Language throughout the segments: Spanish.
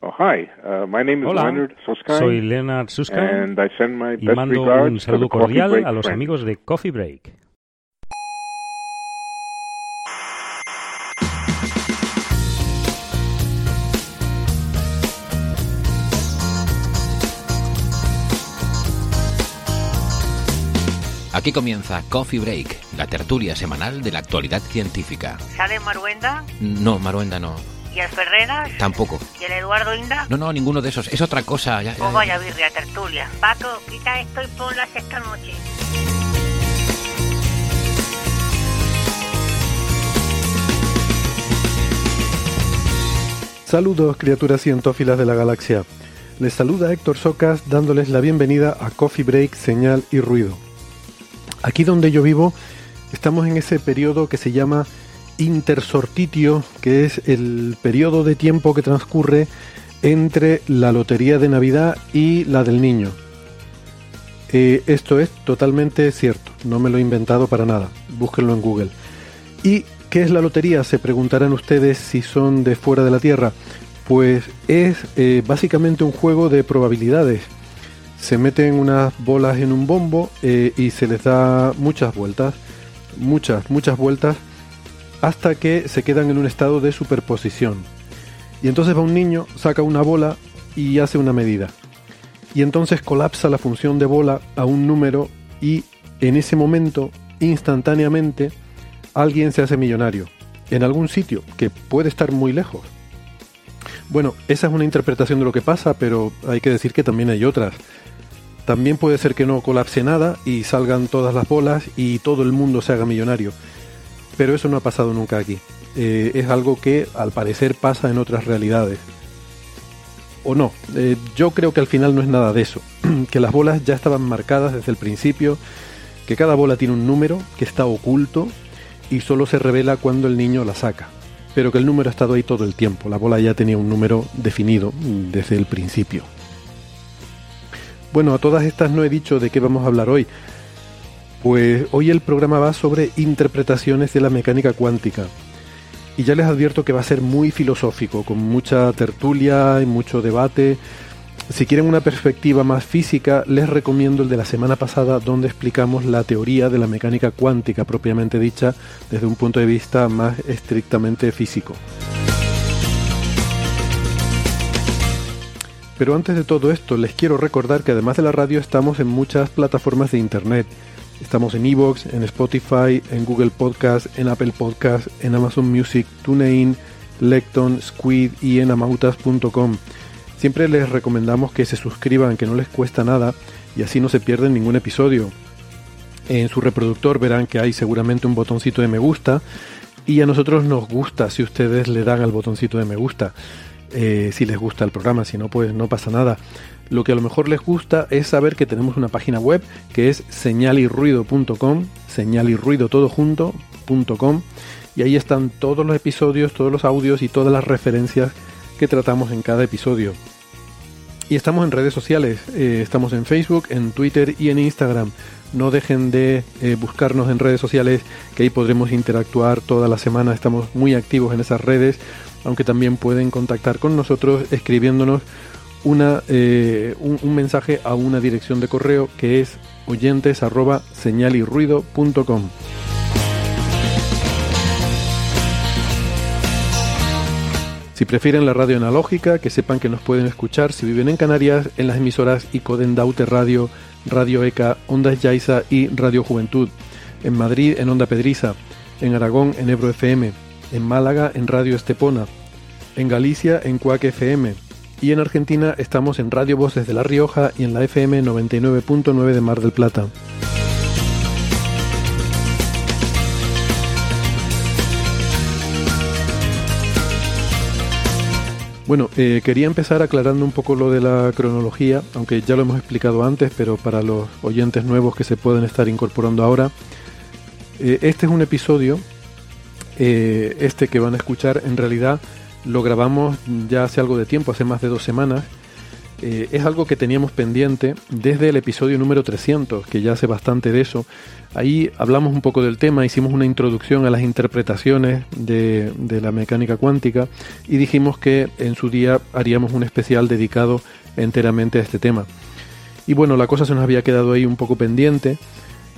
Oh, hi. Uh, my name is Hola, Leonard Susskind. soy Leonard Susskind And I send my y best mando un regards to the saludo cordial a los friends. amigos de Coffee Break. Aquí comienza Coffee Break, la tertulia semanal de la actualidad científica. ¿Sale Maruenda? No, Maruenda no. ¿Y el Ferreras? Tampoco. ¿Y el Eduardo Inda? No, no, ninguno de esos. Es otra cosa. Ya, ya, ya. vaya birria, tertulia. Paco, quita esto y ponlas esta noche. Saludos criaturas cientófilas de la galaxia. Les saluda Héctor Socas dándoles la bienvenida a Coffee Break, Señal y Ruido. Aquí donde yo vivo estamos en ese periodo que se llama intersortitio, que es el periodo de tiempo que transcurre entre la lotería de Navidad y la del niño. Eh, esto es totalmente cierto, no me lo he inventado para nada, búsquenlo en Google. ¿Y qué es la lotería? Se preguntarán ustedes si son de fuera de la Tierra. Pues es eh, básicamente un juego de probabilidades. Se meten unas bolas en un bombo eh, y se les da muchas vueltas, muchas, muchas vueltas, hasta que se quedan en un estado de superposición. Y entonces va un niño, saca una bola y hace una medida. Y entonces colapsa la función de bola a un número y en ese momento, instantáneamente, alguien se hace millonario. En algún sitio, que puede estar muy lejos. Bueno, esa es una interpretación de lo que pasa, pero hay que decir que también hay otras. También puede ser que no colapse nada y salgan todas las bolas y todo el mundo se haga millonario. Pero eso no ha pasado nunca aquí. Eh, es algo que al parecer pasa en otras realidades. O no, eh, yo creo que al final no es nada de eso. que las bolas ya estaban marcadas desde el principio, que cada bola tiene un número que está oculto y solo se revela cuando el niño la saca. Pero que el número ha estado ahí todo el tiempo. La bola ya tenía un número definido desde el principio. Bueno, a todas estas no he dicho de qué vamos a hablar hoy. Pues hoy el programa va sobre interpretaciones de la mecánica cuántica. Y ya les advierto que va a ser muy filosófico, con mucha tertulia y mucho debate. Si quieren una perspectiva más física, les recomiendo el de la semana pasada, donde explicamos la teoría de la mecánica cuántica propiamente dicha desde un punto de vista más estrictamente físico. Pero antes de todo esto, les quiero recordar que además de la radio estamos en muchas plataformas de internet. Estamos en Evox, en Spotify, en Google Podcast, en Apple Podcast, en Amazon Music, TuneIn, Lecton, Squid y en amautas.com. Siempre les recomendamos que se suscriban, que no les cuesta nada y así no se pierden ningún episodio. En su reproductor verán que hay seguramente un botoncito de me gusta y a nosotros nos gusta si ustedes le dan al botoncito de me gusta. Eh, si les gusta el programa, si no, pues no pasa nada. Lo que a lo mejor les gusta es saber que tenemos una página web que es señalirruido.com, señal y ruido todo junto.com y ahí están todos los episodios, todos los audios y todas las referencias que tratamos en cada episodio. Y estamos en redes sociales, eh, estamos en Facebook, en Twitter y en Instagram. No dejen de eh, buscarnos en redes sociales, que ahí podremos interactuar toda la semana. Estamos muy activos en esas redes, aunque también pueden contactar con nosotros escribiéndonos una, eh, un, mensaje a una dirección de correo que es oyentes. Si prefieren la radio analógica, que sepan que nos pueden escuchar si viven en Canarias en las emisoras Icodendaute Radio, Radio ECA, Ondas Yaiza y Radio Juventud. En Madrid en Onda Pedriza. en Aragón en Ebro FM, en Málaga en Radio Estepona, en Galicia en Cuac FM y en Argentina estamos en Radio Voces de La Rioja y en la FM 99.9 de Mar del Plata. Bueno, eh, quería empezar aclarando un poco lo de la cronología, aunque ya lo hemos explicado antes, pero para los oyentes nuevos que se pueden estar incorporando ahora, eh, este es un episodio, eh, este que van a escuchar, en realidad lo grabamos ya hace algo de tiempo, hace más de dos semanas. Eh, es algo que teníamos pendiente desde el episodio número 300, que ya hace bastante de eso. Ahí hablamos un poco del tema, hicimos una introducción a las interpretaciones de, de la mecánica cuántica y dijimos que en su día haríamos un especial dedicado enteramente a este tema. Y bueno, la cosa se nos había quedado ahí un poco pendiente,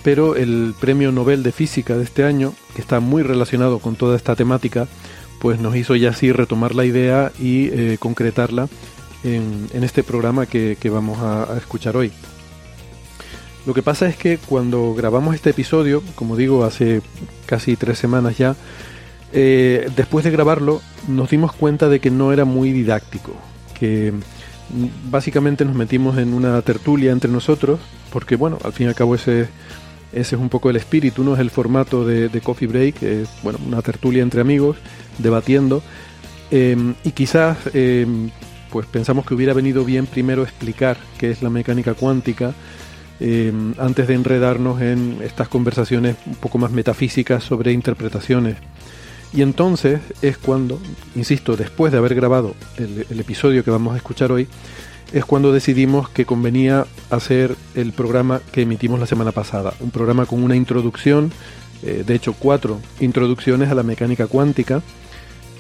pero el premio Nobel de Física de este año, que está muy relacionado con toda esta temática, pues nos hizo ya así retomar la idea y eh, concretarla en, este programa que, vamos a, escuchar hoy. Lo que pasa es que cuando grabamos este episodio, como digo, hace casi tres semanas ya, eh, después de grabarlo nos dimos cuenta de que no era muy didáctico, que básicamente nos metimos en una tertulia entre nosotros, porque bueno, al fin y al cabo ese, ese es un poco el espíritu, no es el formato de, Coffee Break, es bueno, una tertulia entre amigos, debatiendo, eh, y quizás eh, pues pensamos que hubiera venido bien primero explicar qué es la mecánica cuántica, eh, antes de enredarnos en estas conversaciones un poco más metafísicas sobre interpretaciones. Y entonces es cuando, insisto, después de haber grabado el, episodio que vamos a escuchar hoy, es cuando decidimos que convenía hacer el programa que emitimos la semana pasada. Un programa con una introducción, eh, de hecho cuatro introducciones a la mecánica cuántica.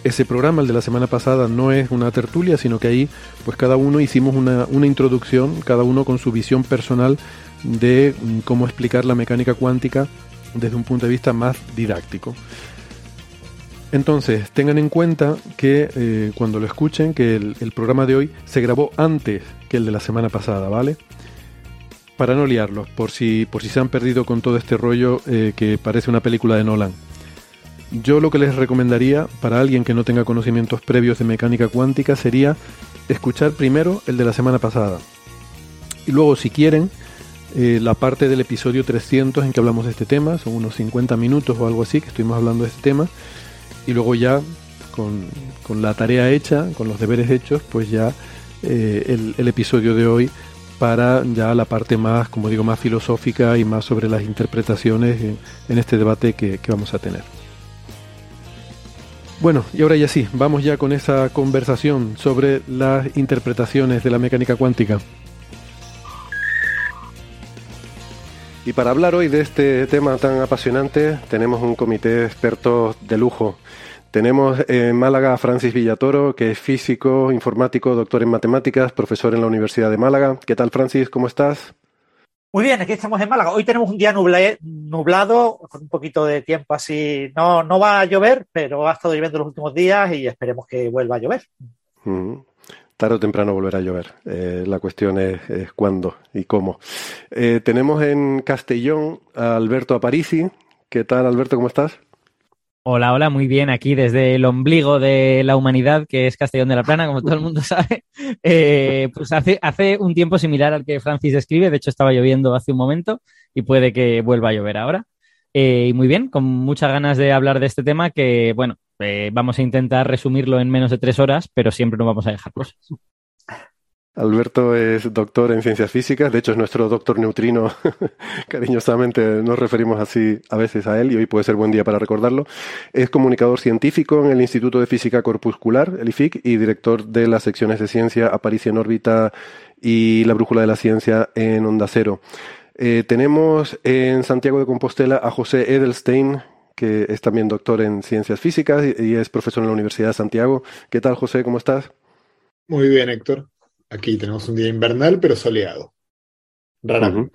Ese programa, el de la semana pasada, no es una tertulia, sino que ahí pues cada uno hicimos una, una introducción, cada uno con su visión personal de cómo explicar la mecánica cuántica desde un punto de vista más didáctico. Entonces, tengan en cuenta que eh, cuando lo escuchen, que el, programa de hoy se grabó antes que el de la semana pasada, ¿vale? Para no liarlos, por si, por si se han perdido con todo este rollo eh, que parece una película de Nolan. Yo lo que les recomendaría para alguien que no tenga conocimientos previos de mecánica cuántica sería escuchar primero el de la semana pasada. Y luego, si quieren, eh, la parte del episodio 300 en que hablamos de este tema, son unos 50 minutos o algo así que estuvimos hablando de este tema y luego ya con, con, la tarea hecha, con los deberes hechos, pues ya eh, el, el, episodio de hoy para ya la parte más, como digo, más filosófica y más sobre las interpretaciones en, en este debate que, que, vamos a tener. Bueno, y ahora ya sí, vamos ya con esa conversación sobre las interpretaciones de la mecánica cuántica. Y para hablar hoy de este tema tan apasionante, tenemos un comité de expertos de lujo. Tenemos en Málaga a Francis Villatoro, que es físico, informático, doctor en matemáticas, profesor en la Universidad de Málaga. ¿Qué tal, Francis? ¿Cómo estás? Muy bien, aquí estamos en Málaga. Hoy tenemos un día nublado, con un poquito de tiempo así. No, no va a llover, pero ha estado lloviendo los últimos días y esperemos que vuelva a llover. Tarde o temprano volverá a llover. Eh, la cuestión es, cuándo y cómo. Eh, tenemos en Castellón a Alberto Aparici. ¿Qué tal, Alberto? ¿Cómo estás? Hola, hola, muy bien. Aquí desde el ombligo de la humanidad, que es Castellón de la Plana, como todo el mundo sabe. Eh, pues hace, hace un tiempo similar al que Francis describe. De hecho, estaba lloviendo hace un momento y puede que vuelva a llover ahora. Y muy bien, con muchas ganas de hablar de este tema que, bueno, eh, vamos a intentar resumirlo en menos de tres horas, pero siempre no vamos a dejar cosas. Alberto es doctor en ciencias físicas, de hecho es nuestro doctor neutrino, cariñosamente nos referimos así a veces a él y hoy puede ser buen día para recordarlo. Es comunicador científico en el Instituto de Física Corpuscular, el IFIC, y director de las secciones de ciencia Aparicio en órbita y la Brújula de la Ciencia en Onda Cero. Eh, tenemos en Santiago de Compostela a José Edelstein, que es también doctor en ciencias físicas y es profesor en la Universidad de Santiago. ¿Qué tal, José? ¿Cómo estás? Muy bien, Héctor. Aquí tenemos un día invernal, pero soleado. Rara. Uh -huh.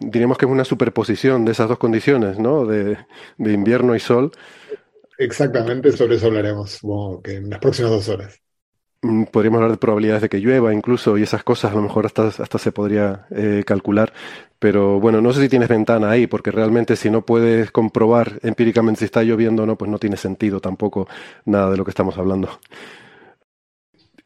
Diríamos que es una superposición de esas dos condiciones, ¿no? De, de invierno y sol. Exactamente, sobre eso hablaremos, supongo que en las próximas dos horas. Mm, Podríamos hablar de probabilidades de que llueva incluso y esas cosas a lo mejor hasta, hasta se podría eh, calcular. Pero bueno, no sé si tienes ventana ahí, porque realmente si no puedes comprobar empíricamente si está lloviendo o no, pues no tiene sentido tampoco nada de lo que estamos hablando.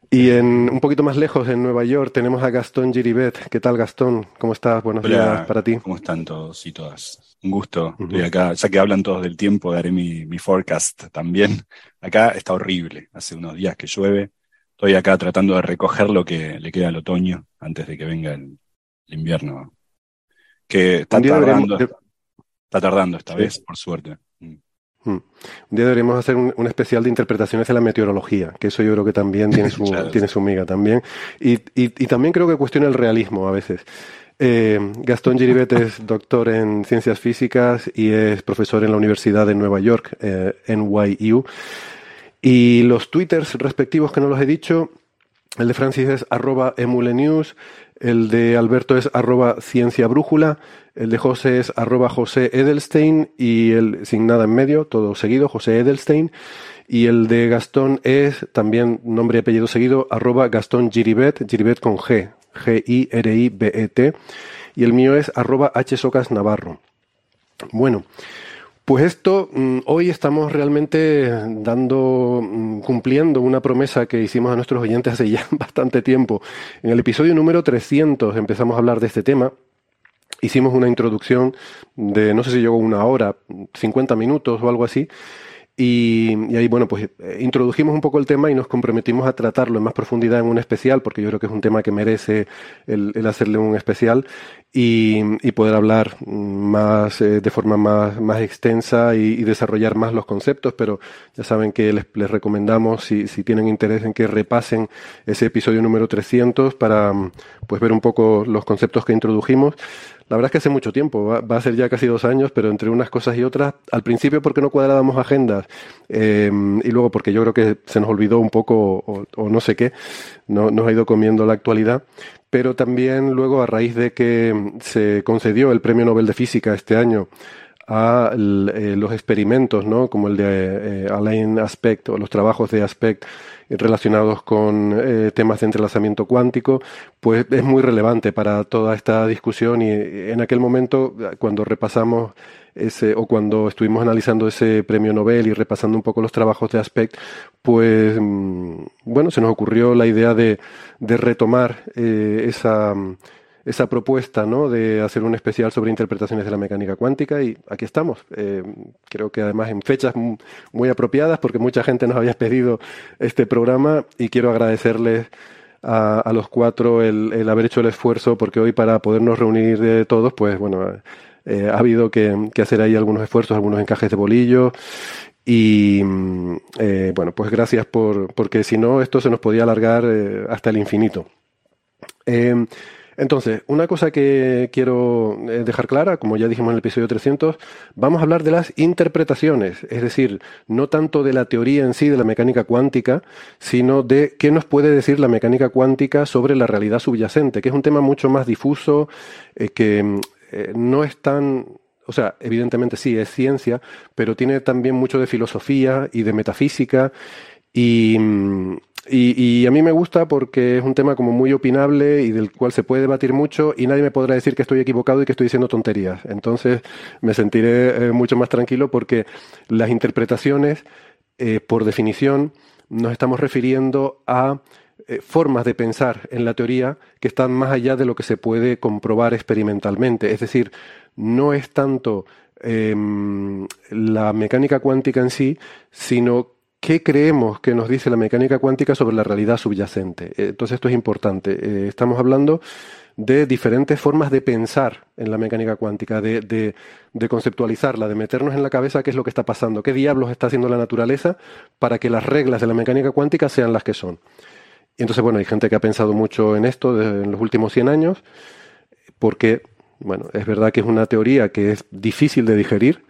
Y en un poquito más lejos, en Nueva York, tenemos a Gastón Giribet. ¿Qué tal, Gastón? ¿Cómo estás? Buenos Hola, días para ti. ¿Cómo están todos y todas? Un gusto. Estoy acá, ya que hablan todos del tiempo, daré mi, mi forecast también. Acá está horrible. Hace unos días que llueve. Estoy acá tratando de recoger lo que le queda al otoño antes de que venga el, el invierno. Que está tardando, de- está tardando esta Sí. vez, por suerte. Mm. Mm. Un día deberíamos hacer un, un especial de interpretaciones de la meteorología, que eso yo creo que también tiene su, Claro. tiene su miga también. Y, y- y también creo que cuestiona el realismo a veces. Eh, Gastón Giribet es doctor en ciencias físicas y es profesor en la Universidad de Nueva York, eh, NYU. Y los twitters respectivos que no los he dicho, el de Francis es arroba emulenews, el de Alberto es arroba ciencia el de José es arroba José Edelstein y el sin nada en medio, todo seguido, José Edelstein. Y el de Gastón es también nombre y apellido seguido, arroba Gastón Giribet, Giribet con G, G-I-R-I-B-E-T. Y el mío es arroba H Socas Navarro. Bueno, pues esto, mm, hoy estamos realmente dando, mm, cumpliendo una promesa que hicimos a nuestros oyentes hace ya bastante tiempo. En el episodio número 300 empezamos a hablar de este tema. Hicimos una introducción de, no sé si llegó una hora, 50 minutos o algo así. Y, ahí, bueno, pues eh, introdujimos un poco el tema y nos comprometimos a tratarlo en más profundidad en un especial, porque yo creo que es un tema que merece el, hacerle un especial y, poder hablar más eh, de forma más, extensa y, desarrollar más los conceptos, pero ya saben que les, les recomendamos, si, si tienen interés en que repasen ese episodio número 300 para pues ver un poco los conceptos que introdujimos. La verdad es que hace mucho tiempo, va, a ser ya casi dos años, pero entre unas cosas y otras, al principio porque no cuadrábamos agendas eh, y luego porque yo creo que se nos olvidó un poco o, o no sé qué, no, nos ha ido comiendo la actualidad, pero también luego a raíz de que se concedió el Premio Nobel de Física este año a eh, los experimentos, ¿no? como el de eh, Alain Aspect o los trabajos de Aspect relacionados con eh, temas de entrelazamiento cuántico, pues es muy relevante para toda esta discusión y eh, en aquel momento, cuando repasamos ese, o cuando estuvimos analizando ese premio Nobel y repasando un poco los trabajos de Aspect, pues mm, bueno, se nos ocurrió la idea de, retomar eh, esa, esa propuesta ¿no? de hacer un especial sobre interpretaciones de la mecánica cuántica y aquí estamos. Eh, creo que además en fechas mu- muy apropiadas porque mucha gente nos había pedido este programa y quiero agradecerles a, los cuatro el, haber hecho el esfuerzo porque hoy para podernos reunir de todos, pues bueno, eh, ha habido que, hacer ahí algunos esfuerzos, algunos encajes de bolillo y mm, eh, bueno, pues gracias por, porque si no esto se nos podía alargar hasta el infinito. Entonces, una cosa que quiero eh, dejar clara, como ya dijimos en el episodio 300, vamos a hablar de las interpretaciones, es decir, no tanto de la teoría en sí de la mecánica cuántica, sino de qué nos puede decir la mecánica cuántica sobre la realidad subyacente, que es un tema mucho más difuso, eh, que mm, eh, no es tan o sea, evidentemente sí, es ciencia, pero tiene también mucho de filosofía y de metafísica. Y, mm, y, y a mí me gusta porque es un tema como muy opinable y del cual se puede debatir mucho y nadie me podrá decir que estoy equivocado y que estoy diciendo tonterías. Entonces me sentiré eh, mucho más tranquilo porque las interpretaciones, eh, por definición, nos estamos refiriendo a eh, formas de pensar en la teoría que están más allá de lo que se puede comprobar experimentalmente. Es decir, no es tanto em, la mecánica cuántica en sí, sino qué creemos que nos dice la mecánica cuántica sobre la realidad subyacente. Eh, Entonces esto es importante. Eh, estamos hablando de diferentes formas de pensar en la mecánica cuántica, de, conceptualizarla, de meternos en la cabeza qué es lo que está pasando, qué diablos está haciendo la naturaleza para que las reglas de la mecánica cuántica sean las que son. Y entonces, bueno, hay gente que ha pensado mucho en esto en los últimos 100 años, porque, bueno, es verdad que es una teoría que es difícil de digerir,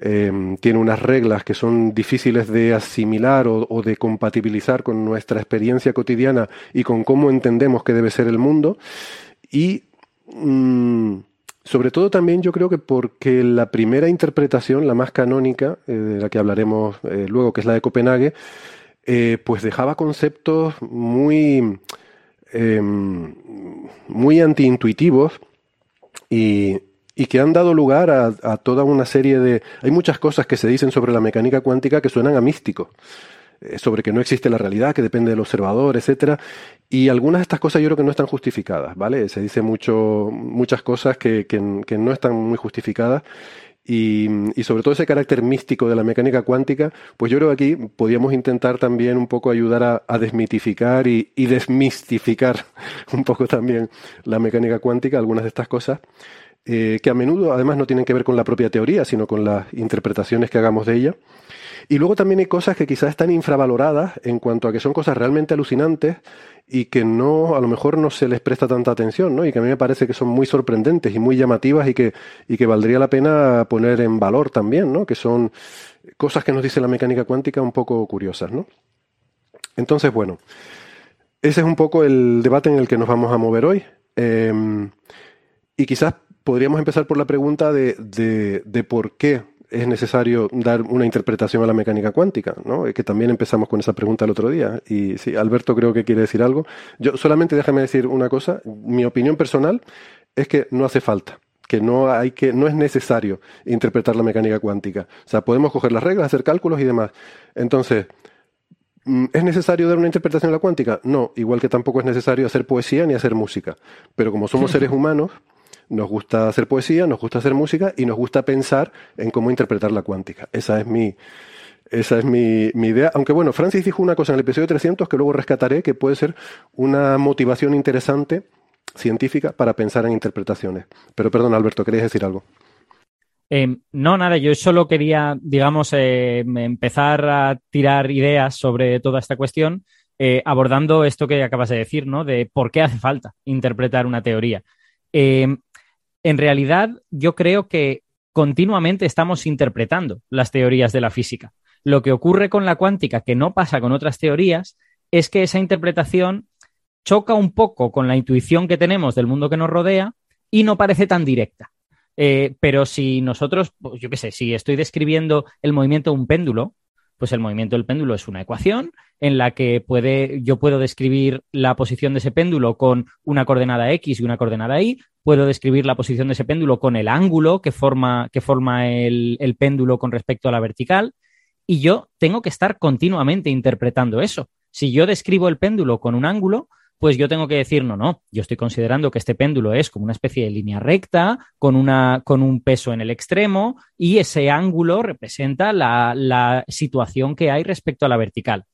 eh, tiene unas reglas que son difíciles de asimilar o, de compatibilizar con nuestra experiencia cotidiana y con cómo entendemos que debe ser el mundo. Y mm, sobre todo también yo creo que porque la primera interpretación, la más canónica, eh, de la que hablaremos eh, luego, que es la de Copenhague, eh, pues dejaba conceptos muy, eh, muy antiintuitivos y, y que han dado lugar a, toda una serie de... Hay muchas cosas que se dicen sobre la mecánica cuántica que suenan a místico, eh, sobre que no existe la realidad, que depende del observador, etcétera. Y algunas de estas cosas yo creo que no están justificadas, ¿vale? Se dice mucho, muchas cosas que, que, no están muy justificadas y, sobre todo ese carácter místico de la mecánica cuántica, pues yo creo que aquí podríamos intentar también un poco ayudar a, a desmitificar y, y, desmistificar un poco también la mecánica cuántica, algunas de estas cosas, eh, que a menudo además no tienen que ver con la propia teoría, sino con las interpretaciones que hagamos de ella. Y luego también hay cosas que quizás están infravaloradas en cuanto a que son cosas realmente alucinantes y que no, a lo mejor no se les presta tanta atención, ¿no? Y que a mí me parece que son muy sorprendentes y muy llamativas y que, y que valdría la pena poner en valor también, ¿no? Que son cosas que nos dice la mecánica cuántica un poco curiosas, ¿no? Entonces, bueno, ese es un poco el debate en el que nos vamos a mover hoy. Eh, y quizás podríamos empezar por la pregunta de, de, de por qué es necesario dar una interpretación a la mecánica cuántica, ¿no? Que también empezamos con esa pregunta el otro día. Y sí, Alberto creo que quiere decir algo. Yo solamente déjame decir una cosa. Mi opinión personal es que no hace falta que no hay que no es necesario interpretar la mecánica cuántica. O sea, podemos coger las reglas, hacer cálculos y demás. Entonces, ¿es necesario dar una interpretación a la cuántica? No, igual que tampoco es necesario hacer poesía ni hacer música. Pero como somos seres humanos, nos gusta hacer poesía, nos gusta hacer música y nos gusta pensar en cómo interpretar la cuántica. Esa es mi, esa es mi, mi, idea. Aunque bueno, Francis dijo una cosa en el episodio 300 que luego rescataré, que puede ser una motivación interesante científica para pensar en interpretaciones. Pero perdón, Alberto, ¿querías decir algo? Eh, no, nada, yo solo quería, digamos, eh, empezar a tirar ideas sobre toda esta cuestión, eh, abordando esto que acabas de decir, ¿no? De por qué hace falta interpretar una teoría. En realidad yo creo que continuamente estamos interpretando las teorías de la física. Lo que ocurre con la cuántica, que no pasa con otras teorías, es que esa interpretación choca un poco con la intuición que tenemos del mundo que nos rodea y no parece tan directa. Eh, pero si nosotros, pues yo qué sé, si estoy describiendo el movimiento de un péndulo, pues el movimiento del péndulo es una ecuación en la que puede, yo puedo describir la posición de ese péndulo con una coordenada X y una coordenada Y, puedo describir la posición de ese péndulo con el ángulo que forma, que forma el, el péndulo con respecto a la vertical, y yo tengo que estar continuamente interpretando eso. Si yo describo el péndulo con un ángulo, pues yo tengo que decir, no, no, yo estoy considerando que este péndulo es como una especie de línea recta, con, una, con un peso en el extremo, y ese ángulo representa la, la situación que hay respecto a la vertical.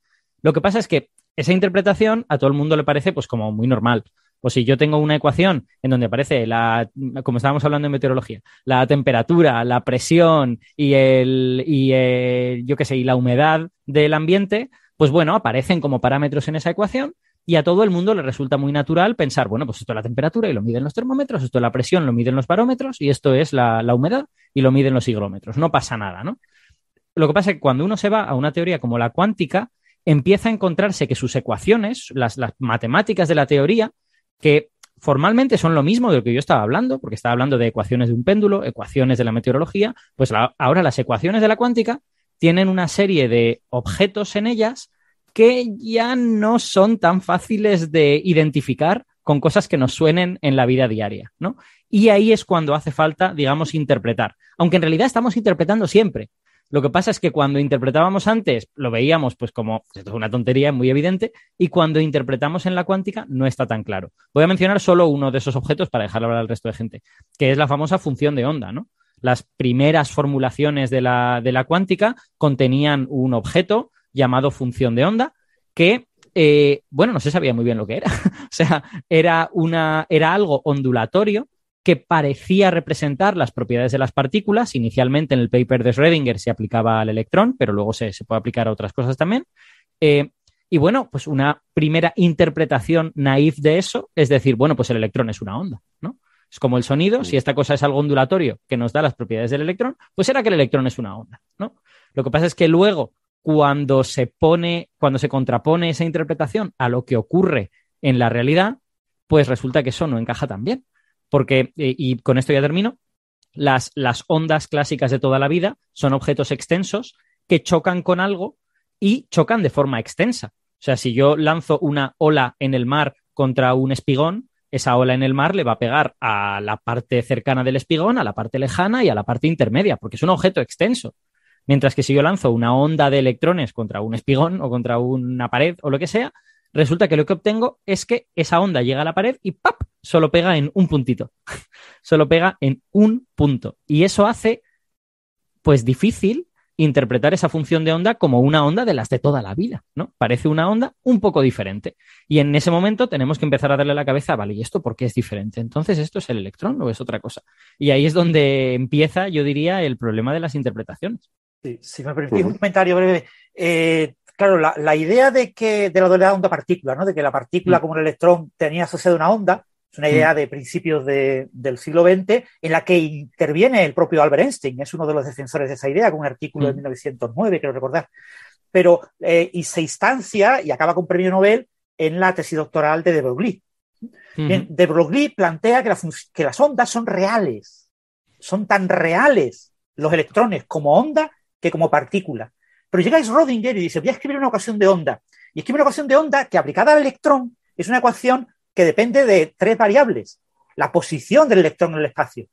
Lo que pasa es que esa interpretación a todo el mundo le parece pues como muy normal. O si yo tengo una ecuación en donde aparece la, como estábamos hablando en meteorología, la temperatura, la presión y el, y el, yo qué sé, y la humedad del ambiente, pues bueno, aparecen como parámetros en esa ecuación y a todo el mundo le resulta muy natural pensar, bueno, pues esto es la temperatura y lo miden los termómetros, esto es la presión, lo miden los barómetros y esto es la, la humedad y lo miden los higrómetros. No pasa nada, ¿no? Lo que pasa es que cuando uno se va a una teoría como la cuántica, empieza a encontrarse que sus ecuaciones, las, las matemáticas de la teoría, que formalmente son lo mismo de lo que yo estaba hablando, porque estaba hablando de ecuaciones de un péndulo, ecuaciones de la meteorología, pues ahora las ecuaciones de la cuántica tienen una serie de objetos en ellas que ya no son tan fáciles de identificar con cosas que nos suenen en la vida diaria, ¿no? Y ahí es cuando hace falta, digamos, interpretar. Aunque en realidad estamos interpretando siempre. Lo que pasa es que cuando interpretábamos antes lo veíamos pues como pues, es una tontería muy evidente y cuando interpretamos en la cuántica no está tan claro. Voy a mencionar solo uno de esos objetos para dejar hablar al resto de gente, que es la famosa función de onda, ¿no? Las primeras formulaciones de la, de la cuántica contenían un objeto llamado función de onda que eh, bueno, no se sabía muy bien lo que era. o sea, era, una, era algo ondulatorio que parecía representar las propiedades de las partículas. Inicialmente en el paper de Schrödinger se aplicaba al electrón, pero luego se, se puede aplicar a otras cosas también. Eh, y bueno, pues una primera interpretación naif de eso es decir, bueno, pues el electrón es una onda, ¿no? Es como el sonido, si esta cosa es algo ondulatorio que nos da las propiedades del electrón, pues será que el electrón es una onda, ¿no? Lo que pasa es que luego, cuando se pone, cuando se contrapone esa interpretación a lo que ocurre en la realidad, pues resulta que eso no encaja tan bien porque, eh, y con esto ya termino, las, las ondas clásicas de toda la vida son objetos extensos que chocan con algo y chocan de forma extensa. O sea, si yo lanzo una ola en el mar contra un espigón, esa ola en el mar le va a pegar a la parte cercana del espigón, a la parte lejana y a la parte intermedia, porque es un objeto extenso. Mientras que si yo lanzo una onda de electrones contra un espigón o contra una pared o lo que sea, resulta que lo que obtengo es que esa onda llega a la pared y ¡pap! solo pega en un puntito. solo pega en un punto. Y eso hace, pues, difícil interpretar esa función de onda como una onda de las de toda la vida, ¿no? Parece una onda un poco diferente. Y en ese momento tenemos que empezar a darle la cabeza, vale, ¿y esto por qué es diferente? Entonces, ¿esto es el electrón o es otra cosa? Y ahí es donde empieza, yo diría, el problema de las interpretaciones. Sí, si me permitís un comentario breve. Eh, claro, la, la, idea de que de la dualidad onda-partícula, ¿no? De que la partícula Mm. como el electrón tenía asociada una onda, es una idea de principios de- del siglo XX en la que interviene el propio Albert Einstein, es uno de los defensores de esa idea, con un artículo de Mm. 1909, quiero recordar. Pero, eh, y se instancia y acaba con premio Nobel en la tesis doctoral de de Broglie. Bien, de Broglie plantea que, la fun- que las ondas son reales, son tan reales los electrones como onda que como partícula. Pero llega Schrödinger y dice, voy a escribir una ecuación de onda. Y escribe una ecuación de onda que aplicada al electrón es una ecuación que depende de tres variables. La posición del electrón en el espacio.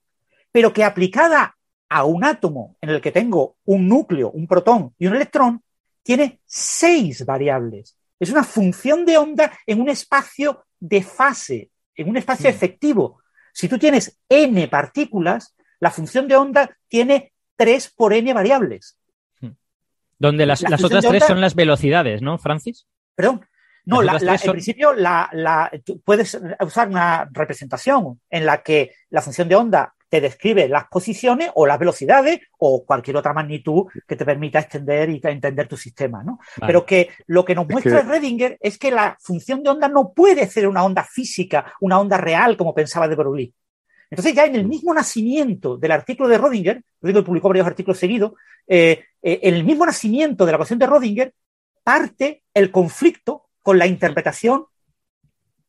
Pero que aplicada a un átomo en el que tengo un núcleo, un protón y un electrón, tiene seis variables. Es una función de onda en un espacio de fase, en un espacio efectivo. Si tú tienes n partículas, la función de onda tiene 3 por n variables. Donde las, La las función otras tres son las velocidades, ¿no, Francis? Perdón. No, Las la- en son- principio la, la- tú puedes usar una representación en la que la función de onda te describe las posiciones o las velocidades o cualquier otra magnitud que te permita extender y entender tu sistema, ¿no? Vale. Pero que lo que nos Es muestra que- Redinger es que la función de onda no puede ser una onda física, una onda real, como pensaba de Broglie. Entonces, ya en el mismo nacimiento del artículo de Rodinger, Rodinger publicó varios artículos seguidos, eh, eh, en el mismo nacimiento de la ecuación de Rodinger, parte el conflicto con la interpretación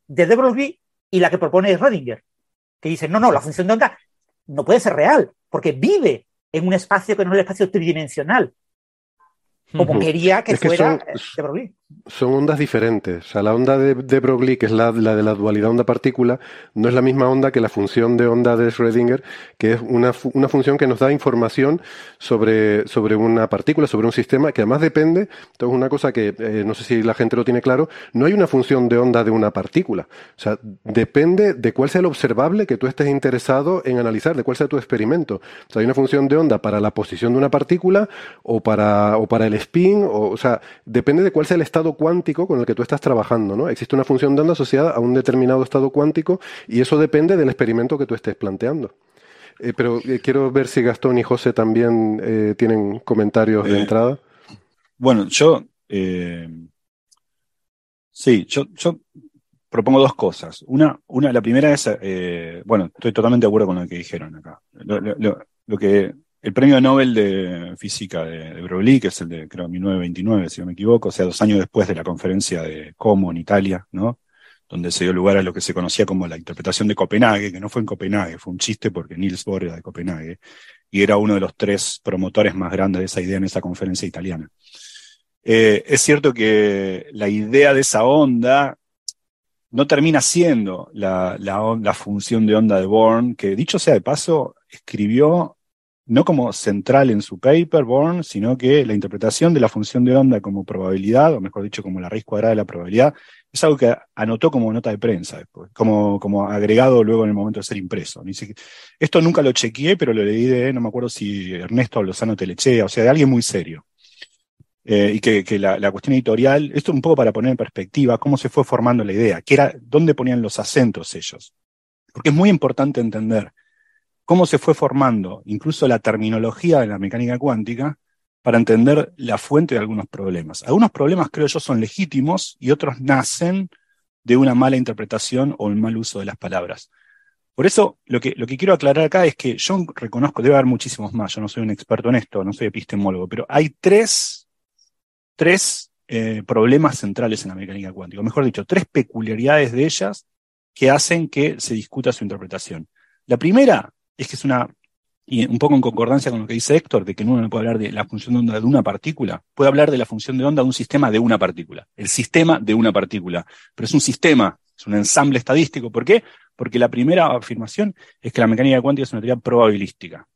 de de Broglie y la que propone Rodinger, que dice, no, no, la función de onda no puede ser real, porque vive en un espacio que no es el espacio tridimensional, como quería que Es que fuera son- eh, de Broglie. Son ondas diferentes. O sea, la onda de, de Broglie, que es la, la de la dualidad onda-partícula, no es la misma onda que la función de onda de Schrödinger, que es una, una función que nos da información sobre, sobre una partícula, sobre un sistema, que además depende, esto es una cosa que eh, no sé si la gente lo tiene claro, no hay una función de onda de una partícula. O sea, depende de cuál sea el observable que tú estés interesado en analizar, de cuál sea tu experimento. O sea, hay una función de onda para la posición de una partícula o para, o para el spin, o, o sea, depende de cuál sea el estado cuántico con el que tú estás trabajando, ¿no? Existe una función de onda asociada a un determinado estado cuántico y eso depende del experimento que tú estés planteando. Eh, pero eh, quiero ver si Gastón y José también eh, tienen comentarios de entrada. Bueno, yo. sí, yo, yo propongo dos cosas. Una, una la primera es. bueno, estoy totalmente de acuerdo con lo que dijeron acá. Lo, lo- lo- lo que. El premio Nobel de Física de, de Broglie, que es el de, creo, 1929, si no me equivoco, o sea, dos años después de la conferencia de Como en Italia, ¿no? Donde se dio lugar a lo que se conocía como la interpretación de Copenhague, que no fue en Copenhague, fue un chiste porque Niels Bohr era de Copenhague, y era uno de los tres promotores más grandes de esa idea en esa conferencia italiana. Eh, es cierto que la idea de esa onda no termina siendo la, función de onda de Born, que dicho sea de paso, escribió no como central en su paper, Born, sino que la interpretación de la función de onda como probabilidad, o mejor dicho, como la raíz cuadrada de la probabilidad, es algo que anotó como nota de prensa después, como, como agregado luego en el momento de ser impreso. Esto nunca lo chequeé, pero lo leí de, no me acuerdo si Ernesto Lozano Telechea, o sea, de alguien muy serio. Eh, y que, la cuestión editorial, esto un poco para poner en perspectiva cómo se fue formando la idea, que era dónde ponían los acentos ellos. Porque es muy importante entender cómo se fue formando incluso la terminología de la mecánica cuántica para entender la fuente de algunos problemas. Algunos problemas creo yo son legítimos y otros nacen de una mala interpretación o el mal uso de las palabras. Por eso, lo que, lo que quiero aclarar acá es que yo reconozco, debe haber muchísimos más, yo no soy un experto en esto, no soy epistemólogo, pero hay tres, tres eh, problemas centrales en la mecánica cuántica, o mejor dicho, tres peculiaridades de ellas que hacen que se discuta su interpretación. La primera es que es una y un poco en concordancia con lo que dice Héctor, de que uno no puede hablar de la función de onda de una partícula, puede hablar de la función de onda de un sistema de una partícula, el sistema de una partícula, pero es un sistema, es un ensamble estadístico. ¿Por qué? Porque la primera afirmación es que la mecánica cuántica es una teoría probabilística.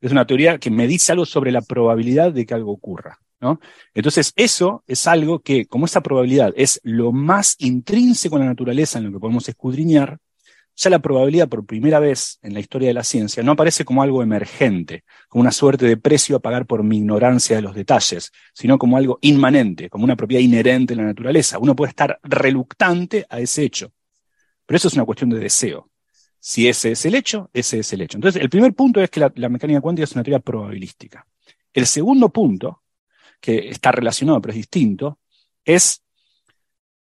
Es una teoría que me dice algo sobre la probabilidad de que algo ocurra. ¿no? Entonces, eso es algo que, como esa probabilidad es lo más intrínseco en la naturaleza en lo que podemos escudriñar, ya la probabilidad por primera vez en la historia de la ciencia no aparece como algo emergente, como una suerte de precio a pagar por mi ignorancia de los detalles, sino como algo inmanente, como una propiedad inherente en la naturaleza. Uno puede estar reluctante a ese hecho, pero eso es una cuestión de deseo. Si ese es el hecho, ese es el hecho. Entonces, el primer punto es que la, la mecánica cuántica es una teoría probabilística. El segundo punto, que está relacionado pero es distinto, es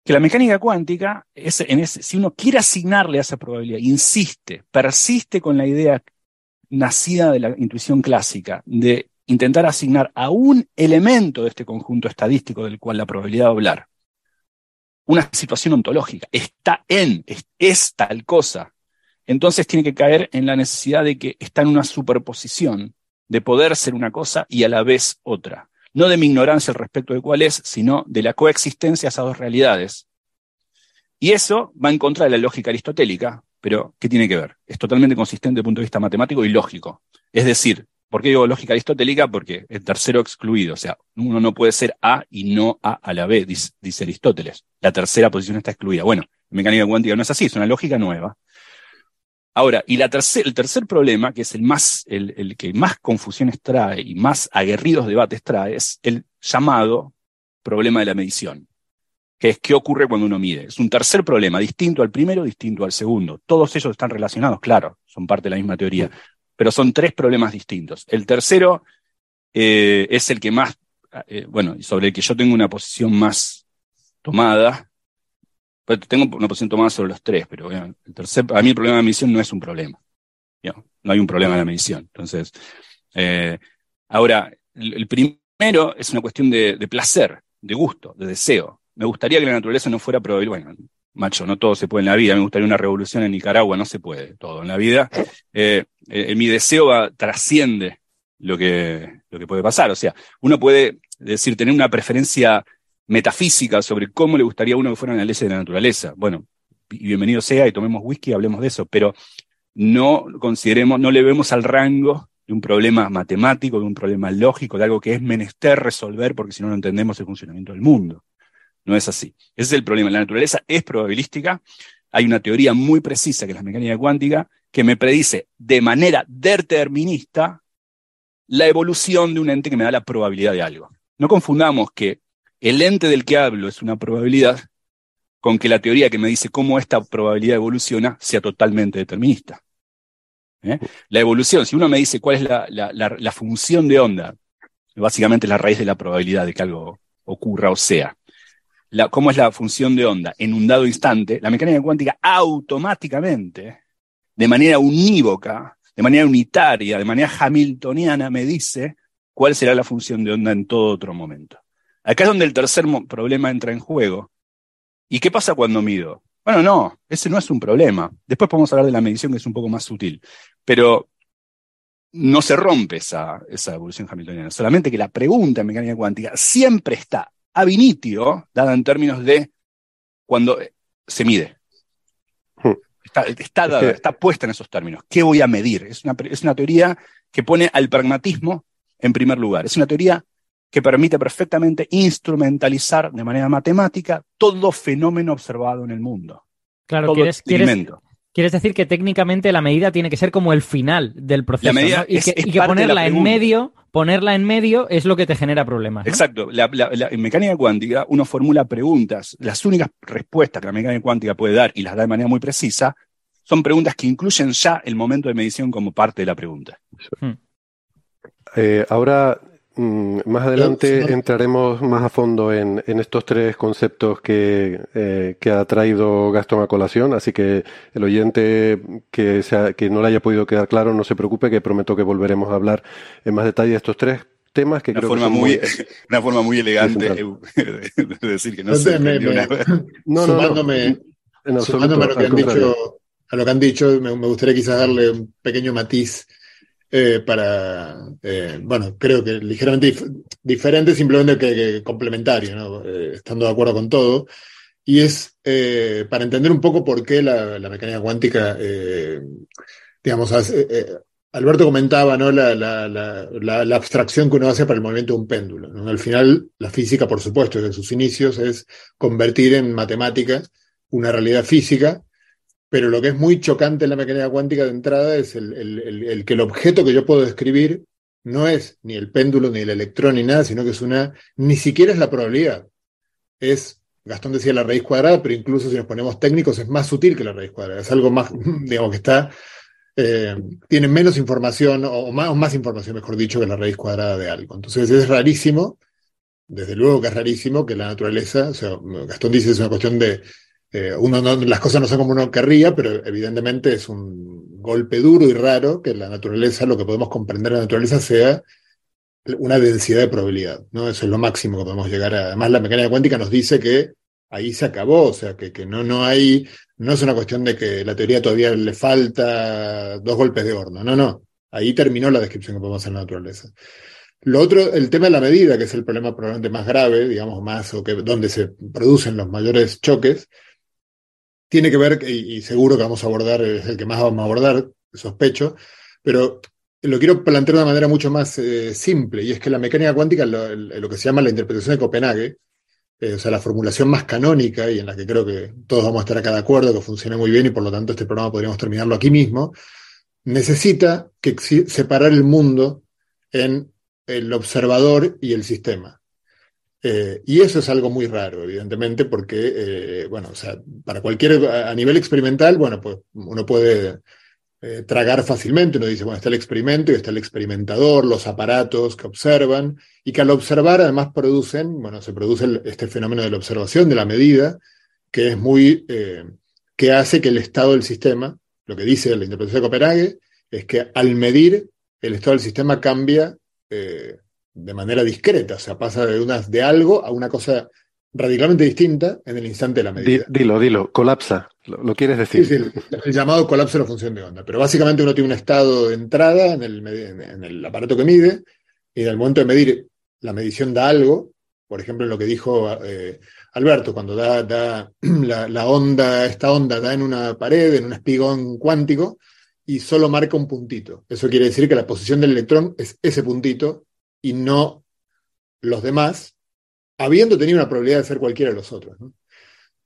que la mecánica cuántica, es, si uno quiere asignarle a esa probabilidad, insiste, persiste con la idea nacida de la intuición clásica, de intentar asignar a un elemento de este conjunto estadístico del cual la probabilidad a hablar, una situación ontológica, está en, es, es tal cosa, entonces tiene que caer en la necesidad de que está en una superposición, de poder ser una cosa y a la vez otra no de mi ignorancia al respecto de cuál es, sino de la coexistencia de esas dos realidades. Y eso va en contra de la lógica aristotélica, pero ¿qué tiene que ver? Es totalmente consistente desde el punto de vista matemático y lógico. Es decir, ¿por qué digo lógica aristotélica? Porque el tercero excluido, o sea, uno no puede ser A y no A a la B, dice, dice Aristóteles. La tercera posición está excluida. Bueno, en mecánica cuántica no es así, es una lógica nueva. Ahora, y la el tercer problema, que es el, más, el, el, que más confusiones trae y más aguerridos debates trae, es el llamado problema de la medición, que es qué ocurre cuando uno mide. Es un tercer problema, distinto al primero, distinto al segundo. Todos ellos están relacionados, claro, son parte de la misma teoría, pero son tres problemas distintos. El tercero eh, es el que más, eh, bueno, sobre el que yo tengo una posición más tomada, tengo una posición tomada sobre los tres, pero el tercer, a mí el problema de la medición no es un problema. No hay un problema en la medición. Entonces, eh, ahora, el, primero es una cuestión de, placer, de gusto, de deseo. Me gustaría que la naturaleza no fuera probable. Bueno, macho, no todo se puede en la vida. Me gustaría una revolución en Nicaragua, no se puede todo en la vida. Eh, eh, mi deseo va, trasciende lo que, lo que puede pasar. O sea, uno puede decir, tener una preferencia metafísica sobre cómo le gustaría a uno que fueran las leyes de la naturaleza. Bueno, y bienvenido sea y tomemos whisky y hablemos de eso, pero no consideremos, no le vemos al rango de un problema matemático, de un problema lógico, de algo que es menester resolver porque si no no entendemos el funcionamiento del mundo. No es así. Ese es el problema. La naturaleza es probabilística. Hay una teoría muy precisa, que es la mecánica cuántica, que me predice de manera determinista la evolución de un ente que me da la probabilidad de algo. No confundamos que el ente del que hablo es una probabilidad con que la teoría que me dice cómo esta probabilidad evoluciona sea totalmente determinista. ¿Eh? La evolución, si uno me dice cuál es la, función de onda, básicamente la raíz de la probabilidad de que algo ocurra o sea. ¿Cómo es la función de onda? En un dado instante, la mecánica cuántica automáticamente, de manera unívoca, de manera unitaria, de manera hamiltoniana, me dice cuál será la función de onda en todo otro momento. Acá es donde el tercer problema entra en juego. ¿Y qué pasa cuando mido? Bueno, no, ese no es un problema. Después podemos hablar de la medición que es un poco más sutil. Pero no se rompe esa, esa evolución hamiltoniana. Solamente que la pregunta en mecánica cuántica siempre está ab initio, dada en términos de cuando se mide. Hmm. Está, puesta en esos términos. ¿Qué voy a medir? Es una, es una teoría que pone al pragmatismo en primer lugar. Es una teoría que permite perfectamente instrumentalizar de manera matemática todo fenómeno observado en el mundo. Claro, quieres, quieres, decir que técnicamente la medida tiene que ser como el final del proceso. Y, que, ponerla en medio, ponerla en medio es lo que te genera problemas. Exacto. en mecánica cuántica uno formula preguntas. Las únicas respuestas que la mecánica cuántica puede dar, y las da de manera muy precisa, son preguntas que incluyen ya el momento de medición como parte de la pregunta. Hmm. Eh, ahora más adelante entraremos más a fondo en, estos tres conceptos eh, que, ha traído Gastón a colación, así que el oyente que, sea, que no le haya podido quedar claro, no se preocupe, que prometo que volveremos a hablar en más detalle de estos tres temas que una creo forma que muy, Una forma muy elegante de decir que no, sé. no, sumándome, a, lo que han dicho, a lo que han dicho, me, me gustaría quizás darle un pequeño matiz eh, para, eh, bueno, creo que ligeramente dif- diferente, simplemente que, que complementario, ¿no? Eh, estando de acuerdo con todo. Y es para entender un poco por qué la, mecánica cuántica, digamos, Alberto comentaba, ¿no? La, la, la, abstracción que uno hace para el movimiento de un péndulo, ¿no? Al final, la física, por supuesto, desde sus inicios es convertir en matemáticas una realidad física, pero lo que es muy chocante en la mecánica cuántica de entrada es el, el- que el objeto que yo puedo describir no es ni el péndulo, ni el electrón, ni nada, sino que es una, ni siquiera es la probabilidad. Es, Gastón decía la raíz cuadrada, pero incluso si nos ponemos técnicos es más sutil que la raíz cuadrada. Es algo más, digamos, que está, eh, tiene menos información, o o más, o más información, mejor dicho, que la raíz cuadrada de algo. Entonces es rarísimo, desde luego que es rarísimo que la naturaleza, o sea, Gastón dice es una cuestión de, eh, uno no- las cosas no son como uno querría, pero evidentemente es un golpe duro y raro que la naturaleza, lo que podemos comprender de la naturaleza sea una densidad de probabilidad, ¿no? Eso es lo máximo que podemos llegar a. Además, la mecánica cuántica nos dice que ahí se acabó, o sea, que, que no, no hay, no es una cuestión de que la teoría todavía le falta dos golpes de horno, no, no. Ahí terminó la descripción que podemos hacer de la naturaleza. Lo otro, el tema de la medida, que es el problema probablemente más grave, digamos, más, o que donde se producen los mayores choques, tiene que ver, y, seguro que vamos a abordar, es el que más vamos a abordar, sospecho, pero lo quiero plantear de una manera mucho más eh, simple, y es que la mecánica cuántica, lo, que se llama la interpretación de Copenhague, eh, o sea, la formulación más canónica, y en la que creo que todos vamos a estar acá de acuerdo, que funciona muy bien, y por lo tanto este programa podríamos terminarlo aquí mismo, necesita que separar el mundo en el observador y el sistema. Eh, y eso es algo muy raro, evidentemente, porque, eh, bueno, o sea, para cualquier, a nivel experimental, bueno, pues uno puede eh, tragar fácilmente, uno dice, bueno, está el experimento y está el experimentador, los aparatos que observan, y que al observar además producen, bueno, se produce este fenómeno de la observación, de la medida, que es muy, que hace que el estado del sistema, lo que dice la interpretación de Copenhague, es que al medir, el estado del sistema cambia de manera discreta, o sea, pasa de, una, de algo a una cosa radicalmente distinta en el instante de la Di- medida. dilo, dilo, colapsa. ¿Lo, lo quieres Sí, decir? sí, el, el llamado colapso de la función de onda. Pero básicamente uno tiene un estado de entrada en el, en el aparato que mide, y en el momento de medir, la medición da algo, por ejemplo, en lo que dijo eh, Alberto, cuando da, da la, la onda, esta onda da en una pared, en un espigón cuántico, y solo marca un puntito. Eso quiere decir que la posición del electrón es ese puntito y no los demás, habiendo tenido una probabilidad de ser cualquiera de los otros.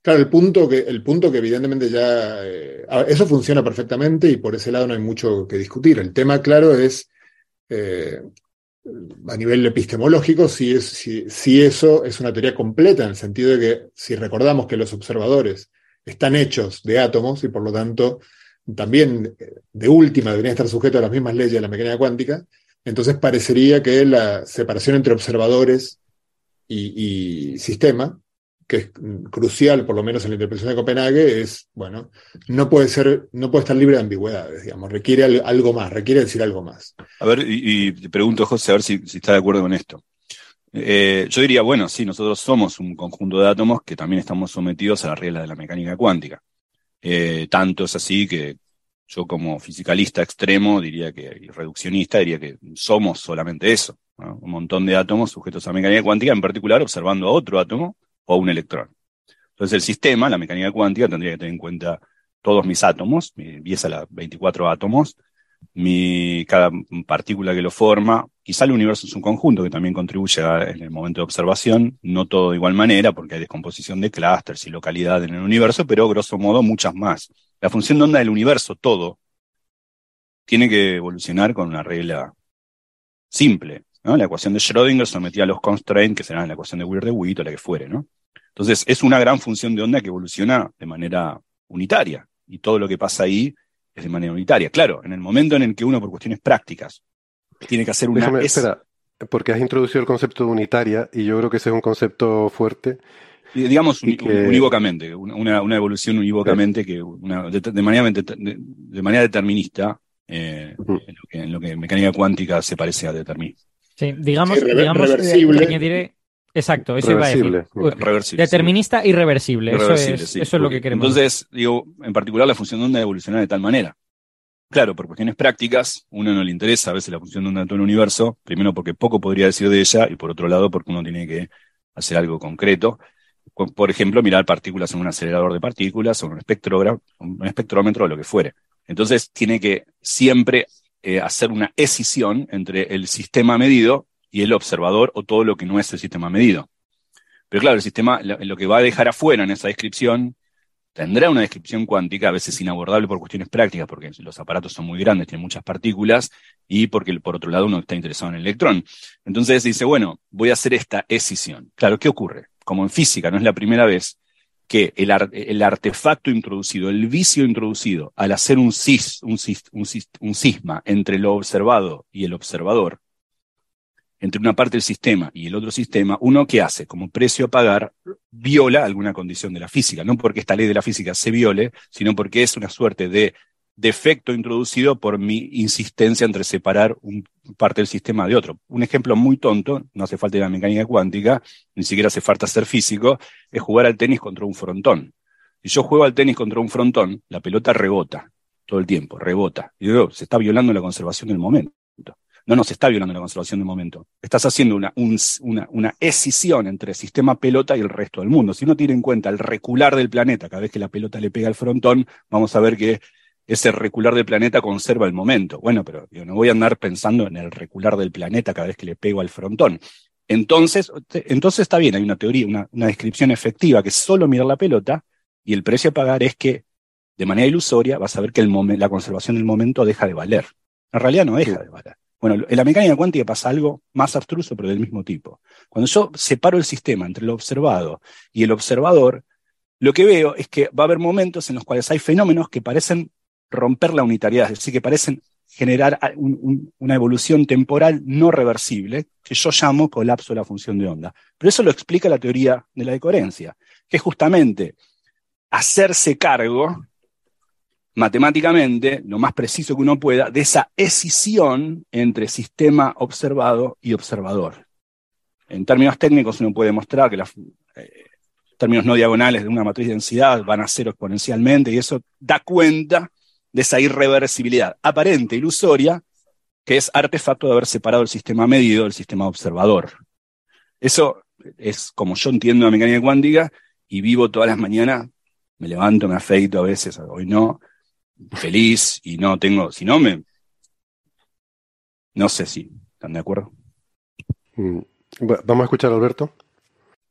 Claro, el punto que, el punto que evidentemente ya. eh, eso funciona perfectamente y por ese lado no hay mucho que discutir. El tema, claro, es. eh, a nivel epistemológico, si, es, si, si eso es una teoría completa, en el sentido de que si recordamos que los observadores están hechos de átomos y por lo tanto también eh, de última deberían estar sujetos a las mismas leyes de la mecánica cuántica, entonces parecería que la separación entre observadores y, sistema, que es crucial, por lo menos en la interpretación de Copenhague, es, bueno, no puede ser, no puede estar libre de ambigüedades, digamos, requiere al- algo más, requiere decir algo más. A ver, y, te pregunto, José, a ver si, si está de acuerdo con esto. Eh, yo diría, bueno, sí, nosotros somos un conjunto de átomos que también estamos sometidos a las reglas de la mecánica cuántica. Eh, tanto es así que yo como fisicalista extremo diría que, y reduccionista, diría que somos solamente eso, un montón de átomos sujetos a mecánica cuántica, en particular observando a otro átomo o un electrón. Entonces el sistema, la mecánica cuántica, tendría que tener en cuenta todos mis átomos, mi 10 a la 24 átomos, mi, cada partícula que lo forma. Quizá el universo es un conjunto que también contribuye en el momento de observación, no todo de igual manera, porque hay descomposición de clústeres y localidad en el universo, pero grosso modo muchas más. La función de onda del universo, todo, tiene que evolucionar con una regla simple. ¿no? La ecuación de Schrödinger sometida a los constraints, que serán la ecuación de Weir-de-Witt o la que fuere. ¿no? Entonces, es una gran función de onda que evoluciona de manera unitaria, y todo lo que pasa ahí es de manera unitaria. Claro, en el momento en el que uno, por cuestiones prácticas, tiene que hacer una... Déjame, es- espera, porque has introducido el concepto de unitaria y yo creo que ese es un concepto fuerte. Digamos que- unívocamente, una, una- evolución unívocamente que una, de, de manera, de, de manera determinista eh, en, lo que, en lo que mecánica cuántica se parece a determinismo. Sí, digamos, Sí, rever- digamos eh, reversible. añadiré- Exacto, eso iba a decir. Reversible. Reversible. Determinista y reversible. Eso Irreversible, es, sí. eso es lo que queremos. Entonces, digo, en particular la función de onda evoluciona de tal manera Claro, por cuestiones prácticas, uno no le interesa a veces la función de onda en todo el universo, primero porque poco podría decir de ella y por otro lado porque uno tiene que hacer algo concreto. Por ejemplo, mirar partículas en un acelerador de partículas o un, un espectrómetro o lo que fuere. Entonces tiene que siempre eh, hacer una escisión entre el sistema medido y el observador o todo lo que no es el sistema medido. Pero claro, el sistema, lo, que va a dejar afuera en esa descripción, tendrá una descripción cuántica, a veces inabordable por cuestiones prácticas, porque los aparatos son muy grandes, tienen muchas partículas, y porque por otro lado uno está interesado en el electrón. Entonces dice, bueno, voy a hacer esta escisión. Claro, ¿qué ocurre? Como en física, no es la primera vez, que el, artefacto introducido, el vicio introducido al hacer un, cis, un, un, cisma entre lo observado y el observador, entre una parte del sistema y el otro sistema, uno que hace como precio a pagar viola alguna condición de la física, no porque esta ley de la física se viole, sino porque es una suerte de defecto introducido por mi insistencia entre separar un parte del sistema de otro. Un ejemplo muy tonto, no hace falta ir a la mecánica cuántica, ni siquiera hace falta ser físico, es jugar al tenis contra un frontón. Si yo juego al tenis contra un frontón, la pelota rebota todo el tiempo, rebota. Y digo, se está violando la conservación del momento. No, no se está violando la conservación del momento. Estás haciendo una, una, una escisión entre el sistema pelota y el resto del mundo. Si uno tiene en cuenta el recular del planeta, cada vez que la pelota le pega al frontón, vamos a ver que ese recular del planeta conserva el momento. Bueno, pero yo no voy a andar pensando en el recular del planeta cada vez que le pego al frontón. Entonces, entonces está bien, hay una teoría, una, descripción efectiva que es solo mirar la pelota y el precio a pagar es que de manera ilusoria vas a ver que el la conservación del momento deja de valer. En realidad no deja de valer. Bueno, en la mecánica cuántica pasa algo más abstruso, pero del mismo tipo. Cuando yo separo el sistema entre lo observado y el observador, lo que veo es que va a haber momentos en los cuales hay fenómenos que parecen romper la unitariedad, es decir, que parecen generar una evolución temporal no reversible, que yo llamo colapso de la función de onda. Pero eso lo explica la teoría de la decoherencia, que es justamente hacerse cargo matemáticamente, lo más preciso que uno pueda, de esa escisión entre sistema observado y observador. En términos técnicos uno puede mostrar que los eh, términos no diagonales de una matriz de densidad van a cero exponencialmente y eso da cuenta de esa irreversibilidad aparente, ilusoria, que es artefacto de haber separado el sistema medido del sistema observador. Eso es como yo entiendo la mecánica cuántica y vivo todas las mañanas, me levanto, me afeito a veces, hoy no, feliz y no tengo, si no me... No sé si están de acuerdo. Mm, vamos a escuchar a Alberto.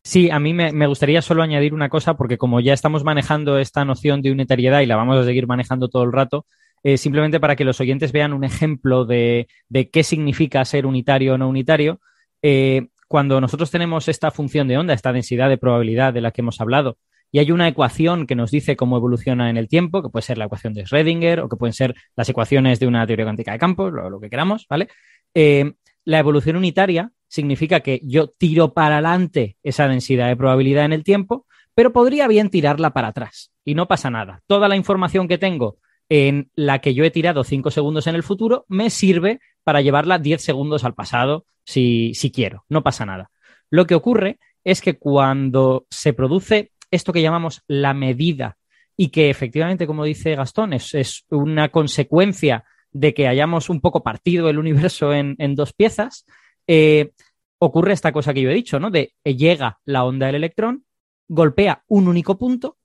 Sí, a mí me, gustaría solo añadir una cosa, porque como ya estamos manejando esta noción de unitariedad y la vamos a seguir manejando todo el rato, eh, simplemente para que los oyentes vean un ejemplo de, qué significa ser unitario o no unitario. Eh, cuando nosotros tenemos esta función de onda, esta densidad de probabilidad de la que hemos hablado, y hay una ecuación que nos dice cómo evoluciona en el tiempo, que puede ser la ecuación de Schrödinger o que pueden ser las ecuaciones de una teoría cuántica de campos, lo, que queramos, ¿vale? Eh, la evolución unitaria significa que yo tiro para adelante esa densidad de probabilidad en el tiempo, pero podría bien tirarla para atrás y no pasa nada. Toda la información que tengo en la que yo he tirado 5 segundos en el futuro me sirve para llevarla 10 segundos al pasado si, si quiero, no pasa nada. Lo que ocurre es que cuando se produce esto que llamamos la medida y que efectivamente, como dice Gastón, es, una consecuencia de que hayamos un poco partido el universo en, en dos piezas, eh, ocurre esta cosa que yo he dicho, ¿no? De que llega la onda del electrón, golpea un único punto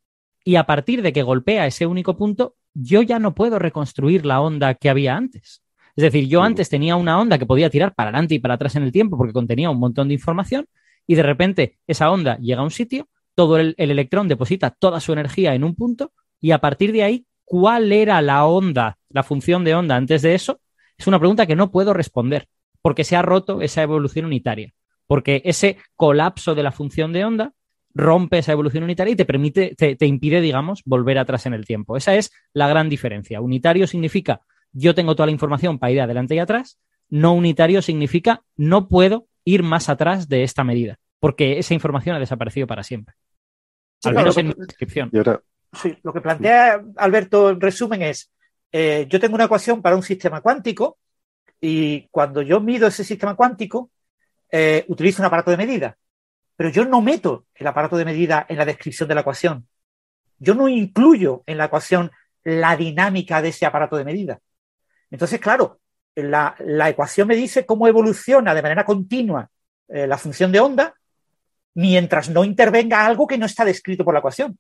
y a partir de que golpea ese único punto, yo ya no puedo reconstruir la onda que había antes. Es decir, yo antes tenía una onda que podía tirar para adelante y para atrás en el tiempo porque contenía un montón de información y de repente esa onda llega a un sitio, todo el, el electrón deposita toda su energía en un punto y a partir de ahí, ¿cuál era la onda, la función de onda antes de eso? Es una pregunta que no puedo responder porque se ha roto esa evolución unitaria, porque ese colapso de la función de onda rompe esa evolución unitaria y te permite, te, impide, digamos, volver atrás en el tiempo. Esa es la gran diferencia. Unitario significa yo tengo toda la información para ir adelante y atrás. No unitario significa no puedo ir más atrás de esta medida, porque esa información ha desaparecido para siempre. Al menos en mi descripción. Sí, lo que plantea Alberto en resumen es, eh, yo tengo una ecuación para un sistema cuántico y cuando yo mido ese sistema cuántico, eh, utilizo un aparato de medida. Pero yo no meto el aparato de medida en la descripción de la ecuación. Yo no incluyo en la ecuación la dinámica de ese aparato de medida. Entonces, claro, la, ecuación me dice cómo evoluciona de manera continua eh, la función de onda mientras no intervenga algo que no está descrito por la ecuación,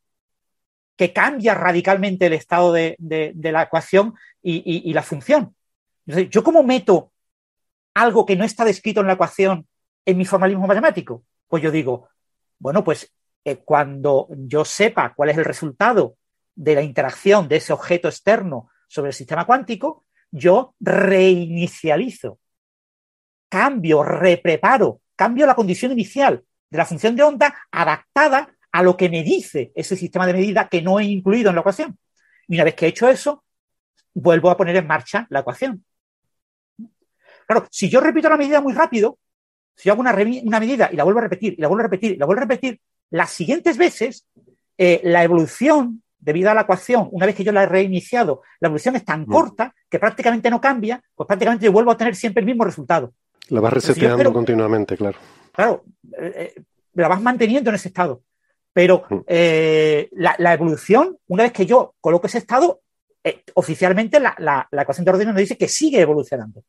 que cambia radicalmente el estado de, la ecuación y la función. ¿Yo cómo meto algo que no está descrito en la ecuación en mi formalismo matemático? Pues yo digo, bueno, pues eh, cuando yo sepa cuál es el resultado de la interacción de ese objeto externo sobre el sistema cuántico, yo reinicializo, cambio, repreparo, cambio la condición inicial de la función de onda adaptada a lo que me dice ese sistema de medida que no he incluido en la ecuación. Y una vez que he hecho eso, vuelvo a poner en marcha la ecuación. Claro, si yo repito la medida muy rápido, si yo hago una, medida y la vuelvo a repetir, y la vuelvo a repetir, y la vuelvo a repetir, las siguientes veces, eh, la evolución debido a la ecuación, una vez que yo la he reiniciado, la evolución es tan corta que prácticamente no cambia, pues prácticamente yo vuelvo a tener siempre el mismo resultado. La vas si reseteando espero- continuamente, claro. Claro, eh, eh, la vas manteniendo en ese estado. Pero eh, la, la evolución, una vez que yo coloco ese estado, eh, oficialmente la, la- la ecuación de orden nos dice que sigue evolucionando.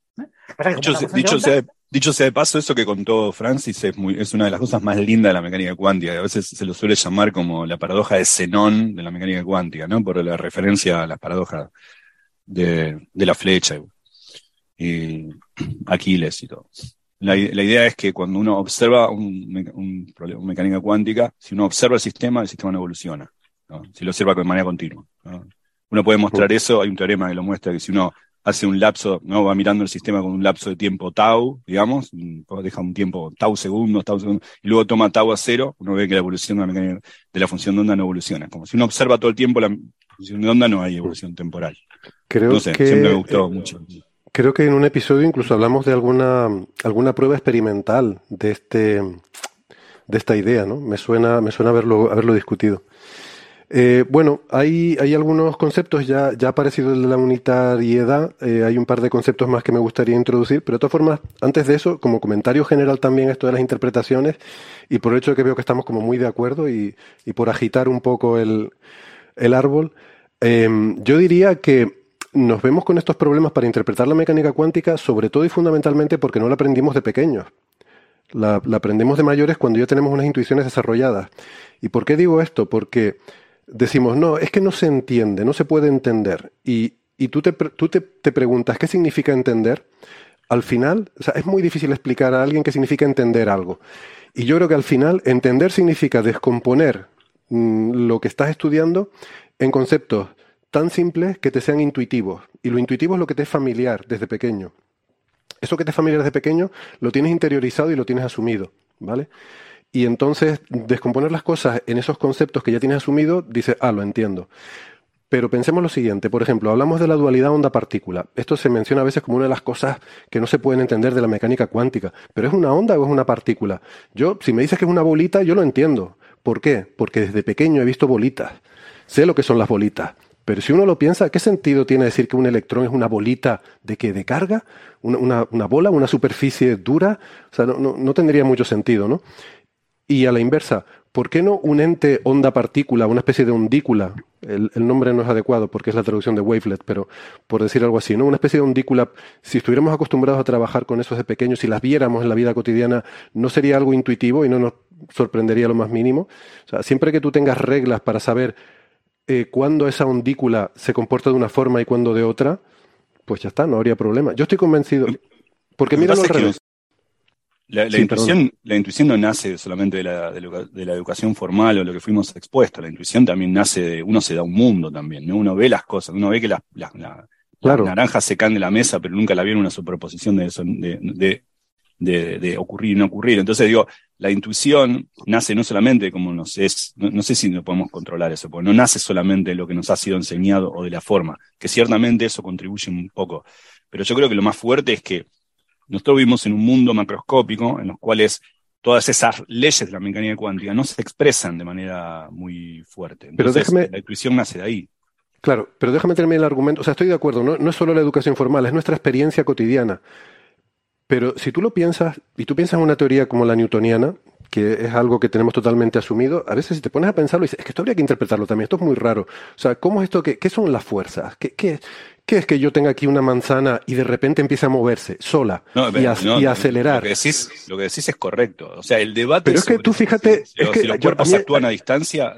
Dicho, sea, dicho sea de paso, eso que contó Francis es, muy, es una de las cosas más lindas de la mecánica cuántica. A veces se lo suele llamar como la paradoja de Zenón de la mecánica cuántica, ¿no? Por la referencia a las paradojas de, de la flecha y Aquiles y todo. La, la idea es que cuando uno observa un, un problema- una mecánica cuántica, si uno observa el sistema, el sistema no evoluciona. ¿no? Si lo observa de manera continua. ¿no? Uno puede mostrar eso, hay un teorema que lo muestra que si uno hace un lapso, ¿no? Va mirando el sistema con un lapso de tiempo tau, digamos, deja un tiempo tau segundos, tau segundos, y luego toma tau a cero, uno ve que la evolución de la, mecánica- de la función de onda no evoluciona. Como si uno observa todo el tiempo la función de onda, no hay evolución temporal. Creo no sé, que, siempre me gustó eh, mucho. Creo que en un episodio incluso hablamos de alguna, alguna prueba experimental de este de esta idea, ¿no? Me suena, me suena haberlo, haberlo discutido. Eh, bueno, hay, algunos conceptos ya, ya aparecidos de la unitariedad, eh, hay un par de conceptos más que me gustaría introducir, pero de todas formas, antes de eso, como comentario general también esto de las interpretaciones, y por el hecho de que veo que estamos como muy de acuerdo y, por agitar un poco el, el árbol, eh, yo diría que nos vemos con estos problemas para interpretar la mecánica cuántica, sobre todo y fundamentalmente porque no la aprendimos de pequeños. La aprendemos de mayores cuando ya tenemos unas intuiciones desarrolladas. ¿Y por qué digo esto? Porque decimos, no, es que no se entiende, no se puede entender. Y, y tú, te, tú te, te preguntas, ¿qué significa entender? Al final, o sea, es muy difícil explicar a alguien qué significa entender algo. Y yo creo que al final, entender significa descomponer mm, lo que estás estudiando en conceptos tan simples que te sean intuitivos. Y lo intuitivo es lo que te es familiar desde pequeño. Eso que te es familiar desde pequeño lo tienes interiorizado y lo tienes asumido, ¿vale? Y entonces descomponer las cosas en esos conceptos que ya tienes asumido, dices, ah, lo entiendo. Pero pensemos lo siguiente, por ejemplo, hablamos de la dualidad onda-partícula. Esto se menciona a veces como una de las cosas que no se pueden entender de la mecánica cuántica. ¿Pero es una onda o es una partícula? Yo, si me dices que es una bolita, yo lo entiendo. ¿Por qué? Porque desde pequeño he visto bolitas. Sé lo que son las bolitas. Pero si uno lo piensa, ¿qué sentido tiene decir que un electrón es una bolita de qué? ¿De carga? ¿Una, una, bola? ¿Una superficie dura? O sea, no, no, no tendría mucho sentido, ¿no? Y a la inversa, ¿por qué no un ente onda-partícula, una especie de ondícula? El, el, nombre no es adecuado porque es la traducción de wavelet, pero por decir algo así, ¿no? Una especie de ondícula, si estuviéramos acostumbrados a trabajar con esos de pequeños, si las viéramos en la vida cotidiana, ¿no sería algo intuitivo y no nos sorprendería lo más mínimo? O sea, siempre que tú tengas reglas para saber eh, cuándo esa ondícula se comporta de una forma y cuándo de otra, pues ya está, no habría problema. Yo estoy convencido, porque mira al revés. La, la, sí, intuición, la, intuición, no nace solamente de la, de, la, de la, educación formal o lo que fuimos expuestos. La intuición también nace de, uno se da un mundo también, ¿no? Uno ve las cosas, uno ve que las claro. naranjas se caen de la mesa, pero nunca la vieron una superposición de, eso, de, de, ocurrir y no ocurrir. Entonces digo, la intuición nace no solamente como nos es, no, no sé si no podemos controlar eso, porque no nace solamente de lo que nos ha sido enseñado o de la forma, que ciertamente eso contribuye un poco. Pero yo creo que lo más fuerte es que nosotros vivimos en un mundo macroscópico en los cuales todas esas leyes de la mecánica cuántica no se expresan de manera muy fuerte. Entonces, pero déjame, la intuición nace de ahí. Claro, pero déjame terminar el argumento. O sea, estoy de acuerdo, no, no es solo la educación formal, es nuestra experiencia cotidiana. Pero si tú lo piensas, y tú piensas en una teoría como la newtoniana, que es algo que tenemos totalmente asumido, a veces si te pones a pensarlo, dices, es que esto habría que interpretarlo también, esto es muy raro. O sea, ¿cómo es esto? ¿Qué, qué son las fuerzas? ¿Qué, qué, ¿Qué es que yo tenga aquí una manzana y de repente empiece a moverse sola No, y, a, no, y no, acelerar? Lo que, decís, lo que decís es correcto. O sea, el debate. Pero es que tú fíjate, si, es si que los yo- cuerpos a mí- actúan a distancia.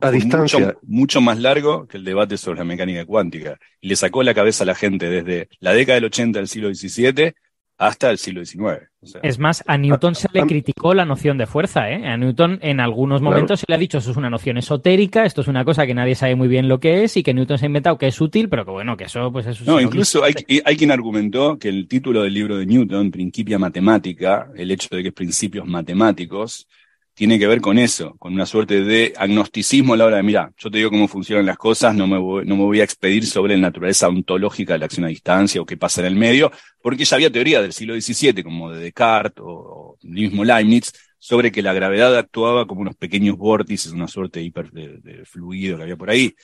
A distancia. Mucho, mucho más largo que el debate sobre la mecánica cuántica. Y le sacó la cabeza a la gente desde la década del 80 del siglo XVII hasta el siglo XIX. O sea, Es más, a Newton se le criticó la noción de fuerza, ¿eh? A Newton en algunos Claro. momentos se le ha dicho eso es una noción esotérica, esto es una cosa que nadie sabe muy bien lo que es y que Newton se ha inventado que es útil, pero que bueno, que eso pues eso No, es incluso hay, hay quien argumentó que el título del libro de Newton, Principia Matemática, el hecho de que es principios matemáticos, tiene que ver con eso, con una suerte de agnosticismo a la hora de, mira, yo te digo cómo funcionan las cosas, no me voy, no me voy a expedir sobre la naturaleza ontológica de la acción a distancia o qué pasa en el medio, porque ya había teoría del siglo XVII, como de Descartes o, o mismo Leibniz, sobre que la gravedad actuaba como unos pequeños vórtices, una suerte de, hiper, de fluido que había por ahí.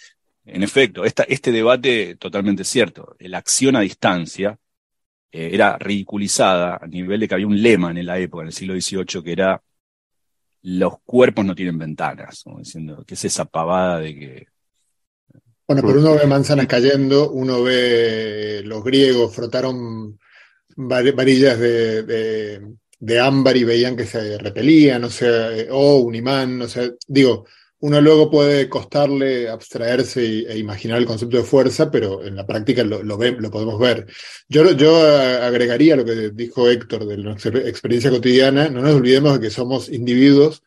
En efecto, esta, este debate totalmente cierto. La acción a distancia eh, era ridiculizada a nivel de que había un lema en la época, en el siglo XVIII, que era los cuerpos no tienen ventanas, como diciendo que es esa pavada de que Bueno, pero uno ve manzanas cayendo, uno ve los griegos frotaron var- varillas de, de- de ámbar y veían que se repelían, o sea, eh, o un imán, o sea, digo, uno luego puede costarle abstraerse e imaginar el concepto de fuerza, pero en la práctica lo, lo, ve- lo podemos ver. Yo, yo agregaría lo que dijo Héctor de nuestra experiencia cotidiana, no nos olvidemos de que somos individuos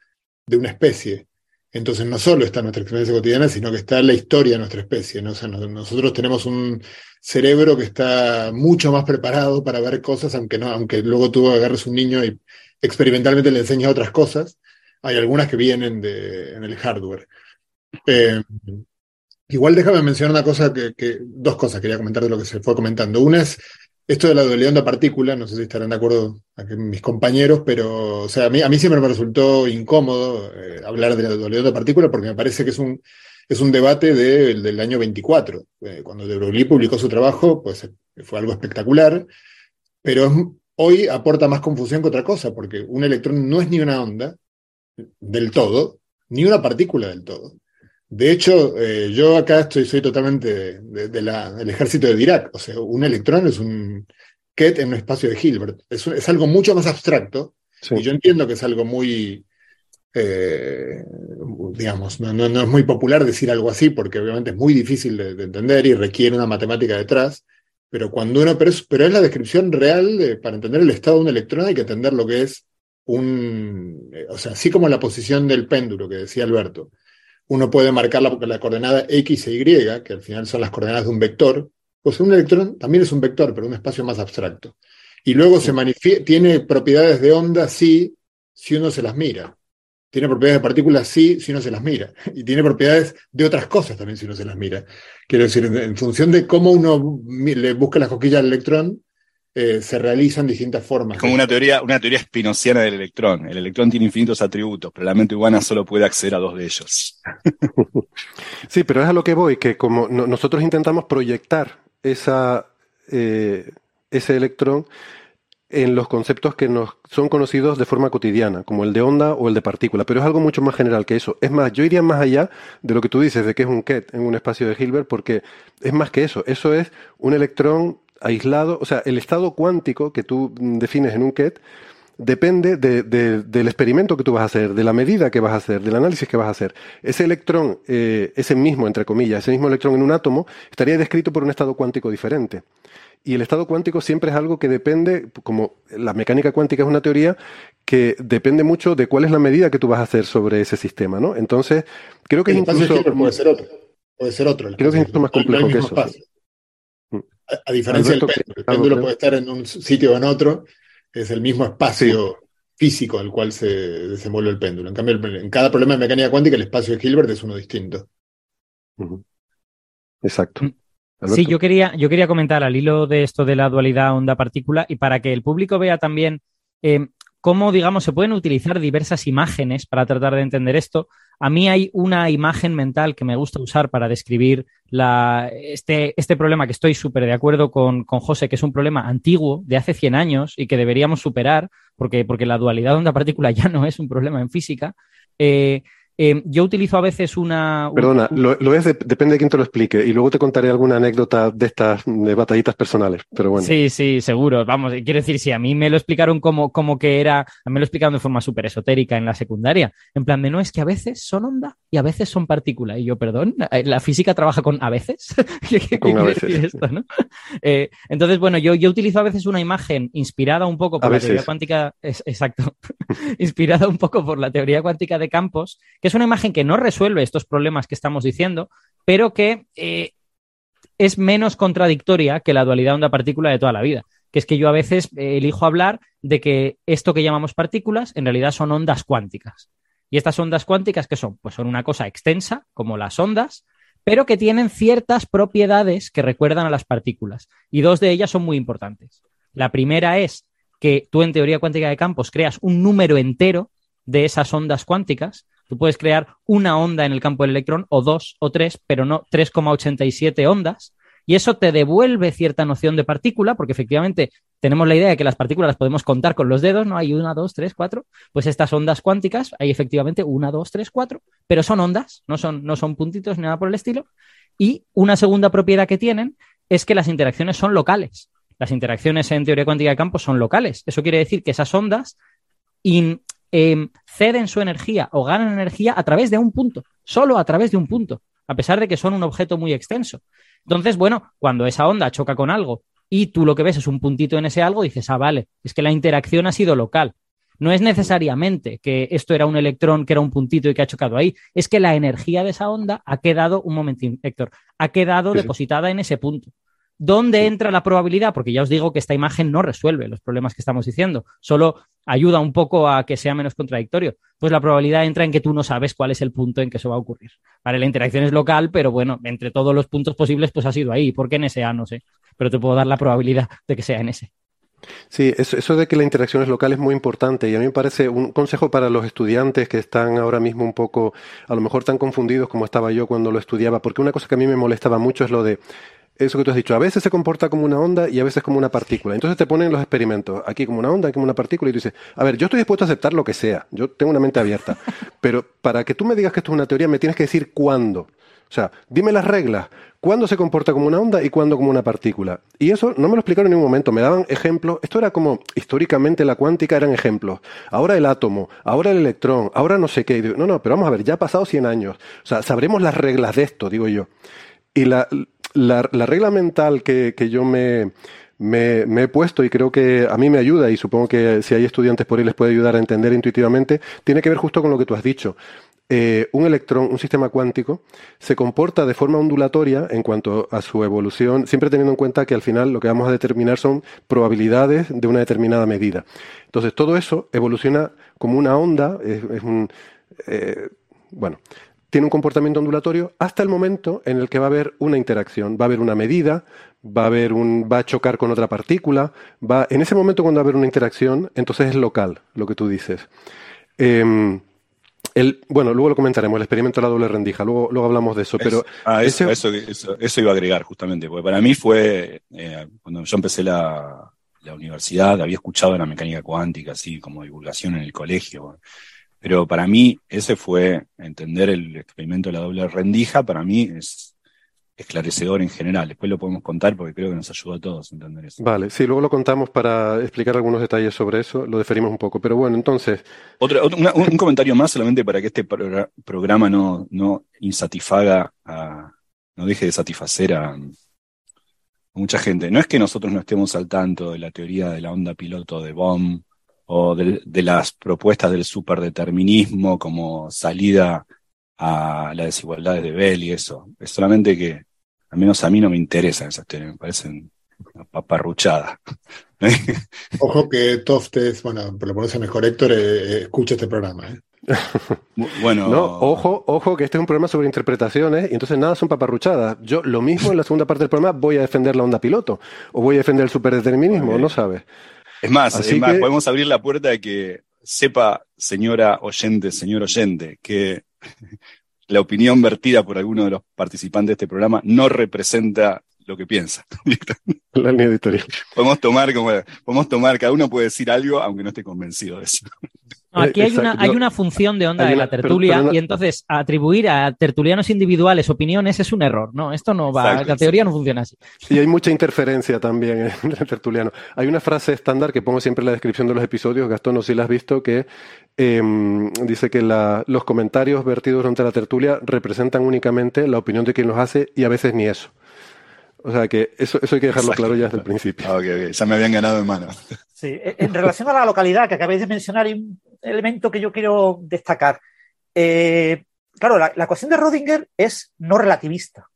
de una especie. Entonces no solo está nuestra experiencia cotidiana, sino que está la historia de nuestra especie. ¿no? O sea, no- nosotros tenemos un cerebro que está mucho más preparado para ver cosas, aunque no, aunque luego tú agarres un niño y experimentalmente le enseñas otras cosas. Hay algunas que vienen de, en el hardware. Eh, igual déjame mencionar una cosa que, que- dos cosas quería comentar de lo que se fue comentando. Una es esto de la dualidad onda partícula, no sé si estarán de acuerdo aquí mis compañeros, pero o sea, a mí, a mí siempre me resultó incómodo eh, hablar de la dualidad onda partícula porque me parece que es un, es un debate de- del año 24. Eh, cuando de Broglie publicó su trabajo, pues eh, fue algo espectacular, pero es- hoy aporta más confusión que otra cosa, porque un electrón no es ni una onda del todo, ni una partícula del todo. De hecho, eh, yo acá estoy, soy totalmente de- de- de la- del ejército de Dirac. O sea, un electrón es un ket en un espacio de Hilbert. Es, es algo mucho más abstracto. Sí. Y yo entiendo que es algo muy, eh, digamos, no, no- no es muy popular decir algo así porque obviamente es muy difícil de, de entender y requiere una matemática detrás. Pero cuando uno, pero es, pero es la descripción real de- para entender el estado de un electrón hay que entender lo que es un, eh, o sea, así como la posición del péndulo que decía Alberto, uno puede marcar la, la coordenada X e Y, que al final son las coordenadas de un vector, pues un electrón también es un vector, pero un espacio más abstracto. Y luego se manifie- tiene propiedades de onda sí, si uno se las mira. Tiene propiedades de partículas sí, si uno se las mira. Y tiene propiedades de otras cosas también si uno se las mira. Quiero decir, en, en función de cómo uno le busca las cosquillas al electrón, eh, se realizan distintas formas. es como una teoría, una teoría espinociana del electrón. El electrón tiene infinitos atributos, pero la mente humana solo puede acceder a dos de ellos. Sí, pero es a lo que voy, que como no- nosotros intentamos proyectar esa, eh, ese electrón en los conceptos que nos son conocidos de forma cotidiana, como el de onda o el de partícula, pero es algo mucho más general que eso. Es más, yo iría más allá de lo que tú dices, de que es un ket en un espacio de Hilbert, porque es más que eso. Eso es un electrón aislado, o sea, el estado cuántico que tú defines en un ket depende de- de- del experimento que tú vas a hacer, de la medida que vas a hacer, del análisis que vas a hacer. Ese electrón, eh, ese mismo, entre comillas, ese mismo electrón en un átomo, estaría descrito por un estado cuántico diferente. Y el estado cuántico siempre es algo que depende, como la mecánica cuántica es una teoría que depende mucho de cuál es la medida que tú vas a hacer sobre ese sistema, ¿no? Entonces, creo que el es incluso... Puede ser otro. Puede ser otro. Creo que es incluso más complejo que eso. espacio. A, a diferencia Alberto, del péndulo, el péndulo puede estar en un sitio o en otro, es el mismo espacio físico al cual se desenvuelve el péndulo. En cambio, en cada problema de mecánica cuántica, el espacio de Hilbert es uno distinto. Exacto. Sí, Alberto. yo quería, yo quería comentar al hilo de esto de la dualidad onda-partícula y para que el público vea también eh, cómo, digamos, se pueden utilizar diversas imágenes para tratar de entender esto. A mí hay una imagen mental que me gusta usar para describir este, este problema que estoy súper de acuerdo con, con José, que es un problema antiguo de hace 100 años y que deberíamos superar porque, porque la dualidad onda-partícula ya no es un problema en física. Eh, Eh, yo utilizo a veces una... Perdona, lo, lo es, de- depende de quién te lo explique. Y luego te contaré alguna anécdota de estas de batallitas personales. Pero bueno. Sí, sí, seguro. Vamos, quiero decir, si a mí me lo explicaron como, como que era, a mí me lo explicaron de forma súper esotérica en la secundaria. En plan de, no, es que a veces son onda y a veces son partícula. Y yo, perdón, eh, la física trabaja con a veces. ¿Qué, qué- qué Con a veces. decir esto, no? Eh, entonces, bueno, yo, yo utilizo a veces una imagen inspirada un poco por A la veces. teoría cuántica, es- exacto, inspirada un poco por la teoría cuántica de campos, que es una imagen que no resuelve estos problemas que estamos diciendo, pero que eh, es menos contradictoria que la dualidad onda-partícula de toda la vida. Que es que yo a veces eh, elijo hablar de que esto que llamamos partículas en realidad son ondas cuánticas. Y estas ondas cuánticas, ¿qué son? Pues son una cosa extensa, como las ondas, pero que tienen ciertas propiedades que recuerdan a las partículas. Y dos de ellas son muy importantes. La primera es que tú en teoría cuántica de campos creas un número entero de esas ondas cuánticas. Tú puedes crear una onda en el campo del electrón, o dos, o tres, pero no 3,87 ondas. Y eso te devuelve cierta noción de partícula, porque efectivamente tenemos la idea de que las partículas las podemos contar con los dedos, ¿no? Hay una, dos, tres, cuatro. Pues estas ondas cuánticas, hay efectivamente una, dos, tres, cuatro, pero son ondas, no son, no son puntitos ni nada por el estilo. Y una segunda propiedad que tienen es que las interacciones son locales. Las interacciones en teoría cuántica de campos son locales. Eso quiere decir que esas ondas in- em, ceden su energía o ganan energía a través de un punto, solo a través de un punto, a pesar de que son un objeto muy extenso. Entonces, bueno, cuando esa onda choca con algo y tú lo que ves es un puntito en ese algo, dices, ah, vale, es que la interacción ha sido local. No es necesariamente que esto era un electrón que era un puntito y que ha chocado ahí, es que la energía de esa onda ha quedado, un momentín, Héctor, ha quedado Sí, sí. depositada en ese punto. ¿Dónde entra la probabilidad? Porque ya os digo que esta imagen no resuelve los problemas que estamos diciendo, solo ayuda un poco a que sea menos contradictorio. Pues la probabilidad entra en que tú no sabes cuál es el punto en que eso va a ocurrir. Vale, la interacción es local, pero bueno, entre todos los puntos posibles, pues ha sido ahí. ¿Por qué en ese A? No sé. Pero te puedo dar la probabilidad de que sea en ese. Sí, eso, eso de que la interacción es local es muy importante y a mí me parece un consejo para los estudiantes que están ahora mismo un poco, a lo mejor tan confundidos como estaba yo cuando lo estudiaba, porque una cosa que a mí me molestaba mucho es lo de eso que tú has dicho, a veces se comporta como una onda y a veces como una partícula. Entonces te ponen los experimentos, aquí como una onda, aquí como una partícula, y tú dices, a ver, yo estoy dispuesto a aceptar lo que sea, yo tengo una mente abierta, pero para que tú me digas que esto es una teoría, me tienes que decir cuándo. O sea, dime las reglas, cuándo se comporta como una onda y cuándo como una partícula. Y eso no me lo explicaron en ningún momento, me daban ejemplos, esto era como, históricamente la cuántica eran ejemplos, ahora el átomo, ahora el electrón, ahora no sé qué, no, no, pero vamos a ver, ya ha pasado 100 años, o sea, sabremos las reglas de esto, digo yo. Y la, la, la regla mental que, que yo me, me, me he puesto y creo que a mí me ayuda y supongo que si hay estudiantes por ahí les puede ayudar a entender intuitivamente, tiene que ver justo con lo que tú has dicho. Eh, un electrón, un sistema cuántico, se comporta de forma ondulatoria en cuanto a su evolución, siempre teniendo en cuenta que al final lo que vamos a determinar son probabilidades de una determinada medida. Entonces, todo eso evoluciona como una onda, es, es un, eh, bueno, tiene un comportamiento ondulatorio hasta el momento en el que va a haber una interacción, va a haber una medida, va a haber un, va a chocar con otra partícula, va, en ese momento cuando va a haber una interacción, entonces es local, lo que tú dices. Em, el, bueno, luego lo comentaremos, el experimento de la doble rendija, luego, luego hablamos de eso, pero ah, eso, ese- eso, eso, eso iba a agregar justamente, porque para mí fue, eh, cuando yo empecé la, la universidad, había escuchado la mecánica cuántica, así como divulgación en el colegio, pero para mí ese fue entender el experimento de la doble rendija, para mí es esclarecedor en general, después lo podemos contar porque creo que nos ayuda a todos a entender eso. Vale, sí, luego lo contamos para explicar algunos detalles sobre eso, lo deferimos un poco, pero bueno, entonces, Otro, otro- una- un, comentario más solamente para que este progra- programa no, no insatisfaga, a- no deje de satisfacer a, a mucha gente. No es que nosotros no estemos al tanto de la teoría de la onda piloto de Bohm o de, de las propuestas del superdeterminismo como salida a las desigualdades de Bell y eso. Es solamente que, al menos a mí no me interesan esas teorías, me parecen una paparruchada. Ojo que Toftes, bueno, por lo menos mejor Héctor, eh, eh, escucha este programa. ¿eh? Bueno, no, ojo, ojo, que este es un programa sobre interpretaciones y entonces nada son paparruchadas. Yo lo mismo en la segunda parte del programa voy a defender la onda piloto o voy a defender el superdeterminismo, no sabes. Es más, Así es más, que- podemos abrir la puerta de que sepa, señora oyente, señor oyente, que la opinión vertida por alguno de los participantes de este programa no representa lo que piensa. La línea editorial. podemos tomar como, podemos tomar, cada uno puede decir algo aunque no esté convencido de eso. No, aquí hay una, hay Yo- una función de onda de la tertulia pero no- y entonces atribuir a tertulianos individuales opiniones es un error. No, esto no va, Exacto, la teoría no funciona así. Y hay mucha interferencia también en el tertuliano. Hay una frase estándar que pongo siempre en la descripción de los episodios, Gastón, no sé si la has visto, que em, dice que la- los comentarios vertidos durante la tertulia representan únicamente la opinión de quien los hace y a veces ni eso. O sea que eso, eso hay que dejarlo Exacto. claro ya desde el principio. Ah, ok, ok. Ya me habían ganado en mano. Sí, en relación a la localidad que acabáis de mencionar, hay un elemento que yo quiero destacar. Eh, claro, la, la ecuación de Rödinger es no relativista.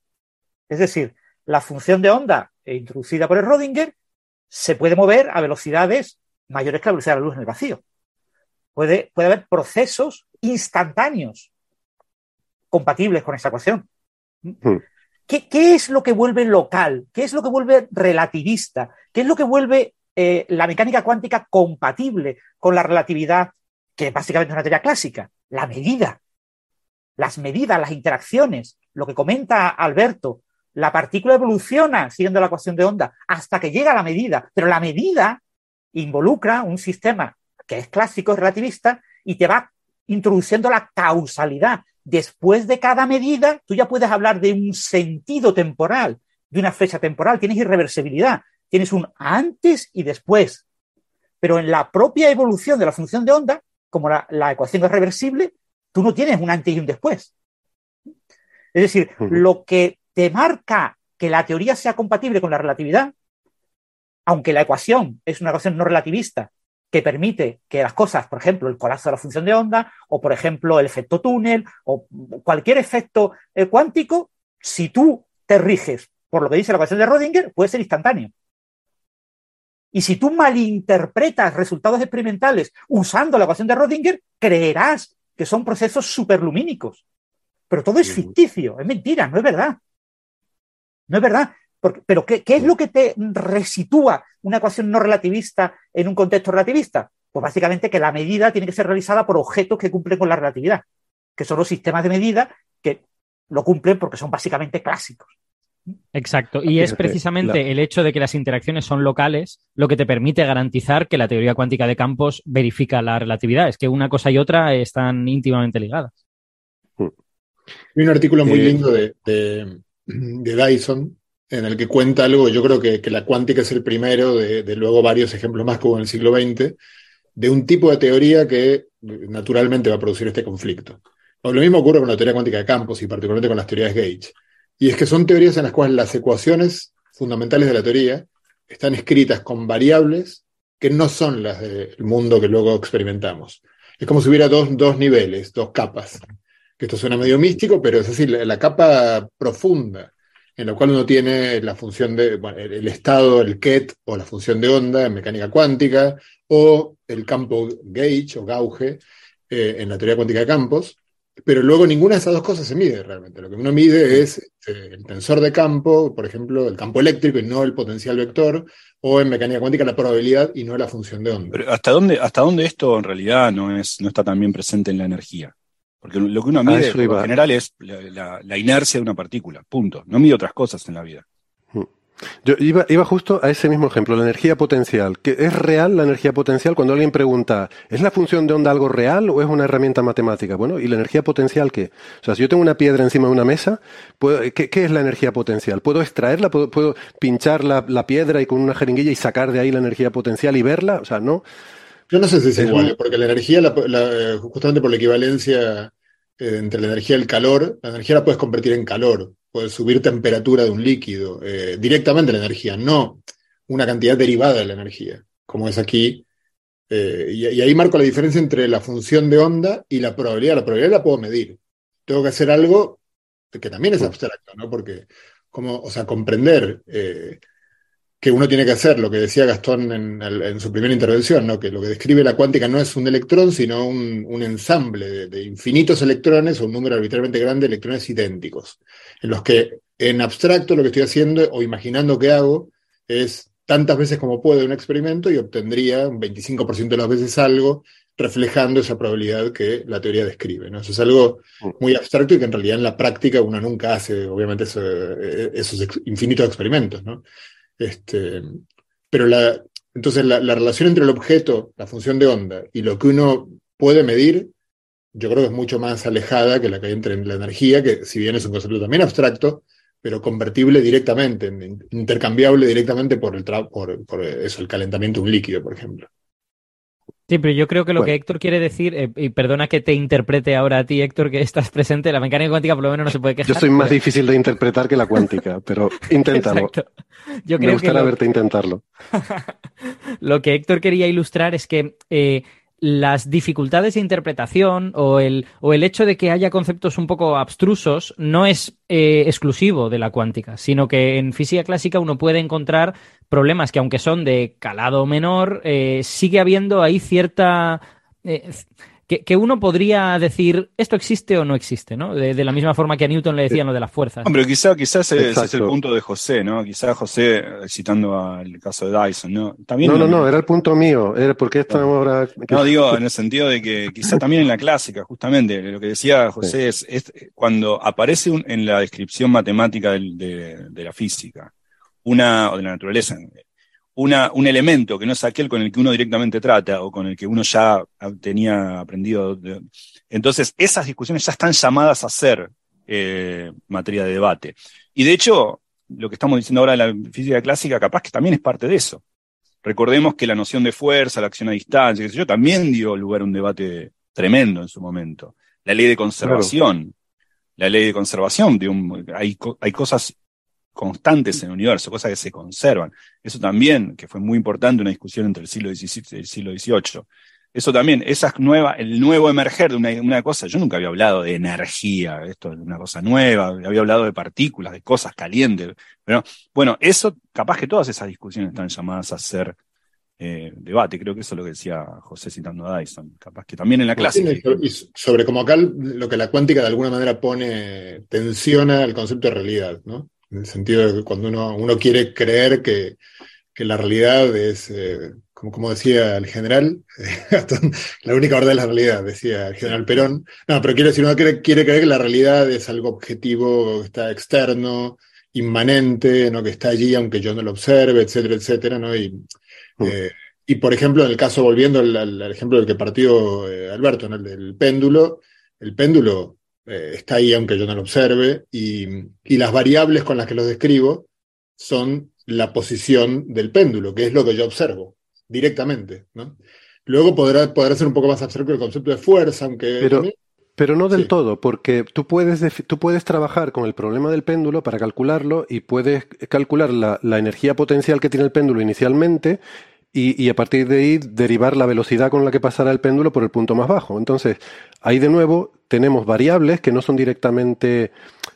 Es decir, la función de onda eh, introducida por el Rödinger se puede mover a velocidades mayores que la velocidad de la luz en el vacío. Puede, puede haber procesos instantáneos compatibles con esa ecuación. Hmm. ¿Qué, qué es lo que vuelve local? ¿Qué es lo que vuelve relativista? ¿Qué es lo que vuelve eh, la mecánica cuántica compatible con la relatividad, que básicamente es una teoría clásica? La medida. Las medidas, las interacciones, lo que comenta Alberto, la partícula evoluciona siguiendo la ecuación de onda hasta que llega a la medida, pero la medida involucra un sistema que es clásico, es relativista, y te va introduciendo la causalidad. Después de cada medida, tú ya puedes hablar de un sentido temporal, de una fecha temporal, tienes irreversibilidad, tienes un antes y después. Pero en la propia evolución de la función de onda, como la, la ecuación es reversible, tú no tienes un antes y un después. Es decir, lo que te marca que la teoría sea compatible con la relatividad, aunque la ecuación es una ecuación no relativista que permite que las cosas, por ejemplo, el colapso de la función de onda, o por ejemplo, el efecto túnel, o cualquier efecto eh, cuántico, si tú te riges por lo que dice la ecuación de Rödinger, puede ser instantáneo. Y si tú malinterpretas resultados experimentales usando la ecuación de Rödinger, creerás que son procesos superlumínicos. Pero todo es ficticio, es mentira, no es verdad. No es verdad. Porque- pero ¿qué, qué es lo que te resitúa una ecuación no relativista en un contexto relativista? Pues básicamente que la medida tiene que ser realizada por objetos que cumplen con la relatividad, que son los sistemas de medida que lo cumplen porque son básicamente clásicos. Exacto. Y es precisamente el hecho de que las interacciones son locales lo que te permite garantizar que la teoría cuántica de campos verifica la relatividad. Es que una cosa y otra están íntimamente ligadas. Hay un artículo muy Eh, lindo de, de, de Dyson en el que cuenta algo, yo creo que, que la cuántica es el primero de, de luego varios ejemplos más que hubo en el siglo XX, de un tipo de teoría que naturalmente va a producir este conflicto. O lo mismo ocurre con la teoría cuántica de campos y particularmente con las teorías Gauge. Y es que son teorías en las cuales las ecuaciones fundamentales de la teoría están escritas con variables que no son las del mundo que luego experimentamos. Es como si hubiera dos, dos niveles, dos capas que esto suena medio místico, pero es decir, la, capa profunda, en la cual uno tiene la función de, bueno, el, el estado, el ket, o la función de onda en mecánica cuántica, o el campo gauge o gauge eh, en la teoría cuántica de campos, pero luego ninguna de esas dos cosas se mide realmente. Lo que uno mide es eh, el tensor de campo, por ejemplo, el campo eléctrico y no el potencial vector, o en mecánica cuántica la probabilidad y no la función de onda. Pero ¿hasta dónde, ¿hasta dónde esto en realidad no, es, no está tan bien presente en la energía? Porque lo que uno mide iba. general es la, la- la inercia de una partícula, punto. No mide otras cosas en la vida. Yo iba, iba justo a ese mismo ejemplo, la energía potencial. ¿Que ¿Es real la energía potencial? Cuando alguien pregunta, ¿es la función de onda algo real o es una herramienta matemática? Bueno, ¿y la energía potencial qué? O sea, si yo tengo una piedra encima de una mesa, ¿puedo- ¿qué, qué es la energía potencial? ¿Puedo extraerla? ¿Puedo, puedo pinchar la, la piedra y con una jeringuilla y sacar de ahí la energía potencial y verla? O sea, no. Yo no sé si es, Es igual, un- ¿eh? porque la energía, la- la- justamente por la equivalencia eh, entre la energía y el calor, la energía la puedes convertir en calor, puedes subir temperatura de un líquido, eh, directamente la energía, no una cantidad derivada de la energía, como es aquí. Eh, y, y ahí marco la diferencia entre la función de onda y la probabilidad. La probabilidad la puedo medir. Tengo que hacer algo que también es abstracto, ¿no? Porque, como, o sea, comprender que uno tiene que hacer, lo que decía Gastón en, su primera intervención, ¿no? que lo que describe la cuántica no es un electrón, sino un, ensamble de, infinitos electrones o un número arbitrariamente grande de electrones idénticos, en los que en abstracto lo que estoy haciendo o imaginando que hago es tantas veces como puedo un experimento y obtendría un 25% de las veces algo reflejando esa probabilidad que la teoría describe. Eso es algo muy abstracto y que en realidad en la práctica uno nunca hace, obviamente, eh, esos infinitos experimentos. ¿no? Este, pero la, entonces la, la relación entre el objeto, la función de onda, y lo que uno puede medir, yo creo que es mucho más alejada que la que hay entre la energía, que si bien es un concepto también abstracto, pero convertible directamente, intercambiable directamente por el, por, por eso, el calentamiento de un líquido, por ejemplo. Sí, pero yo creo que lo que Héctor quiere decir, eh, y perdona que te interprete ahora a ti, Héctor, que estás presente, la mecánica cuántica por lo menos no se puede quejar. Yo soy más difícil de interpretar que la cuántica, pero inténtalo. Yo creo Me gustaría verte intentarlo. lo que Héctor quería ilustrar es que eh, las dificultades de interpretación o el, o el hecho de que haya conceptos un poco abstrusos no es eh, exclusivo de la cuántica, sino que en física clásica uno puede encontrar problemas que aunque son de calado menor, eh, sigue habiendo ahí cierta... Eh, que, uno podría decir esto existe o no existe, ¿no? De, la misma forma que a Newton le decían lo de las fuerzas. Hombre, quizá, quizás ese, es el punto de José, ¿no? Quizás José, citando al caso de Dyson, ¿no? También no, no, no, era el punto mío, era porque estamos ahora... No, digo, en el sentido de que quizá también en la clásica, justamente, lo que decía José es, cuando aparece en la descripción matemática de, de la física, una, o de la naturaleza, un elemento que no es aquel con el que uno directamente trata o con el que uno ya tenía aprendido. entonces, esas discusiones ya están llamadas a ser eh, materia de debate. Y de hecho, lo que estamos diciendo ahora en la física clásica, capaz que también es parte de eso. Recordemos que la noción de fuerza, la acción a distancia, yo, también dio lugar a un debate tremendo en su momento. La ley de conservación. La ley de conservación, hay, hay cosas constantes en el universo, cosas que se conservan. Eso también, que fue muy importante, una discusión entre el siglo XVII y el siglo XVIII. Eso también, esa nueva, el nuevo emerger de una, cosa, yo nunca había hablado de energía, esto es una cosa nueva, había hablado de partículas, de cosas calientes, pero bueno, eso, capaz que todas esas discusiones están llamadas a ser eh, debate, creo que eso es lo que decía José citando a Dyson, capaz que también en la clase. Y sobre como acá lo que la cuántica de alguna manera pone, tensiona el concepto de realidad, ¿no? En el sentido de que cuando uno, uno quiere creer que, que la realidad es, eh, como, como, decía el general, la única verdad es la realidad, decía el general Perón. No, pero quiere decir, uno quiere, quiere creer que la realidad es algo objetivo, que está externo, inmanente, ¿no? que está allí aunque yo no lo observe, etcétera, etcétera, ¿no? Y, mm. eh, y por ejemplo, en el caso, volviendo al, ejemplo del que partió eh, Alberto, el del péndulo, el péndulo eh, está ahí aunque yo no lo observe, y, las variables con las que lo describo son la posición del péndulo, que es lo que yo observo directamente. ¿no? Luego podrá, podrá ser un poco más abstracto el concepto de fuerza, aunque... Pero, pero no del todo, porque tú puedes, tú puedes trabajar con el problema del péndulo para calcularlo y puedes calcular la, la energía potencial que tiene el péndulo inicialmente y, a partir de ahí derivar la velocidad con la que pasará el péndulo por el punto más bajo. Entonces, ahí de nuevo tenemos variables que no son directamente,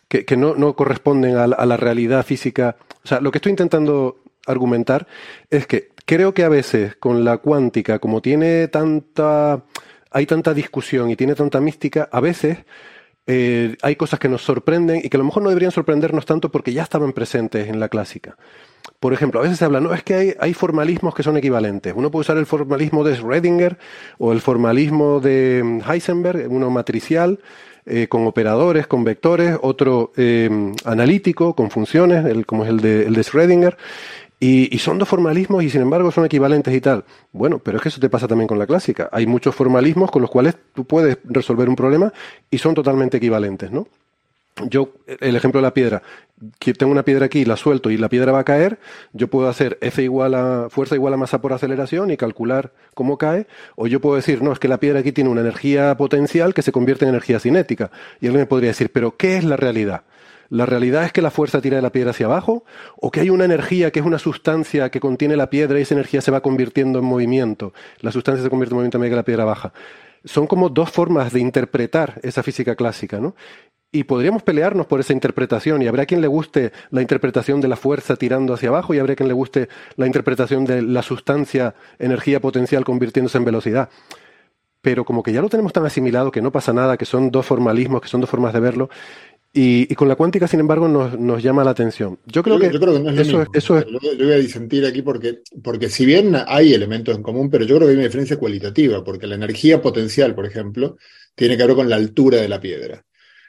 que, no, corresponden a la, realidad física. O sea, lo que estoy intentando argumentar es que creo que a veces con la cuántica, como tiene tanta, hay tanta discusión y tiene tanta mística, a veces eh, hay cosas que nos sorprenden y que a lo mejor no deberían sorprendernos tanto porque ya estaban presentes en la clásica. Por ejemplo, a veces se habla, no, es que hay, formalismos que son equivalentes. Uno puede usar el formalismo de Schrödinger o el formalismo de mm, Heisenberg, uno matricial, eh, con operadores, con vectores, otro eh, analítico, con funciones, como es el de, el de Schrödinger. Y, son dos formalismos y sin embargo son equivalentes y tal. Bueno, pero es que eso te pasa también con la clásica. Hay muchos formalismos con los cuales tú puedes resolver un problema y son totalmente equivalentes, ¿no? yo, el ejemplo de la piedra, que tengo una piedra aquí, la suelto y la piedra va a caer, yo puedo hacer F igual a fuerza igual a masa por aceleración y calcular cómo cae, o yo puedo decir, no, es que la piedra aquí tiene una energía potencial que se convierte en energía cinética. Y alguien me podría decir, pero ¿qué es la realidad? ¿La realidad es que la fuerza tira de la piedra hacia abajo? ¿O que hay una energía que es una sustancia que contiene la piedra y esa energía se va convirtiendo en movimiento? La sustancia se convierte en movimiento a medida que la piedra baja son como dos formas de interpretar esa física clásica, ¿no? Y podríamos pelearnos por esa interpretación y habrá quien le guste la interpretación de la fuerza tirando hacia abajo y habrá quien le guste la interpretación de la sustancia, energía potencial convirtiéndose en velocidad. Pero como que ya lo tenemos tan asimilado que no pasa nada, que son dos formalismos, que son dos formas de verlo, y, con la cuántica, sin embargo, nos, llama la atención. Yo creo, que, eso, es, Yo, voy a disentir aquí porque, porque si bien hay elementos en común, pero yo creo que hay una diferencia cualitativa, porque la energía potencial, por ejemplo, tiene que ver con la altura de la piedra.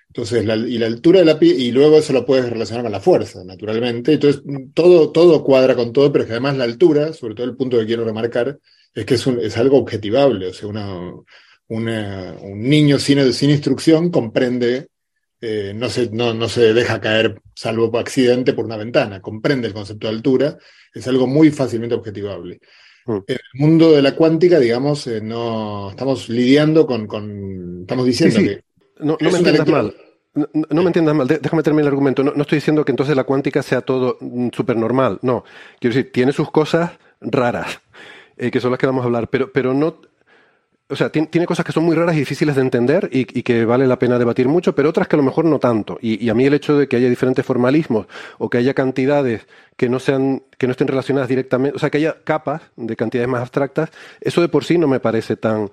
Entonces, y la altura de la piedra, y luego eso lo puedes relacionar con la fuerza, naturalmente. Entonces, todo, todo cuadra con todo, pero es que además la altura, sobre todo el punto que quiero remarcar, es que es, es algo objetivable, o sea, una, una- un niño sin, sin instrucción comprende, eh, no, se, no, no se deja caer, salvo por accidente, por una ventana, comprende el concepto de altura, es algo muy fácilmente objetivable. Mm. En el mundo de la cuántica, digamos, eh, no estamos lidiando con, con- estamos diciendo Sí, sí. que No, no me entiendas mal. No, no- me entiendas mal, déjame terminar el argumento. No, no estoy diciendo que entonces la cuántica sea todo súper normal. No, quiero decir, tiene sus cosas raras, eh, que son las que vamos a hablar, pero, pero no. O sea, tiene, cosas que son muy raras y difíciles de entender y, y que vale la pena debatir mucho, pero otras que a lo mejor no tanto. Y, y a mí el hecho de que haya diferentes formalismos o que haya cantidades que no sean, que no estén relacionadas directamente, o sea, que haya capas de cantidades más abstractas, eso de por sí no me parece tan,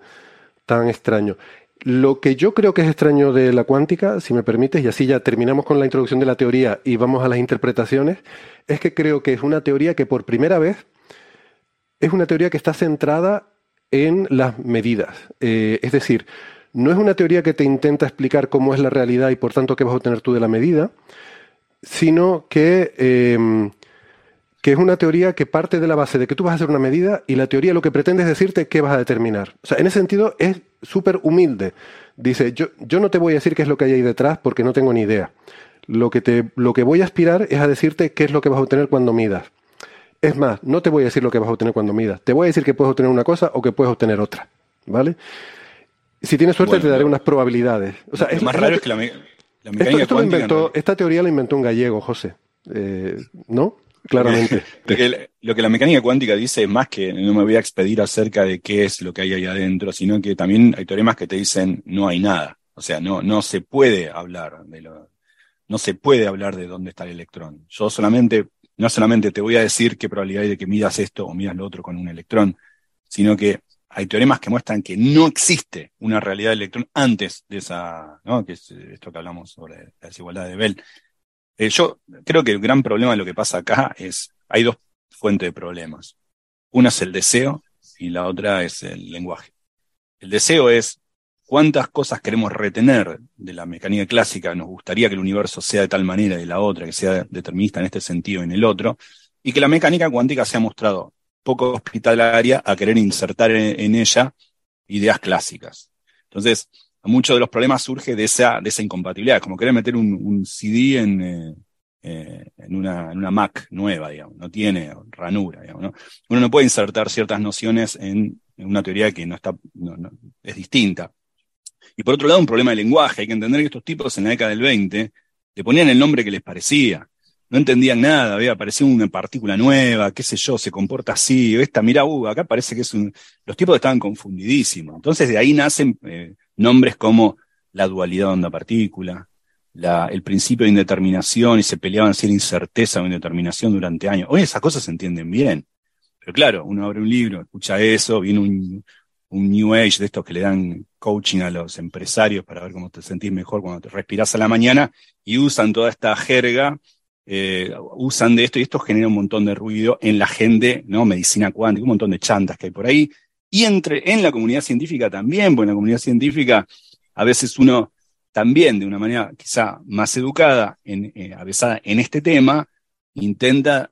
tan extraño. Lo que yo creo que es extraño de la cuántica, si me permites, y así ya terminamos con la introducción de la teoría y vamos a las interpretaciones, es que creo que es una teoría que por primera vez es una teoría que está centrada en las medidas. Eh, es decir, no es una teoría que te intenta explicar cómo es la realidad y por tanto qué vas a obtener tú de la medida, sino que, eh, que es una teoría que parte de la base de que tú vas a hacer una medida y la teoría lo que pretende es decirte qué vas a determinar. O sea, en ese sentido es súper humilde. Dice, yo, yo no te voy a decir qué es lo que hay ahí detrás porque no tengo ni idea. Lo que, te, lo que voy a aspirar es a decirte qué es lo que vas a obtener cuando midas. Es más, no te voy a decir lo que vas a obtener cuando midas. Te voy a decir que puedes obtener una cosa o que puedes obtener otra. ¿Vale? Si tienes suerte Bueno, te daré unas probabilidades. O sea, lo es- más es raro es que la, me- la esto, mecánica esto lo cuántica. inventó, esta teoría la inventó un gallego, José. Eh, ¿No? Claramente. Lo que, lo que la mecánica cuántica dice es más que no me voy a expedir acerca de qué es lo que hay ahí adentro, sino que también hay teoremas que te dicen no hay nada. O sea, no, no se puede hablar de lo, no se puede hablar de dónde está el electrón. Yo solamente, no solamente te voy a decir qué probabilidad hay de que midas esto o midas lo otro con un electrón, sino que hay teoremas que muestran que no existe una realidad del electrón antes de esa, ¿no? que es eh, esto que hablamos sobre la desigualdad de Bell. Eh, yo creo que el gran problema de lo que pasa acá es, hay dos fuentes de problemas. Una es el deseo y la otra es el lenguaje. El deseo es cuántas cosas queremos retener de la mecánica clásica, nos gustaría que el universo sea de tal manera y de la otra, que sea determinista en este sentido y en el otro, y que la mecánica cuántica se ha mostrado poco hospitalaria a querer insertar en, ella ideas clásicas. Entonces, muchos de los problemas surge de esa, de esa incompatibilidad, como querer meter un, CD en, eh, eh, en, una, una Mac nueva, digamos, no tiene ranura, digamos, ¿no? Uno no puede insertar ciertas nociones en, una teoría que no está, es distinta. Y por otro lado, un problema de lenguaje. Hay que entender que estos tipos en la década del 20 le ponían el nombre que les parecía. No entendían nada, había aparecido una partícula nueva, qué sé yo, se comporta así, esta, mira, uh, acá parece que es un... Los tipos estaban confundidísimos. Entonces de ahí nacen eh, nombres como la dualidad onda-partícula, la- el principio de indeterminación y se peleaban si era incerteza o indeterminación durante años. Hoy esas cosas se entienden bien. Pero claro, uno abre un libro, escucha eso, viene un, un New Age de estos que le dan coaching a los empresarios para ver cómo te sentís mejor cuando te respiras a la mañana y usan toda esta jerga, eh, usan de esto y esto genera un montón de ruido en la gente, ¿no? Medicina cuántica, un montón de chantas que hay por ahí. Y entre, en la comunidad científica también, porque en la comunidad científica a veces uno también de una manera quizá más educada, en, eh, avesada en este tema, intenta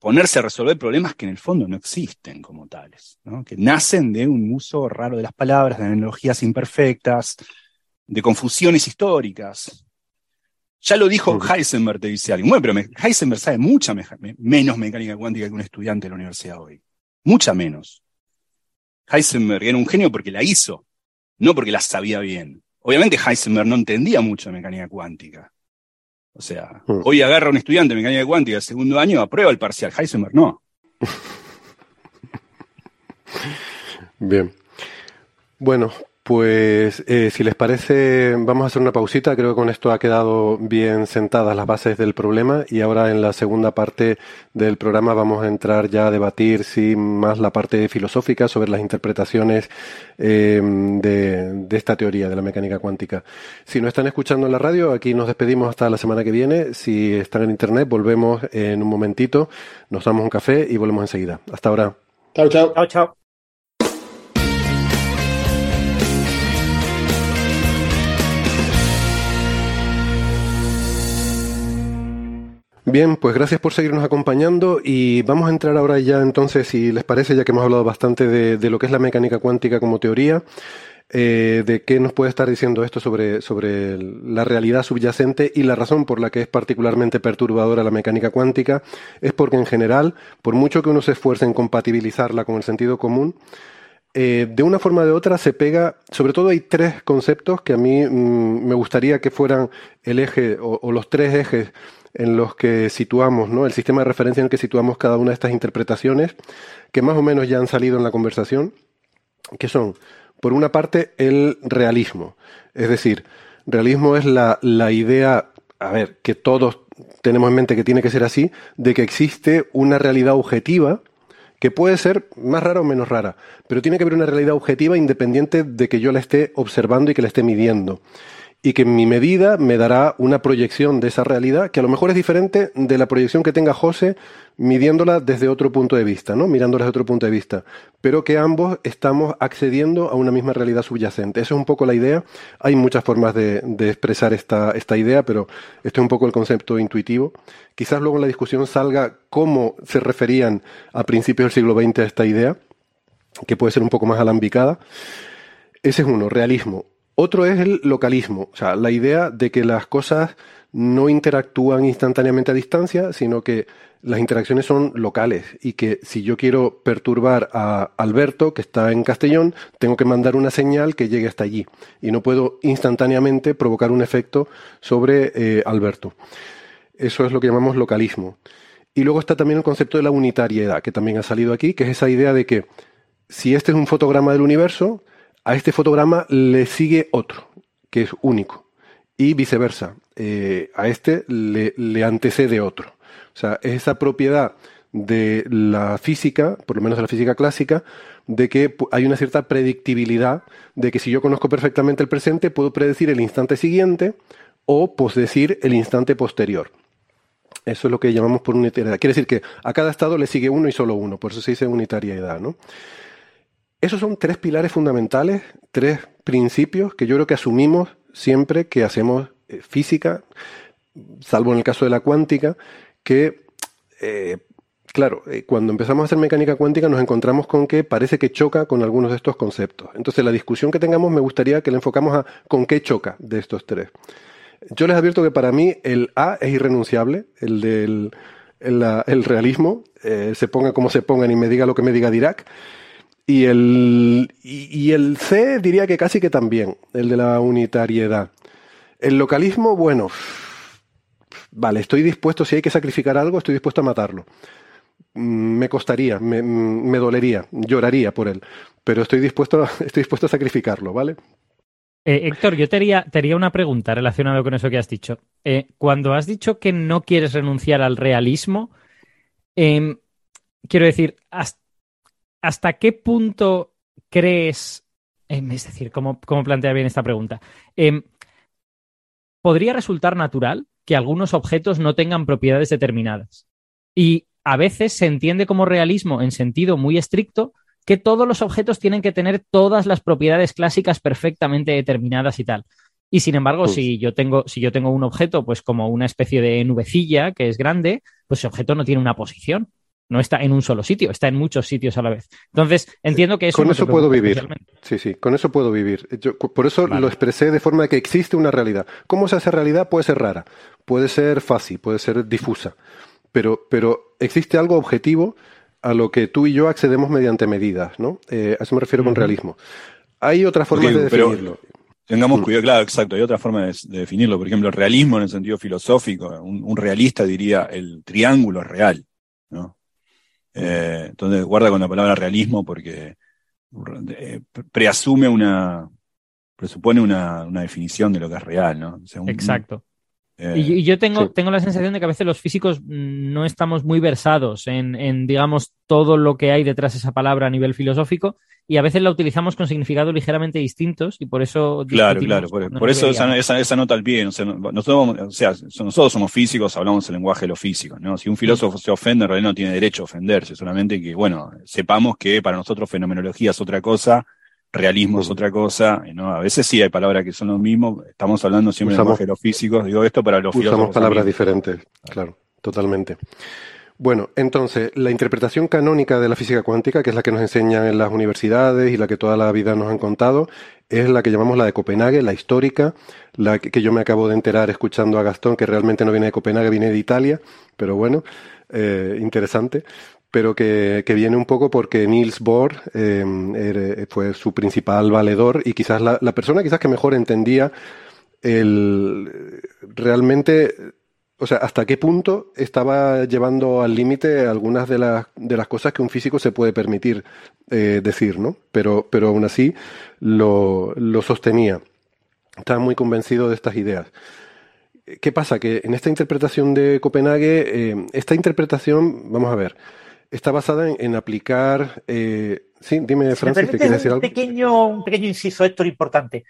ponerse a resolver problemas que en el fondo no existen como tales, ¿no? que nacen de un uso raro de las palabras, de analogías imperfectas, de confusiones históricas. Ya lo dijo Heisenberg, te dice alguien. Bueno, pero me- Heisenberg sabe mucha me- menos mecánica cuántica que un estudiante de la universidad hoy. Mucha menos. Heisenberg era un genio porque la hizo, no porque la sabía bien. Obviamente Heisenberg no entendía mucho de mecánica cuántica. O sea, Mm. hoy agarra a un estudiante de mecánica cuántica segundo año, aprueba el parcial. Heisenberg no. Bien. Bueno, pues eh, si les parece, vamos a hacer una pausita. Creo que con esto ha quedado bien sentadas las bases del problema y ahora en la segunda parte del programa vamos a entrar ya a debatir sí, más la parte filosófica sobre las interpretaciones eh, de, de esta teoría de la mecánica cuántica. Si no están escuchando en la radio, aquí nos despedimos hasta la semana que viene. Si están en internet, volvemos en un momentito, nos damos un café y volvemos enseguida. Hasta ahora. Chao, chao. Chao, chao. Bien, pues gracias por seguirnos acompañando y vamos a entrar ahora ya entonces, si les parece, ya que hemos hablado bastante de, lo que es la mecánica cuántica como teoría, eh, de qué nos puede estar diciendo esto sobre, sobre la realidad subyacente y la razón por la que es particularmente perturbadora la mecánica cuántica es porque en general, por mucho que uno se esfuerce en compatibilizarla con el sentido común, eh, de una forma o de otra se pega, sobre todo hay tres conceptos que a mí mm, me gustaría que fueran el eje o, los tres ejes en los que situamos, ¿no? el sistema de referencia en el que situamos cada una de estas interpretaciones, que más o menos ya han salido en la conversación, que son por una parte, el realismo. Es decir, realismo es la, la idea, a ver, que todos tenemos en mente que tiene que ser así, de que existe una realidad objetiva que puede ser más rara o menos rara, pero tiene que haber una realidad objetiva independiente de que yo la esté observando y que la esté midiendo y que mi medida me dará una proyección de esa realidad que a lo mejor es diferente de la proyección que tenga José midiéndola desde otro punto de vista, ¿no? Mirándola desde otro punto de vista, pero que ambos estamos accediendo a una misma realidad subyacente. Esa es un poco la idea. Hay muchas formas de, de expresar esta, esta idea, pero este es un poco el concepto intuitivo. Quizás luego en la discusión salga cómo se referían a principios del siglo XX a esta idea, que puede ser un poco más alambicada. Ese es uno, realismo. Otro es el localismo, o sea, la idea de que las cosas no interactúan instantáneamente a distancia, sino que las interacciones son locales y que si yo quiero perturbar a Alberto, que está en Castellón, tengo que mandar una señal que llegue hasta allí y no puedo instantáneamente provocar un efecto sobre eh, Alberto. Eso es lo que llamamos localismo. Y luego está también el concepto de la unitariedad, que también ha salido aquí, que es esa idea de que si este es un fotograma del universo, a este fotograma le sigue otro, que es único, y viceversa. Eh, a este le, le, antecede otro. O sea, es esa propiedad de la física, por lo menos de la física clásica, de que hay una cierta predictibilidad, de que si yo conozco perfectamente el presente, puedo predecir el instante siguiente o posdecir el instante posterior. Eso es lo que llamamos por unitariedad. Quiere decir que a cada estado le sigue uno y solo uno, por eso se dice unitariedad, ¿no? Esos son tres pilares fundamentales, tres principios que yo creo que asumimos siempre que hacemos eh, física, salvo en el caso de la cuántica, que, eh, claro, eh, cuando empezamos a hacer mecánica cuántica nos encontramos con que parece que choca con algunos de estos conceptos. Entonces, la discusión que tengamos me gustaría que le enfocamos a con qué choca de estos tres. Yo les advierto que para mí el A es irrenunciable, el del el, realismo, se ponga como se ponga y me diga lo que me diga Dirac. Y el, y, el C diría que casi que también, el de la unitariedad. El localismo, bueno, vale, estoy dispuesto, si hay que sacrificar algo, estoy dispuesto a matarlo. Mm, me costaría, me, me dolería, lloraría por él, pero estoy dispuesto, estoy dispuesto a sacrificarlo, ¿vale? Eh, Héctor, yo te haría, una pregunta relacionada con eso que has dicho. Eh, cuando has dicho que no quieres renunciar al realismo, eh, quiero decir, hasta ¿hasta qué punto crees, eh, es decir, ¿cómo, cómo, plantea bien esta pregunta? Eh, ¿Podría resultar natural que algunos objetos no tengan propiedades determinadas? Y a veces se entiende como realismo en sentido muy estricto que todos los objetos tienen que tener todas las propiedades clásicas perfectamente determinadas y tal. Y sin embargo, pues... si yo tengo, si yo tengo un objeto, pues como una especie de nubecilla que es grande, pues ese objeto no tiene una posición no está en un solo sitio, está en muchos sitios a la vez. Entonces, entiendo que eso Con eso puedo vivir. Sí, sí, con eso puedo vivir. Yo, por eso vale. lo expresé de forma de que existe una realidad. ¿Cómo se hace realidad? Puede ser rara, puede ser fácil, puede ser difusa, pero, pero existe algo objetivo a lo que tú y yo accedemos mediante medidas, ¿no? Eh, a eso me refiero uh -huh. con realismo. Hay otras formas okay, de definirlo. Tengamos cuidado, claro, exacto. Hay otra forma de, de, definirlo. Por ejemplo, el realismo en el sentido filosófico. Un, un realista diría el triángulo real, ¿no? Eh, entonces, guarda con la palabra realismo porque eh, preasume una, presupone una, una, definición de lo que es real, ¿no? Exacto. Eh, y, y, yo tengo, sí. tengo la sensación de que a veces los físicos no estamos muy versados en, en, digamos, todo lo que hay detrás de esa palabra a nivel filosófico y a veces la utilizamos con significados ligeramente distintos y por eso... Claro, claro, por, por eso esa, esa, esa, nota al pie, o sea, nosotros, o sea, nosotros somos físicos, hablamos el lenguaje de los físicos, ¿no? Si un filósofo se ofende, en realidad no tiene derecho a ofenderse, solamente que, bueno, sepamos que para nosotros fenomenología es otra cosa, realismo es otra cosa, ¿no? A veces sí hay palabras que son lo mismo, estamos hablando siempre Usamos, de los físicos, digo esto para los Usamos palabras diferentes, claro, totalmente. Bueno, entonces, la interpretación canónica de la física cuántica, que es la que nos enseñan en las universidades y la que toda la vida nos han contado, es la que llamamos la de Copenhague, la histórica, la que, que yo me acabo de enterar escuchando a Gastón, que realmente no viene de Copenhague, viene de Italia, pero bueno, eh, interesante pero que, que, viene un poco porque Niels Bohr era, fue su principal valedor y quizás la, la, persona quizás que mejor entendía el realmente o sea, hasta qué punto estaba llevando al límite algunas de las, de las cosas que un físico se puede permitir eh, decir, ¿no? Pero, pero aún así lo, lo sostenía. Estaba muy convencido de estas ideas. ¿Qué pasa? Que en esta interpretación de Copenhague, eh, esta interpretación, vamos a ver, está basada en, en aplicar. Eh, sí, dime, Francis, ¿te quieres decir algo? Pequeño, un pequeño inciso, Héctor, importante.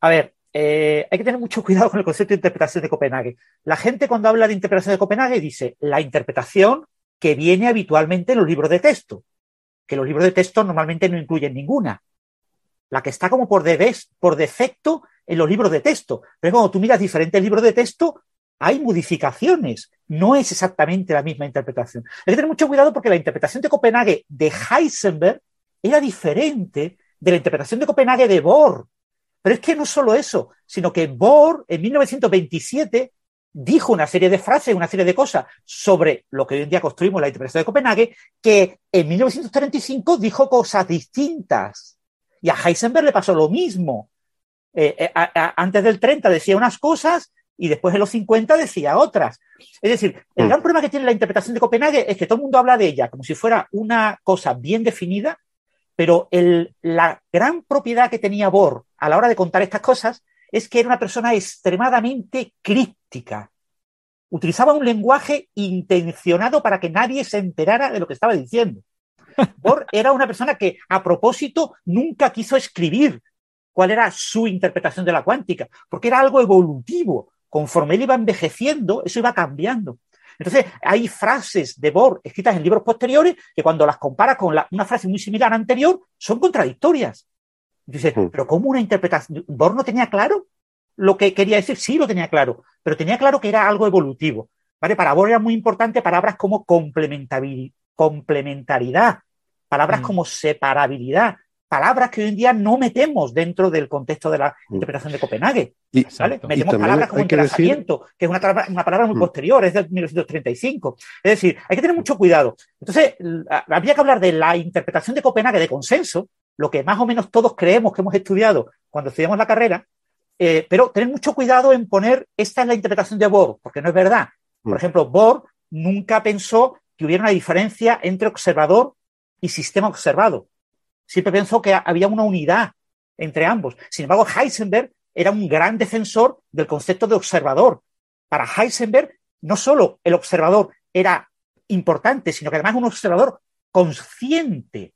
A ver, eh, hay que tener mucho cuidado con el concepto de interpretación de Copenhague. La gente cuando habla de interpretación de Copenhague dice la interpretación que viene habitualmente en los libros de texto, que los libros de texto normalmente no incluyen ninguna. La que está como por, debes, por defecto en los libros de texto. Pero cuando tú miras diferentes libros de texto, hay modificaciones. No es exactamente la misma interpretación. Hay que tener mucho cuidado porque la interpretación de Copenhague de Heisenberg era diferente de la interpretación de Copenhague de Bohr. Pero es que no solo eso, sino que Bohr en 1927 dijo una serie de frases, una serie de cosas sobre lo que hoy en día construimos la interpretación de Copenhague, que en 1935 dijo cosas distintas. Y a Heisenberg le pasó lo mismo. Eh, eh, antes del 30 decía unas cosas y después en los 50 decía otras. Es decir, el gran problema que tiene la interpretación de Copenhague es que todo el mundo habla de ella como si fuera una cosa bien definida, pero el, la gran propiedad que tenía Bohr a la hora de contar estas cosas es que era una persona extremadamente críptica. Utilizaba un lenguaje intencionado para que nadie se enterara de lo que estaba diciendo. Bohr era una persona que, a propósito, nunca quiso escribir cuál era su interpretación de la cuántica, porque era algo evolutivo. Conforme él iba envejeciendo, eso iba cambiando. Entonces, hay frases de Bohr escritas en libros posteriores que cuando las comparas con la, una frase muy similar anterior, son contradictorias. Dices, pero ¿cómo una interpretación? ¿Bohr no tenía claro lo que quería decir? Sí, lo tenía claro, pero tenía claro que era algo evolutivo. ¿vale? Para Bohr era muy importante palabras como complementariedad, palabras mm. como separabilidad, palabras que hoy en día no metemos dentro del contexto de la mm. interpretación de Copenhague. Y, ¿vale? Metemos palabras como entrelazamiento, que, decir... que, es una palabra, una palabra muy mm. posterior, es del 1935. Es decir, hay que tener mucho cuidado. Entonces, habría que hablar de la interpretación de Copenhague de consenso, lo que más o menos todos creemos que hemos estudiado cuando estudiamos la carrera, eh, pero tener mucho cuidado en poner esta es la interpretación de Bohr, porque no es verdad. Por ejemplo, Bohr nunca pensó que hubiera una diferencia entre observador y sistema observado. Siempre pensó que había una unidad entre ambos. Sin embargo, Heisenberg era un gran defensor del concepto de observador. Para Heisenberg, no solo el observador era importante, sino que además un observador consciente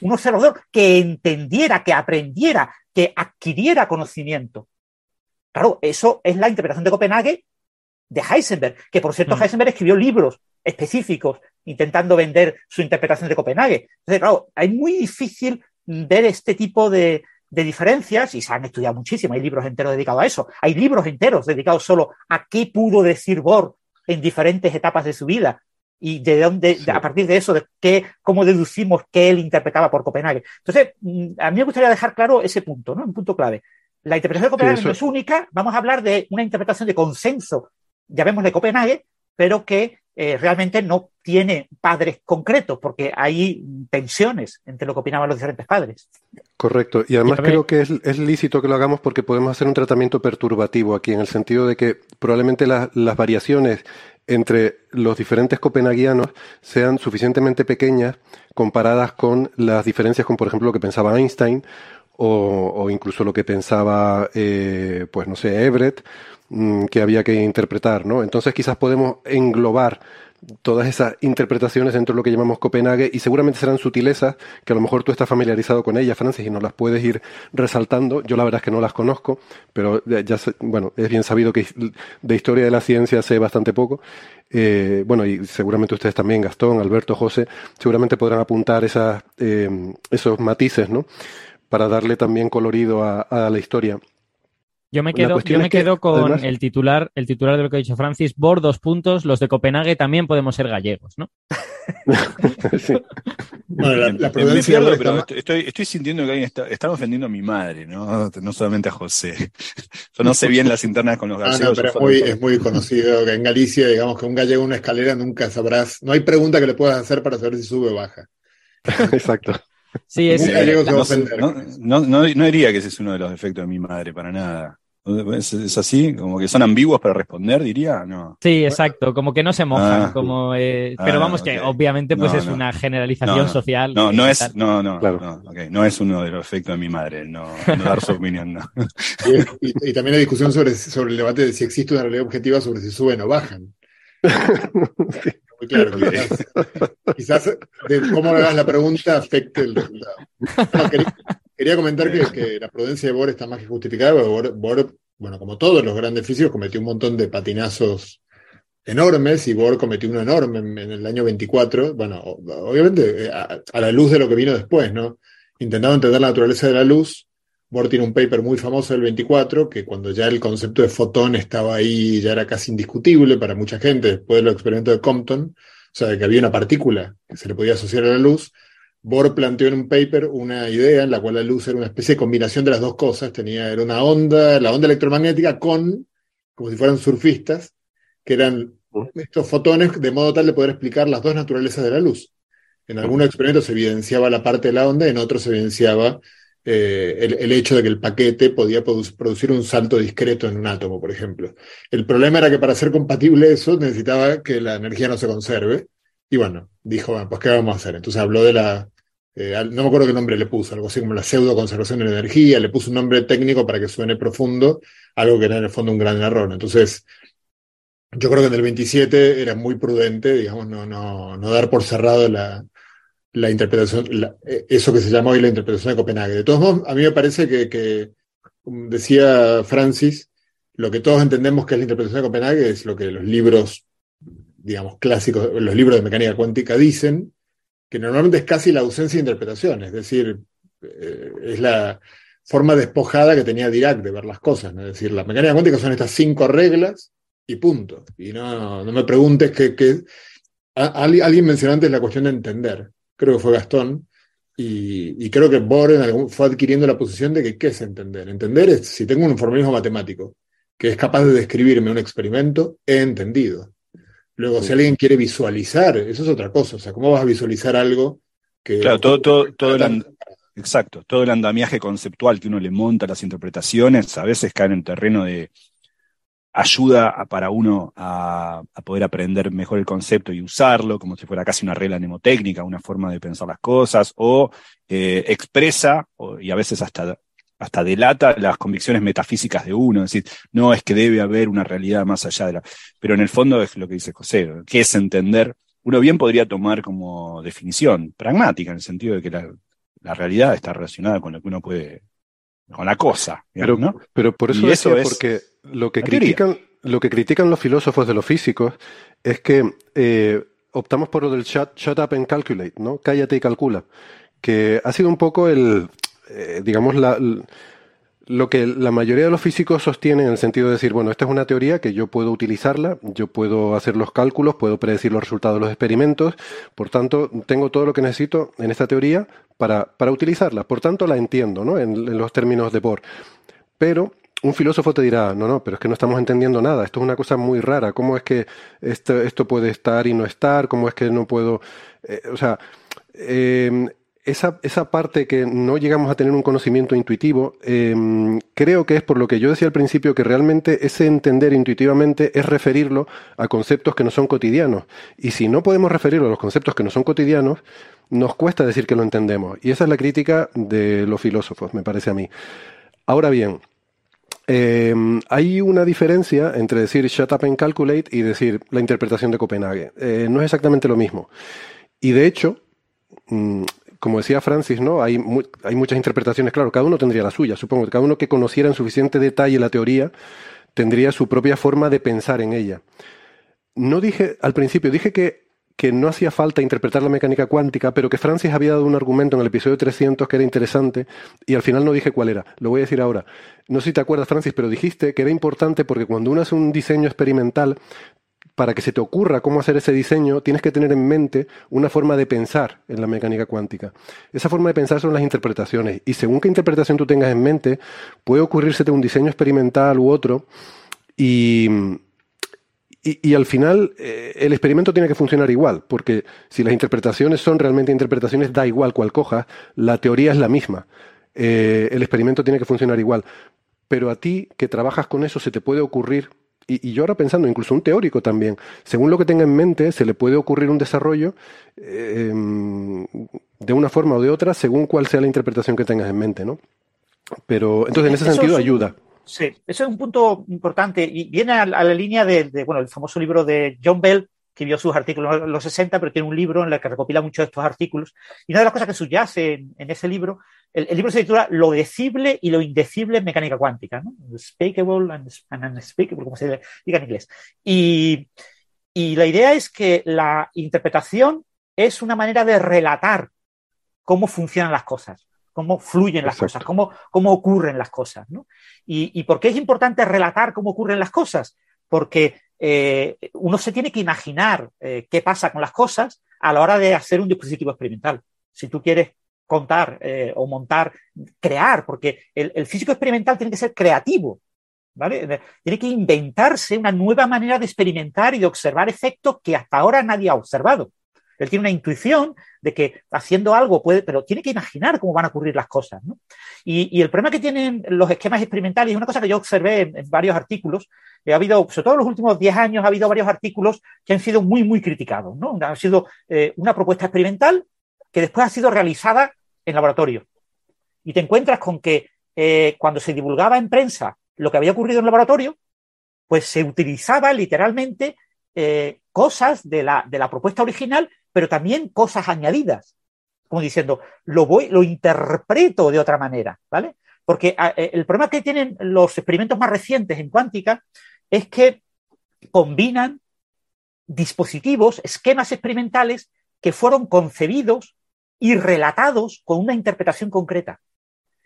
un observador que entendiera, que aprendiera, que adquiriera conocimiento. Claro, eso es la interpretación de Copenhague de Heisenberg, que por cierto mm. Heisenberg escribió libros específicos intentando vender su interpretación de Copenhague. Entonces, claro, es muy difícil ver este tipo de, de diferencias y se han estudiado muchísimo. Hay libros enteros dedicados a eso. Hay libros enteros dedicados solo a qué pudo decir Bohr en diferentes etapas de su vida y de dónde, sí. a partir de eso, de qué, cómo deducimos que él interpretaba por Copenhague. Entonces, mm, a mí me gustaría dejar claro ese punto, ¿no? Un punto clave. La interpretación de Copenhague sí, no es única, vamos a hablar de una interpretación de consenso, llamémosle Copenhague, pero que eh, realmente no tiene padres concretos, porque hay tensiones entre lo que opinaban los diferentes padres. Correcto, y además creo que es, es, lícito que lo hagamos porque podemos hacer un tratamiento perturbativo aquí, en el sentido de que probablemente la, las variaciones entre los diferentes copenhaguianos sean suficientemente pequeñas comparadas con las diferencias con, por ejemplo, lo que pensaba Einstein o, o incluso lo que pensaba, eh, pues no sé, Everett, mmm, que había que interpretar, ¿no? Entonces quizás podemos englobar todas esas interpretaciones dentro de lo que llamamos Copenhague y seguramente serán sutilezas que a lo mejor tú estás familiarizado con ellas, Francis, y nos las puedes ir resaltando. Yo la verdad es que no las conozco, pero ya, bueno, es bien sabido que de historia de la ciencia sé bastante poco. Eh, bueno, y seguramente ustedes también, Gastón, Alberto, José, seguramente podrán apuntar esas, eh, esos matices, ¿no? Para darle también colorido a la historia. Yo me quedo, yo me que, quedo con además- el titular, el titular de lo que ha dicho Francis, Bor, dos puntos, los de Copenhague también podemos ser gallegos, ¿no? Sí. Bueno, la, la me prudencia pierdo, pero estoy, estoy sintiendo que alguien está, están ofendiendo a mi madre, ¿no? No solamente a José. Yo no sé bien las internas con los Ah, gallegos. no, pero es muy, es muy conocido que en Galicia, digamos que un gallego en una escalera nunca sabrás, no hay pregunta que le puedas hacer para saber si sube o baja. Exacto. Sí, es, ofender. no, no, no- no diría que ese es uno de los defectos de mi madre, para nada. ¿Es, es así? ¿Como que son ambiguos para responder, diría? No. sí, exacto, como que no se mojan, Ah. como, eh, Ah, pero vamos que obviamente pues No, es no. una generalización No, no. social. No, no es, no, no, Claro. no, es uno de los defectos de mi madre, no, no dar su opinión, no. Y, y- y también hay discusión sobre, sobre el debate de si existe una realidad objetiva sobre si suben o bajan. Muy claro, quizás, quizás de cómo hagas la pregunta afecte el resultado. No, quería, quería comentar que, que la prudencia de Bohr está más que justificada, porque Bohr, Bohr, bueno, como todos los grandes físicos, cometió un montón de patinazos enormes y Bohr cometió uno enorme en, en el año 24. Bueno, obviamente eh, a, a la luz de lo que vino después, ¿no? Intentando entender la naturaleza de la luz, Bohr tiene un paper muy famoso del 24, que cuando ya el concepto de fotón estaba ahí, ya era casi indiscutible para mucha gente, después de los experimentos de Compton, o sea, de que había una partícula que se le podía asociar a la luz, Bohr planteó en un paper una idea en la cual la luz era una especie de combinación de las dos cosas, tenía, era una onda, la onda electromagnética con, como si fueran surfistas, que eran estos fotones de modo tal de poder explicar las dos naturalezas de la luz. En algunos experimentos se evidenciaba la parte de la onda, en otros se evidenciaba eh, el, el hecho de que el paquete podía produ- producir un salto discreto en un átomo, por ejemplo. El problema era que para ser compatible eso necesitaba que la energía no se conserve. Y bueno, dijo, bueno, pues ¿qué vamos a hacer? Entonces habló de la, eh, no me acuerdo qué nombre le puso, algo así como la pseudo conservación de la energía, le puso un nombre técnico para que suene profundo, algo que era en el fondo un gran error. Entonces, yo creo que en el 27 era muy prudente, digamos, no, no, no dar por cerrado la, la interpretación, eh, eso que se llama hoy la interpretación de Copenhague. De todos modos, a mí me parece que, que, como decía Francis, lo que todos entendemos que es la interpretación de Copenhague es lo que los libros, digamos, clásicos, los libros de mecánica cuántica dicen, que normalmente es casi la ausencia de interpretación, es decir, eh, es la forma despojada que tenía Dirac de ver las cosas, es decir, la mecánica cuántica son estas cinco reglas y punto. Y no, no me preguntes que, que alguien mencionó antes la cuestión de entender, creo que fue Gastón, y, y creo que Bohr fue adquiriendo la posición de que qué es entender. Entender es si tengo un formalismo matemático que es capaz de describirme un experimento, he entendido. Luego, si alguien quiere visualizar, eso es otra cosa. O sea, ¿cómo vas a visualizar algo que... Claro, todo, todo, todo el, exacto, todo el andamiaje conceptual que uno le monta a las interpretaciones, a veces caen en terreno de ayuda a- para uno a, a poder aprender mejor el concepto y usarlo, como si fuera casi una regla mnemotécnica, una forma de pensar las cosas, o eh, expresa, o- y a veces hasta, hasta delata las convicciones metafísicas de uno, es decir, no es que debe haber una realidad más allá de la... Pero en el fondo es lo que dice José, que es entender uno bien podría tomar como definición pragmática, en el sentido de que la, la realidad está relacionada con lo que uno puede, con la cosa, Pero, ¿no? pero por eso, eso es porque lo que teoría. critican, lo que critican los filósofos de los físicos es que eh, optamos por lo del shut, shut up and calculate, ¿no? Cállate y calcula. Que ha sido un poco el, eh, digamos, la, lo que la mayoría de los físicos sostienen en el sentido de decir, bueno, esta es una teoría que yo puedo utilizarla, yo puedo hacer los cálculos, puedo predecir los resultados de los experimentos, por tanto, tengo todo lo que necesito en esta teoría para, para utilizarla, por tanto, la entiendo, ¿no? En, en los términos de Bohr. Pero un filósofo te dirá, no, no, pero es que no estamos entendiendo nada, esto es una cosa muy rara, ¿cómo es que esto, esto puede estar y no estar? ¿Cómo es que no puedo...? eh, o sea, eh, esa, esa parte que no llegamos a tener un conocimiento intuitivo, eh, creo que es por lo que yo decía al principio, que realmente ese entender intuitivamente es referirlo a conceptos que no son cotidianos. Y si no podemos referirlo a los conceptos que no son cotidianos, nos cuesta decir que lo entendemos. Y esa es la crítica de los filósofos, me parece a mí. Ahora bien, eh, hay una diferencia entre decir shut up and calculate y decir la interpretación de Copenhague. Eh, no es exactamente lo mismo. Y de hecho, mm, como decía Francis, ¿no? Hay, hay muchas interpretaciones, claro, cada uno tendría la suya. Supongo cada uno que conociera en suficiente detalle la teoría tendría su propia forma de pensar en ella. No dije al principio, dije que que no hacía falta interpretar la mecánica cuántica, pero que Francis había dado un argumento en el episodio 300 que era interesante y al final no dije cuál era. Lo voy a decir ahora. No sé si te acuerdas, Francis, pero dijiste que era importante porque cuando uno hace un diseño experimental, para que se te ocurra cómo hacer ese diseño, tienes que tener en mente una forma de pensar en la mecánica cuántica. Esa forma de pensar son las interpretaciones. Y según qué interpretación tú tengas en mente, puede ocurrírsete un diseño experimental u otro. Y, y, al final eh, el experimento tiene que funcionar igual, porque si las interpretaciones son realmente interpretaciones, da igual cual cojas, la teoría es la misma. Eh, el experimento tiene que funcionar igual. Pero a ti, que trabajas con eso, se te puede ocurrir, y, yo ahora pensando, incluso un teórico también, según lo que tenga en mente, se le puede ocurrir un desarrollo eh, de una forma o de otra, según cuál sea la interpretación que tengas en mente, ¿no? Pero entonces en ese sentido ayuda. Sí, eso es un punto importante y viene a, la línea de, bueno, el famoso libro de John Bell, que vio sus artículos en los 60, pero tiene un libro en el que recopila muchos de estos artículos. Y una de las cosas que subyace en, ese libro, el, libro se titula Lo decible y lo indecible en mecánica cuántica, ¿no? Speakable and, unspeakable, como se diga en inglés. Y, y la idea es que la interpretación es una manera de relatar cómo funcionan las cosas cómo fluyen las cosas, cómo, cómo, ocurren las cosas. ¿no? Y, por qué es importante relatar cómo ocurren las cosas? Porque eh, uno se tiene que imaginar eh, qué pasa con las cosas a la hora de hacer un dispositivo experimental. Si tú quieres contar eh, o montar, crear, porque el, físico experimental tiene que ser creativo. ¿Vale? Tiene que inventarse una nueva manera de experimentar y de observar efectos que hasta ahora nadie ha observado. Él tiene una intuición de que haciendo algo puede, pero tiene que imaginar cómo van a ocurrir las cosas. ¿no? Y, el problema que tienen los esquemas experimentales, es una cosa que yo observé en, varios artículos, eh, ha habido, sobre todo en los últimos 10 años, ha habido varios artículos que han sido muy, muy criticados. ¿no? Ha sido eh, una propuesta experimental que después ha sido realizada en laboratorio. Y te encuentras con que eh, cuando se divulgaba en prensa lo que había ocurrido en laboratorio, pues se utilizaba literalmente cosas de la, de la propuesta original pero también cosas añadidas, como diciendo, lo voy, lo interpreto de otra manera, ¿vale? Porque ah, eh, el problema que tienen los experimentos más recientes en cuántica es que combinan dispositivos, esquemas experimentales que fueron concebidos y relatados con una interpretación concreta.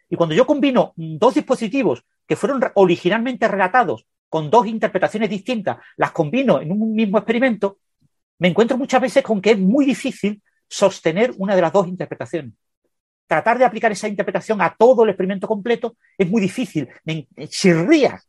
Y cuando yo combino dos dispositivos que fueron originalmente relatados con dos interpretaciones distintas, las combino en un mismo experimento, me encuentro muchas veces con que es muy difícil sostener una de las dos interpretaciones. Tratar de aplicar esa interpretación a todo el experimento completo es muy difícil, me chirría,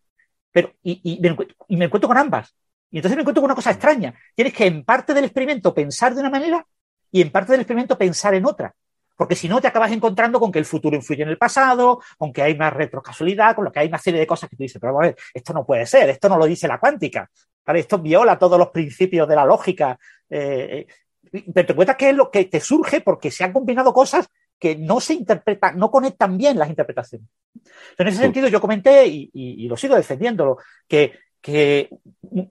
pero, y, me encuentro, con ambas. Y entonces me encuentro con una cosa extraña. Tienes que en parte del experimento pensar de una manera y en parte del experimento pensar en otra. Porque si no, te acabas encontrando con que el futuro influye en el pasado, con que hay una retrocasualidad, con lo que hay una serie de cosas que tú dices, pero a ver, esto no puede ser, esto no lo dice la cuántica. Esto viola todos los principios de la lógica. Eh, eh, pero te cuentas que es lo que te surge porque se han combinado cosas que no se interpretan, no conectan bien las interpretaciones. en ese sentido, yo comenté, y, lo sigo defendiéndolo, que,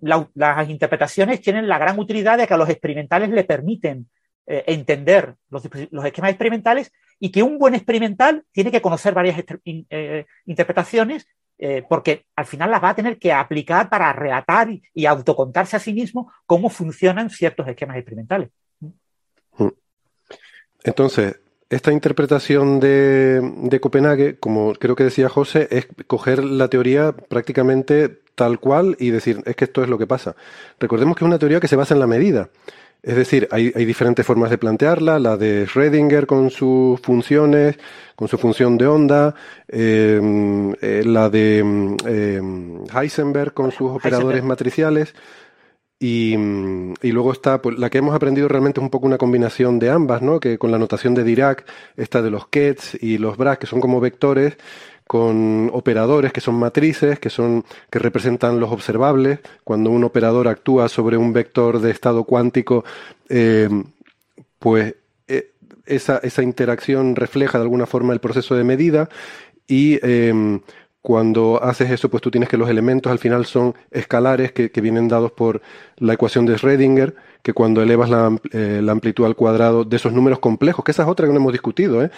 las interpretaciones tienen la gran utilidad de que a los experimentales le permiten eh, entender los, esquemas experimentales y que un buen experimental tiene que conocer varias interpretaciones eh, porque al final las va a tener que aplicar para relatar y, autocontarse a sí mismo cómo funcionan ciertos esquemas experimentales. Entonces, esta interpretación de, de, Copenhague, como creo que decía José, es coger la teoría prácticamente tal cual y decir, es que esto es lo que pasa. Recordemos que es una teoría que se basa en la medida. Es decir, hay, diferentes formas de plantearla, la de Schrödinger con sus funciones, con su función de onda, em, eh, la de em, Heisenberg con sus operadores matriciales, y, y, luego está pues, la que hemos aprendido realmente es un poco una combinación de ambas, ¿no? Que con la notación de Dirac, esta de los Ketz y los Bragg, que son como vectores, con operadores que son matrices, que son que representan los observables. Cuando un operador actúa sobre un vector de estado cuántico, eh, pues eh, esa, esa, interacción refleja de alguna forma el proceso de medida y eh, cuando haces eso, pues tú tienes que los elementos al final son escalares que, vienen dados por la ecuación de Schrödinger, que cuando elevas la, amplitud al cuadrado de esos números complejos, que esa es otra que no hemos discutido, ¿eh?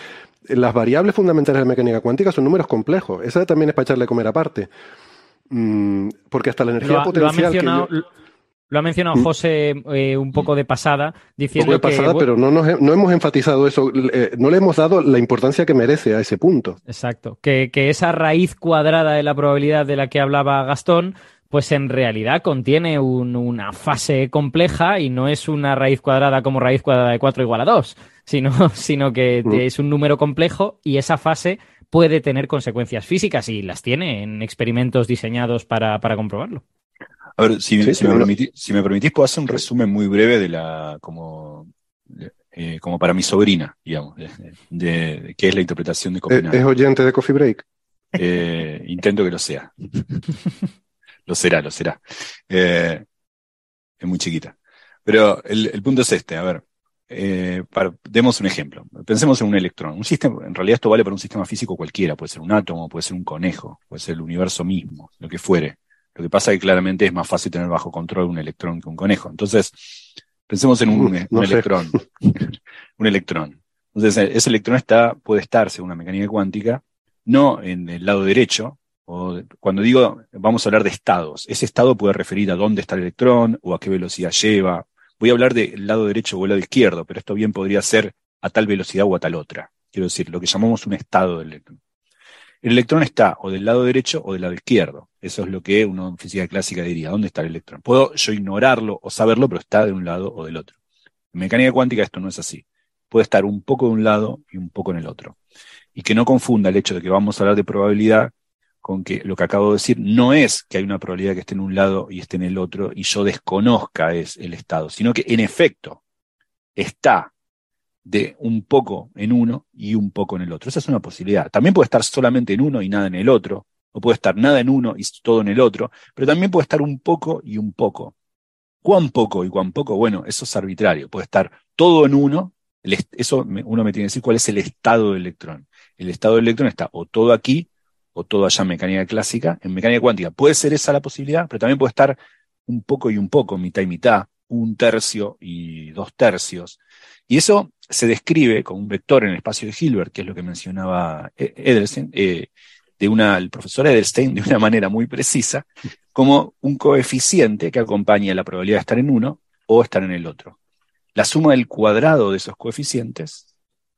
Las variables fundamentales de la mecánica cuántica son números complejos. Esa también es para echarle comer aparte. Mm, porque hasta la energía potencial. Lo Lo ha mencionado Mm. José eh, un poco de pasada, Un diciendo poco de pasada, que... pero no, nos no hemos enfatizado eso, eh, no le hemos dado la importancia que merece a ese punto. Exacto. Que, que esa raíz cuadrada de la probabilidad de la que hablaba Gastón, pues en realidad contiene un- una fase compleja y no es una raíz cuadrada como raíz cuadrada de 4 igual a 2, sino, sino que Mm. es un número complejo y esa fase puede tener consecuencias físicas y las tiene en experimentos diseñados para, para comprobarlo. A ver, si, Sí, si me permitís, si me permitís, puedo hacer un resumen muy breve de la, como, eh, como para mi sobrina, digamos, de, de- de qué es la interpretación de Eh, Copenhague. ¿Es oyente de Coffee Break? Eh, intento que lo sea. lo será, lo será. Eh, es muy chiquita. Pero el, el punto es este, a ver, eh, para- demos un ejemplo. Pensemos en un electrón. Un sistema, en realidad esto vale para un sistema físico cualquiera, puede ser un átomo, puede ser un conejo, puede ser el universo mismo, lo que fuere. Lo que pasa es que claramente es más fácil tener bajo control un electrón que un conejo. Entonces, pensemos en un, no un electrón. un electrón. Entonces, eh, ese electrón está, puede estar, según la mecánica cuántica, no en el lado derecho, o cuando digo, vamos a hablar de estados, ese estado puede referir a dónde está el electrón o a qué velocidad lleva. Voy a hablar del lado derecho o el lado izquierdo, pero esto bien podría ser a tal velocidad o a tal otra. Quiero decir, lo que llamamos un estado del electrón. El electrón está o del lado derecho o del lado izquierdo. Eso es lo que uno en física clásica diría, ¿dónde está el electrón? Puedo yo ignorarlo o saberlo, pero está de un lado o del otro. En mecánica cuántica esto no es así. Puede estar un poco de un lado y un poco en el otro. Y que no confunda el hecho de que vamos a hablar de probabilidad con que lo que acabo de decir no es que hay una probabilidad que esté en un lado y esté en el otro y yo desconozca es el estado, sino que en efecto está de un poco en uno y un poco en el otro. Esa es una posibilidad. También puede estar solamente en uno y nada en el otro, o puede estar nada en uno y todo en el otro, pero también puede estar un poco y un poco. ¿Cuán poco y cuán poco? Bueno, eso es arbitrario. Puede estar todo en uno, eso uno me tiene que decir cuál es el estado del electrón. El estado del electrón está o todo aquí o todo allá en mecánica clásica. En mecánica cuántica puede ser esa la posibilidad, pero también puede estar un poco y un poco, mitad y mitad, un tercio y dos tercios. Y eso se describe con un vector en el espacio de Hilbert, que es lo que mencionaba eh, Edelstein, eh, de una, el profesor Edelstein, de una manera muy precisa, como un coeficiente que acompaña la probabilidad de estar en uno o estar en el otro. La suma del cuadrado de esos coeficientes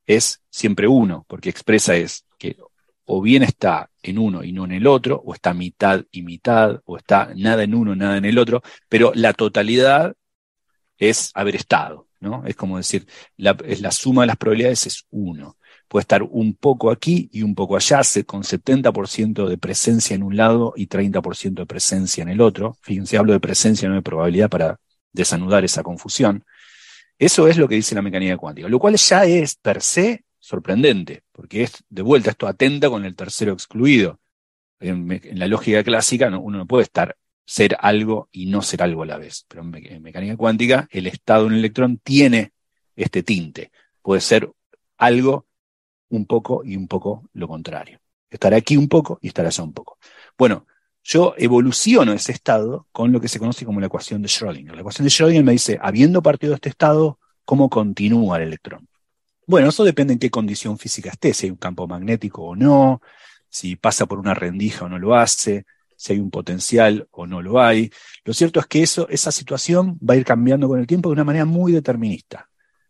es siempre uno, porque expresa es que o bien está en uno y no en el otro, o está mitad y mitad, o está nada en uno, nada en el otro, pero la totalidad es haber estado, ¿no? Es como decir, la, es la suma de las probabilidades es uno. Puede estar un poco aquí y un poco allá, con 70% de presencia en un lado y 30% de presencia en el otro. Fíjense, hablo de presencia, no de probabilidad, para desanudar esa confusión. Eso es lo que dice la mecánica cuántica, lo cual ya es per se sorprendente, porque es, de vuelta, esto atenta con el tercero excluido. En, la lógica clásica no- uno no puede estar ser algo y no ser algo a la vez, pero en, me- en mecánica cuántica el estado de un electrón tiene este tinte, puede ser algo un poco y un poco lo contrario. Estar aquí un poco y estar allá un poco. Bueno, yo evoluciono ese estado con lo que se conoce como la ecuación de Schrödinger. La ecuación de Schrödinger me dice, habiendo partido de este estado, ¿cómo continúa el electrón? Bueno, eso depende en qué condición física esté, si hay un campo magnético o no, si pasa por una rendija o no lo hace, si hay un potencial o no lo hay. Lo cierto es que eso, esa situación va a ir cambiando con el tiempo de una manera muy determinista.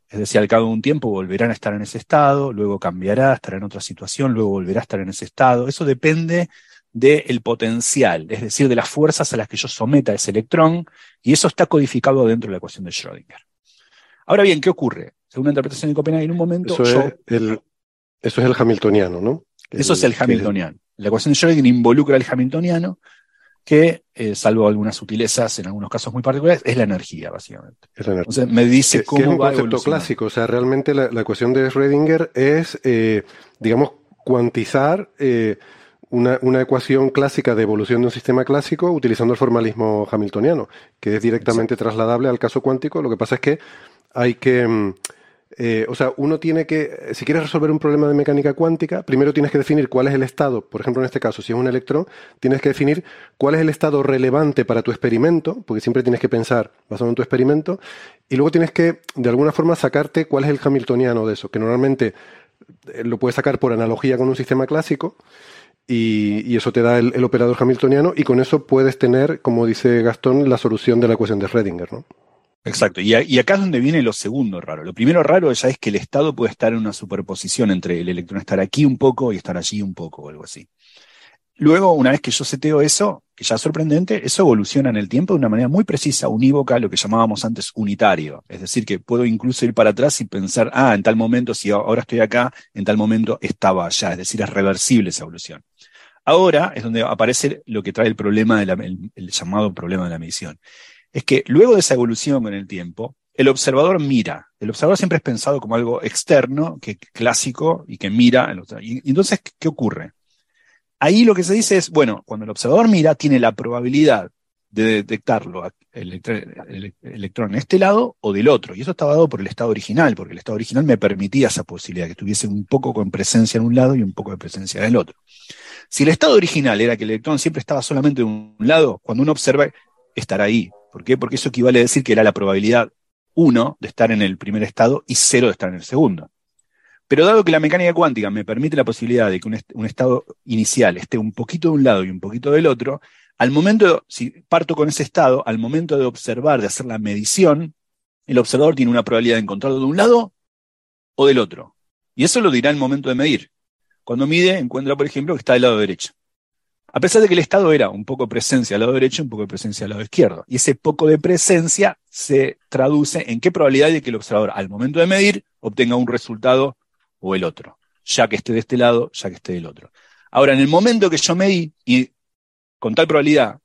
Es decir, al cabo de un tiempo volverán a estar en ese estado, luego cambiará, estará en otra situación, luego volverá a estar en ese estado. Eso depende del potencial, es decir, de las fuerzas a las que yo someta ese electrón, y eso está codificado dentro de la ecuación de Schrödinger. Ahora bien, ¿qué ocurre? Según la interpretación de Copenhague, en un momento Eso yo- es el, eso es el hamiltoniano, ¿no? Eso es el hamiltoniano. La ecuación de Schrödinger involucra al hamiltoniano, que, eh, salvo algunas sutilezas en algunos casos muy particulares, es la energía, básicamente. es la energía. Entonces me dice que, que cómo es un va concepto clásico. O sea, realmente la, la ecuación de Schrödinger es, eh, digamos, cuantizar eh, una, una ecuación clásica de evolución de un sistema clásico utilizando el formalismo hamiltoniano, que es directamente trasladable al caso cuántico. Lo que pasa es que hay que. Eh, o sea, uno tiene que, si quieres resolver un problema de mecánica cuántica, primero tienes que definir cuál es el estado, por ejemplo, en este caso, si es un electrón, tienes que definir cuál es el estado relevante para tu experimento, porque siempre tienes que pensar basado en tu experimento, y luego tienes que, de alguna forma, sacarte cuál es el hamiltoniano de eso, que normalmente eh, lo puedes sacar por analogía con un sistema clásico, y, y eso te da el, el operador hamiltoniano y con eso puedes tener, como dice Gastón, la solución de la ecuación de Schrödinger, ¿no? Exacto, y, acá es donde viene lo segundo raro. Lo primero raro ya es que el estado puede estar en una superposición entre el electrón estar aquí un poco y estar allí un poco o algo así. Luego, una vez que yo seteo eso, que ya es sorprendente, eso evoluciona en el tiempo de una manera muy precisa, unívoca, lo que llamábamos antes unitario. Es decir, que puedo incluso ir para atrás y pensar, ah, en tal momento, si ahora estoy acá, en tal momento estaba allá. Es decir, es reversible esa evolución. Ahora es donde aparece lo que trae el problema, de la- el, el llamado problema de la medición. Es que luego de esa evolución con el tiempo, el observador mira. El observador siempre es pensado como algo externo, que clásico y que mira. Y, entonces, ¿qué ocurre? Ahí lo que se dice es, bueno, cuando el observador mira, tiene la probabilidad de detectarlo, el, electrón en este lado o del otro. Y eso estaba dado por el estado original, porque el estado original me permitía esa posibilidad, que estuviese un poco con presencia en un lado y un poco de presencia en el otro. Si el estado original era que el electrón siempre estaba solamente de un lado, cuando uno observa, estará ahí. ¿Por qué? Porque eso equivale a decir que era la probabilidad 1 de estar en el primer estado y 0 de estar en el segundo. Pero dado que la mecánica cuántica me permite la posibilidad de que un, un estado inicial esté un poquito de un lado y un poquito del otro, al momento, si parto con ese estado, al momento de observar, de hacer la medición, el observador tiene una probabilidad de encontrarlo de un lado o del otro. Y eso lo dirá el momento de medir. Cuando mide, encuentra, por ejemplo, que está del lado derecho. A pesar de que el estado era un poco de presencia al lado derecho y un poco de presencia al lado izquierdo. Y ese poco de presencia se traduce en qué probabilidad de que el observador, al momento de medir, obtenga un resultado o el otro. Ya que esté de este lado, ya que esté del otro. Ahora, en el momento que yo medí, y con tal probabilidad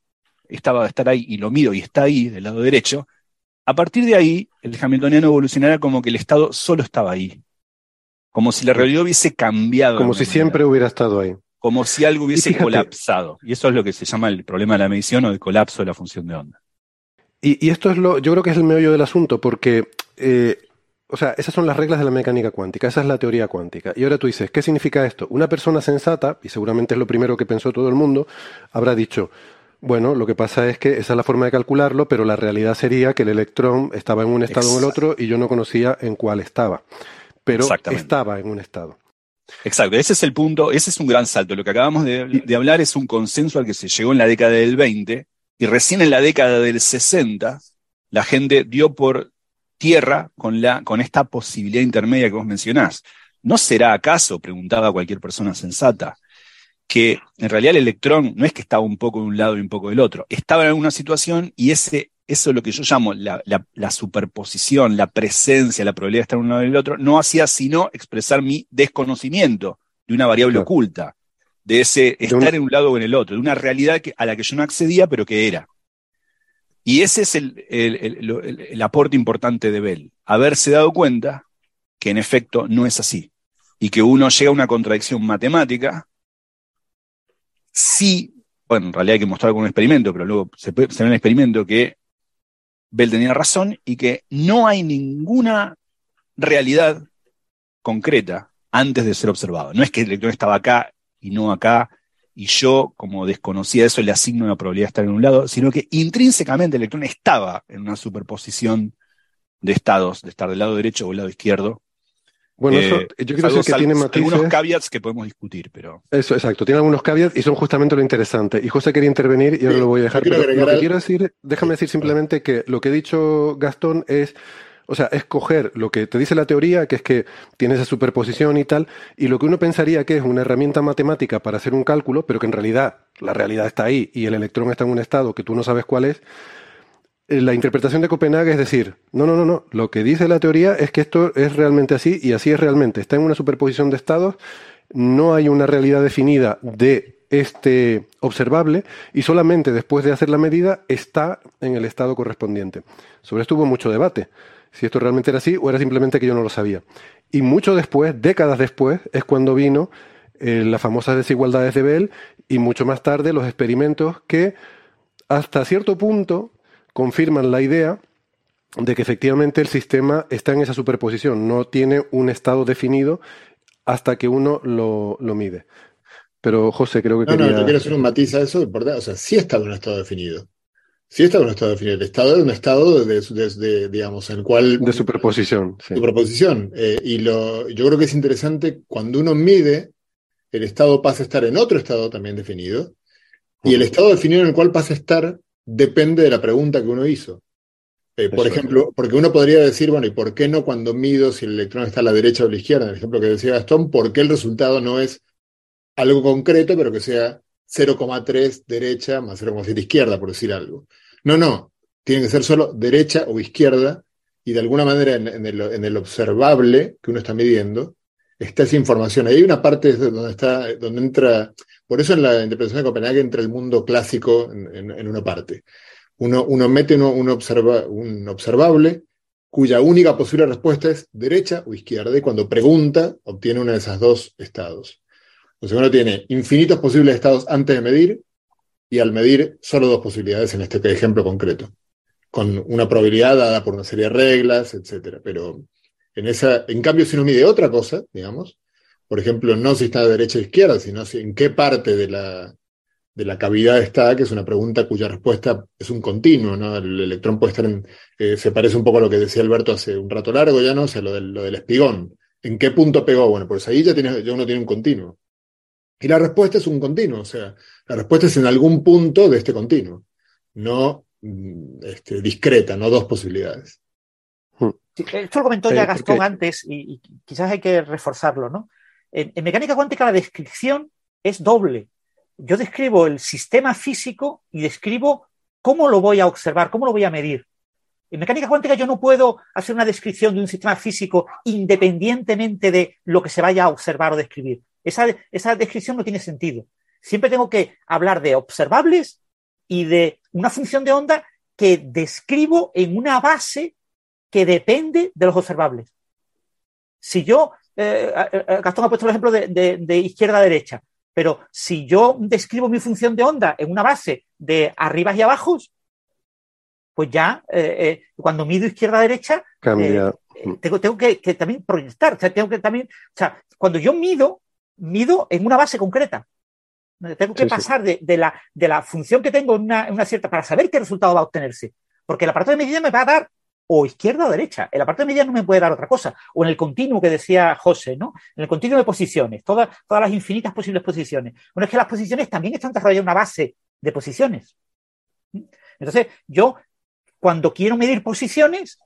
estaba de estar ahí y lo mido y está ahí, del lado derecho, a partir de ahí, el hamiltoniano evolucionará como que el estado solo estaba ahí. Como si la realidad hubiese cambiado. Como si siempre hubiera estado ahí. Como si algo hubiese Y fíjate- colapsado. Y eso es lo que se llama el problema de la medición o el colapso de la función de onda. Y, y esto es lo, yo creo que es el meollo del asunto, porque, eh, o sea, esas son las reglas de la mecánica cuántica, esa es la teoría cuántica. Y ahora tú dices, ¿qué significa esto? Una persona sensata, y seguramente es lo primero que pensó todo el mundo, habrá dicho, bueno, lo que pasa es que esa es la forma de calcularlo, pero la realidad sería que el electrón estaba en un estado o en el otro y yo no conocía en cuál estaba. Pero estaba en un estado. Exacto, ese es el punto, ese es un gran salto. Lo que acabamos de, hablar es un consenso al que se llegó en la década del 20 y recién en la década del 60 la gente dio por tierra con, la, con esta posibilidad intermedia que vos mencionás. ¿No será acaso, preguntaba cualquier persona sensata, que en realidad el electrón no es que estaba un poco de un lado y un poco del otro, estaba en alguna situación y ese, eso es lo que yo llamo la, la- la superposición, la presencia, la probabilidad de estar en un lado y el otro, no hacía sino expresar mi desconocimiento de una variable Claro. oculta, de ese De estar en un lado o en el otro, de una realidad que- a la que yo no accedía, pero que era. Y ese es el, el- el- aporte importante de Bell, haberse dado cuenta que en efecto no es así, y que uno llega a una contradicción matemática si, bueno, en realidad hay que mostrar con un experimento, pero luego se, puede, se ve en el experimento que Bell tenía razón y que no hay ninguna realidad concreta antes de ser observado. No es que el electrón estaba acá y no acá, y yo, como desconocía eso, le asigno una probabilidad de estar en un lado, sino que intrínsecamente el electrón estaba en una superposición de estados, de estar del lado derecho o del lado izquierdo. Bueno, Eh, eso, yo decir que tiene sal- matices. algunos caveats que podemos discutir, pero Eso, exacto. Tiene algunos caveats y son justamente lo interesante. Y José quería intervenir y ahora Sí, lo voy a dejar. quiero Pero agregar lo que quiero decir, déjame decir simplemente que lo que ha dicho Gastón es, o sea, es coger lo que te dice la teoría, que es que tiene esa superposición y tal, y lo que uno pensaría que es una herramienta matemática para hacer un cálculo, pero que en realidad la realidad está ahí y el electrón está en un estado que tú no sabes cuál es. Eh, La interpretación de Copenhague es decir, no, no, no, no, lo que dice la teoría es que esto es realmente así y así es realmente. Está en una superposición de estados, no hay una realidad definida de este observable y solamente después de hacer la medida está en el estado correspondiente. Sobre esto hubo mucho debate, si esto realmente era así o era simplemente que yo no lo sabía. Y mucho después, décadas después, es cuando vino eh, las famosas desigualdades de Bell y mucho más tarde los experimentos que hasta cierto punto confirman la idea de que efectivamente el sistema está en esa superposición, no tiene un estado definido hasta que uno lo, lo mide. Pero José, creo que No, no, quería... te quiero hacer un matiz a eso, importante. O sea, sí estaba en un estado definido. Sí estaba en un estado definido. El estado era un estado de, de- de, digamos, en el cual de superposición. sí. superposición. Eh, y lo, yo creo que es interesante cuando uno mide el estado pasa a estar en otro estado también definido, y el estado definido en el cual pasa a estar depende de la pregunta que uno hizo. Eh, por ejemplo, porque uno podría decir, bueno, ¿y por qué no cuando mido si el electrón está a la derecha o a la izquierda? En el ejemplo que decía Gastón, ¿por qué el resultado no es algo concreto, pero que sea 0,3 derecha más 0,7 izquierda, por decir algo? No, no, tiene que ser solo derecha o izquierda, y de alguna manera en, en el, en el observable que uno está midiendo está esa información. Ahí hay una parte donde está, donde entra, por eso en la interpretación de Copenhague entra el mundo clásico en, una parte. Uno, uno mete uno- un, observa- un observable cuya única posible respuesta es derecha o izquierda, y cuando pregunta obtiene uno de esos dos estados. O sea, uno tiene infinitos posibles estados antes de medir, y al medir solo dos posibilidades en este ejemplo concreto, con una probabilidad dada por una serie de reglas, etcétera. Pero en esa, en cambio, si uno mide otra cosa, digamos, por ejemplo, no si está de derecha o izquierda, sino si, en qué parte de la, de la cavidad está, que es una pregunta cuya respuesta es un continuo, ¿no? El electrón puede estar en, eh, se parece un poco a lo que decía Alberto hace un rato largo, ya no, o sea, lo del, lo del espigón. ¿En qué punto pegó? Bueno, pues ahí ya, tiene, ya uno tiene un continuo. Y la respuesta es un continuo, o sea, la respuesta es en algún punto de este continuo, no mm, este, discreta, no dos posibilidades. Sí, esto lo comentó Eh, ya Gastón porque- antes y, y quizás hay que reforzarlo, ¿no? En, mecánica cuántica la descripción es doble. Yo describo el sistema físico y describo cómo lo voy a observar, cómo lo voy a medir. En mecánica cuántica yo no puedo hacer una descripción de un sistema físico independientemente de lo que se vaya a observar o describir. Esa, esa descripción no tiene sentido. Siempre tengo que hablar de observables y de una función de onda que describo en una base que depende de los observables. Si yo, eh, eh, Gastón ha puesto el ejemplo de, de- de izquierda a derecha, pero si yo describo mi función de onda en una base de arribas y abajos, pues ya eh, eh, cuando mido izquierda a derecha, Cambia. eh, tengo, tengo que, que también proyectar, o sea, tengo que también, o sea, cuando yo mido, mido en una base concreta. Tengo que Sí, sí. pasar de, de la, de la función que tengo en una, en una cierta para saber qué resultado va a obtenerse. Porque el aparato de medida me va a dar o izquierda o derecha. El aparato de medida no me puede dar otra cosa. O en el continuo que decía José, ¿no? En el continuo de posiciones, todas, todas las infinitas posibles posiciones. Bueno, es que las posiciones también están desarrollando una base de posiciones. Entonces, yo, cuando quiero medir posiciones,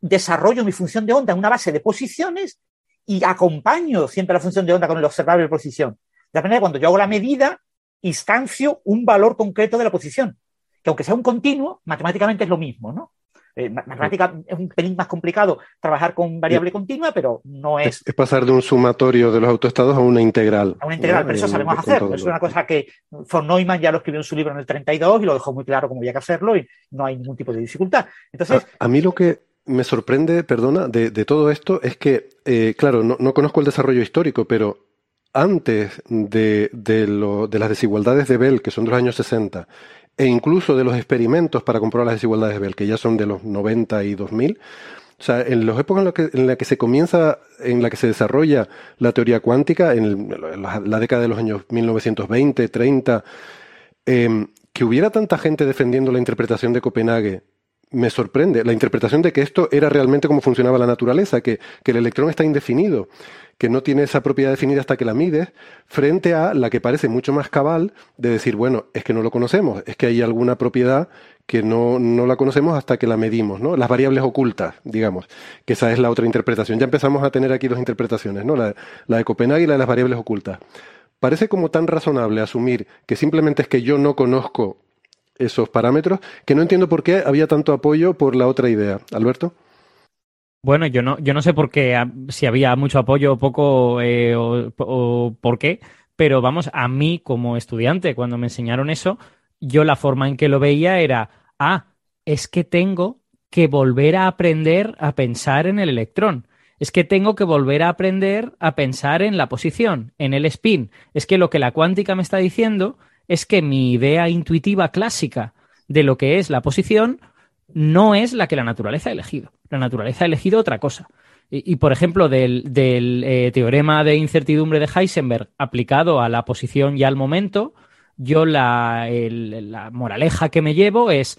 desarrollo mi función de onda en una base de posiciones y acompaño siempre la función de onda con el observable de posición. De la manera que cuando yo hago la medida, instancio un valor concreto de la posición, que aunque sea un continuo, matemáticamente es lo mismo, ¿no? Eh, ma- matemática es un pelín más complicado trabajar con variable continua, pero no es Es, pasar de un sumatorio de los autoestados a una integral. a una integral, ¿no? pero eso sabemos hacer. Es una cosa que von Neumann ya lo escribió en su libro en el 32 y lo dejó muy claro cómo había que hacerlo y no hay ningún tipo de dificultad. Entonces, A, a mí lo que me sorprende, perdona, de, de todo esto es que, eh, claro, no, no conozco el desarrollo histórico, pero antes de, de lo- de las desigualdades de Bell, que son de los años 60, e incluso de los experimentos para comprobar las desigualdades de Bell, que ya son de los 90 y 2000, o sea, en las épocas en las que, en la que se comienza, en la que se desarrolla la teoría cuántica, en, la década de los años 1920, 30, eh, que hubiera tanta gente defendiendo la interpretación de Copenhague, me sorprende. La interpretación de que esto era realmente como funcionaba la naturaleza, que, que el electrón está indefinido, que no tiene esa propiedad definida hasta que la mides, frente a la que parece mucho más cabal de decir, bueno, es que no lo conocemos, es que hay alguna propiedad que no, no la conocemos hasta que la medimos, ¿no? Las variables ocultas, digamos, que esa es la otra interpretación. Ya empezamos a tener aquí dos interpretaciones, ¿no? La, la de Copenhague y la de las variables ocultas. Parece como tan razonable asumir que simplemente es que yo no conozco esos parámetros, que no entiendo por qué había tanto apoyo por la otra idea. Alberto. Bueno, yo no, yo no sé por qué, a- si había mucho apoyo o poco, eh, o, o por qué, pero vamos, a mí como estudiante, cuando me enseñaron eso, yo la forma en que lo veía era, ah, es que tengo que volver a aprender a pensar en el electrón. Es que tengo que volver a aprender a pensar en la posición, en el spin. Es que lo que la cuántica me está diciendo es que mi idea intuitiva clásica de lo que es la posición no es la que la naturaleza ha elegido. La naturaleza ha elegido otra cosa. Y, por ejemplo, del, eh, teorema de incertidumbre de Heisenberg aplicado a la posición y al momento, yo la, moraleja que me llevo es,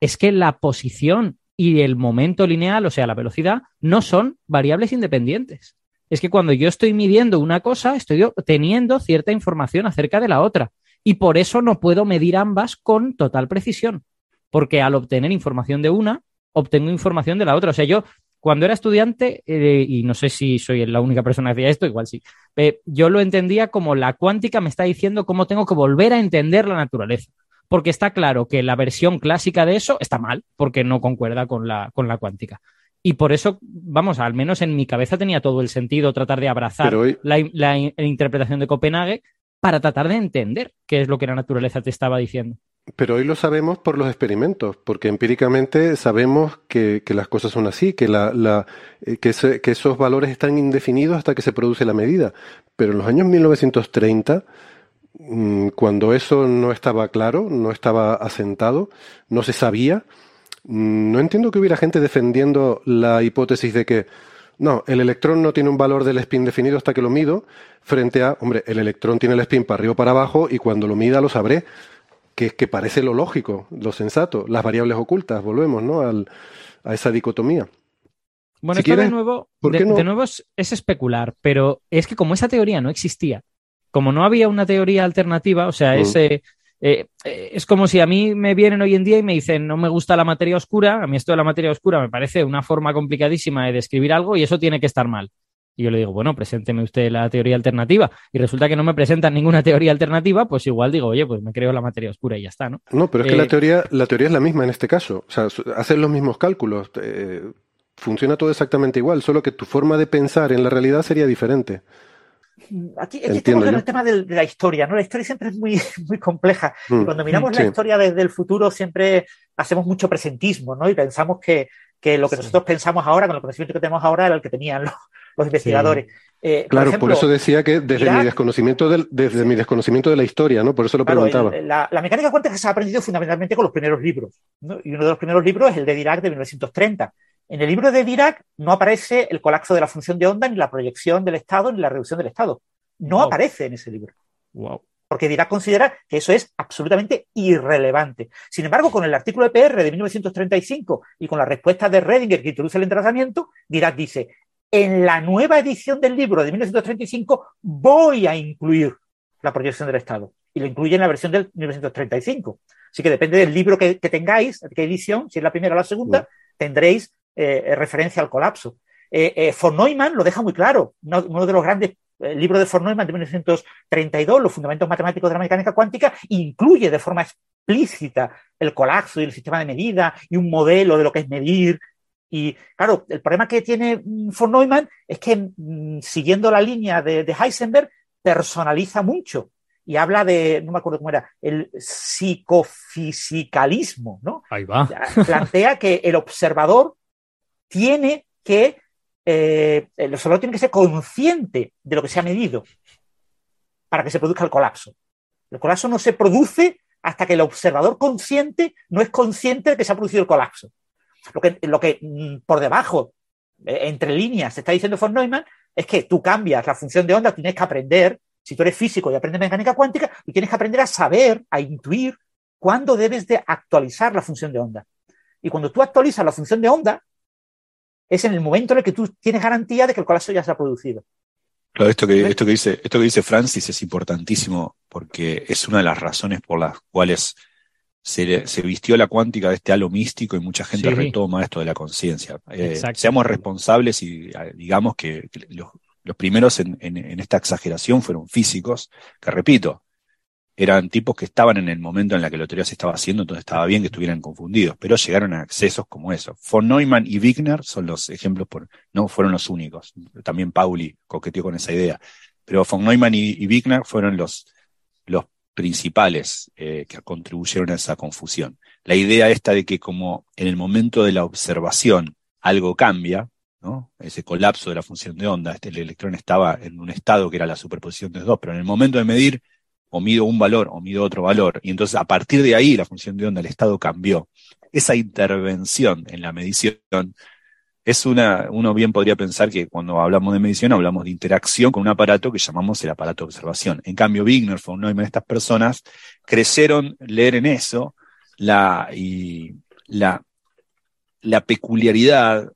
es que la posición y el momento lineal, o sea, la velocidad, no son variables independientes. es que cuando yo estoy midiendo una cosa, estoy obteniendo cierta información acerca de la otra. Y por eso no puedo medir ambas con total precisión. Porque al obtener información de una, obtengo información de la otra. O sea, yo cuando era estudiante, eh, y no sé si soy la única persona que hacía esto, igual sí, eh, yo lo entendía como la cuántica me está diciendo cómo tengo que volver a entender la naturaleza. Porque está claro que la versión clásica de eso está mal, porque no concuerda con la, con la cuántica. Y por eso, vamos, al menos en mi cabeza tenía todo el sentido tratar de abrazar la, la interpretación de Copenhague para tratar de entender qué es lo que la naturaleza te estaba diciendo. Pero hoy lo sabemos por los experimentos, porque empíricamente sabemos que, las cosas son así, eh, que, esos valores están indefinidos hasta que se produce la medida. Pero en los años 1930, mm, cuando eso no estaba claro, no estaba asentado, no se sabía, mm, no entiendo que hubiera gente defendiendo la hipótesis de que no, el electrón no tiene un valor del spin definido hasta que lo mido, frente a, hombre, el electrón tiene el spin para arriba o para abajo y cuando lo mida lo sabré que, que parece lo lógico, lo sensato, las variables ocultas, volvemos ¿no? Al, a esa dicotomía. Bueno, esto de nuevo, de, nuevo es, especular, pero es que como esa teoría no existía, como no había una teoría alternativa, o sea, mm. ese, eh, eh, es como si a mí me vienen hoy en día y me dicen, no me gusta la materia oscura, a mí esto de la materia oscura me parece una forma complicadísima de describir algo y eso tiene que estar mal. Y yo le digo, bueno, presénteme usted la teoría alternativa. Y resulta que no me presentan ninguna teoría alternativa, pues igual digo, oye, pues me creo la materia oscura y ya está, ¿no? No, pero es que la, eh, teoría, la teoría es la misma en este caso. O sea, hacen los mismos cálculos. Eh, funciona todo exactamente igual, solo que tu forma de pensar en la realidad sería diferente. Aquí, estamos en el tema de, la historia, ¿no? La historia siempre es muy, muy compleja. y mm, cuando miramos la historia desde el futuro, siempre hacemos mucho presentismo, ¿no? Y pensamos que, que lo que nosotros pensamos ahora, con el conocimiento que tenemos ahora, era el que tenían los, los investigadores. Eh, claro, por, eso decía que desde, mi desconocimiento del, desde mi desconocimiento de la historia, ¿no? Por eso lo preguntaba. la, mecánica cuántica se ha aprendido fundamentalmente con los primeros libros. Y uno de los primeros libros es el de Dirac de 1930. En el libro de Dirac no aparece el colapso de la función de onda, ni la proyección del estado, ni la reducción del estado. No aparece en ese libro. Wow. Porque Dirac considera que eso es absolutamente irrelevante. Sin embargo, con el artículo de PR de 1935 y con la respuesta de Redinger que introduce el entrelazamiento, Dirac dice, en la nueva edición del libro de 1935 voy a incluir la proyección del Estado. Y lo incluye en la versión del 1935. Así que depende del libro que, tengáis, de qué edición, si es la primera o la segunda, tendréis eh, referencia al colapso. Eh, eh, von Neumann lo deja muy claro. Uno, de los grandes libros de von Neumann de 1932, Los fundamentos matemáticos de la mecánica cuántica, incluye de forma explícita el colapso y el sistema de medida y un modelo de lo que es medir y claro, el problema que tiene mm, von Neumann es que, mm, siguiendo la línea de, Heisenberg, personaliza mucho y habla de, no me acuerdo cómo era, el psicofisicalismo, ¿no? Ahí va. Plantea que el observador tiene que, eh, el observador tiene que ser consciente de lo que se ha medido para que se produzca el colapso. El colapso no se produce hasta que el observador consciente no es consciente de que se ha producido el colapso. Lo que, mm, por debajo, eh, entre líneas, se está diciendo von Neumann, es que tú cambias la función de onda, tienes que aprender, si tú eres físico y aprendes mecánica cuántica, y tienes que aprender a saber, a intuir cuándo debes de actualizar la función de onda. Y cuando tú actualizas la función de onda, es en el momento en el que tú tienes garantía de que el colapso ya se ha producido. Claro, esto que, esto que dice, esto que dice Francis es importantísimo porque es una de las razones por las cuales se, vistió la cuántica de este halo místico y mucha gente retoma esto de la conciencia. Eh, seamos responsables y ah, digamos que, los, primeros en, esta exageración fueron físicos, que repito, eran tipos que estaban en el momento en la que la teoría se estaba haciendo, entonces estaba bien que estuvieran confundidos, pero llegaron a accesos como eso. Von Neumann y Wigner son los ejemplos, no fueron los únicos. También Pauli coqueteó con esa idea. Pero von Neumann y, Wigner fueron los, los principales eh, que contribuyeron a esa confusión. La idea esta de que como en el momento de la observación algo cambia, ¿no? ese colapso de la función de onda, este, el electrón estaba en un estado que era la superposición de dos, pero en el momento de medir o mido un valor o mido otro valor, y entonces a partir de ahí la función de onda, el estado cambió. Esa intervención en la medición es una, uno bien podría pensar que cuando hablamos de medición hablamos de interacción con un aparato que llamamos el aparato de observación. En cambio, Wigner, von Neumann, estas personas crecieron leer en eso la, y la, la peculiaridad,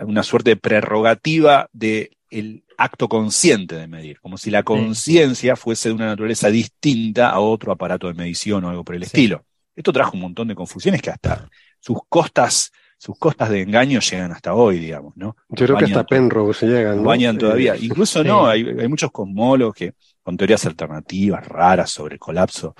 una suerte de prerrogativa de el acto consciente de medir, como si la conciencia fuese de una naturaleza distinta a otro aparato de medición o algo por el estilo. Esto trajo un montón de confusiones que hasta sus costas, sus costas de engaño llegan hasta hoy, digamos, ¿no? Yo creo que hasta Penrose llegan. ¿no? Bañan todavía. Incluso sí. no, hay, hay, muchos cosmólogos que, con teorías alternativas raras sobre el colapso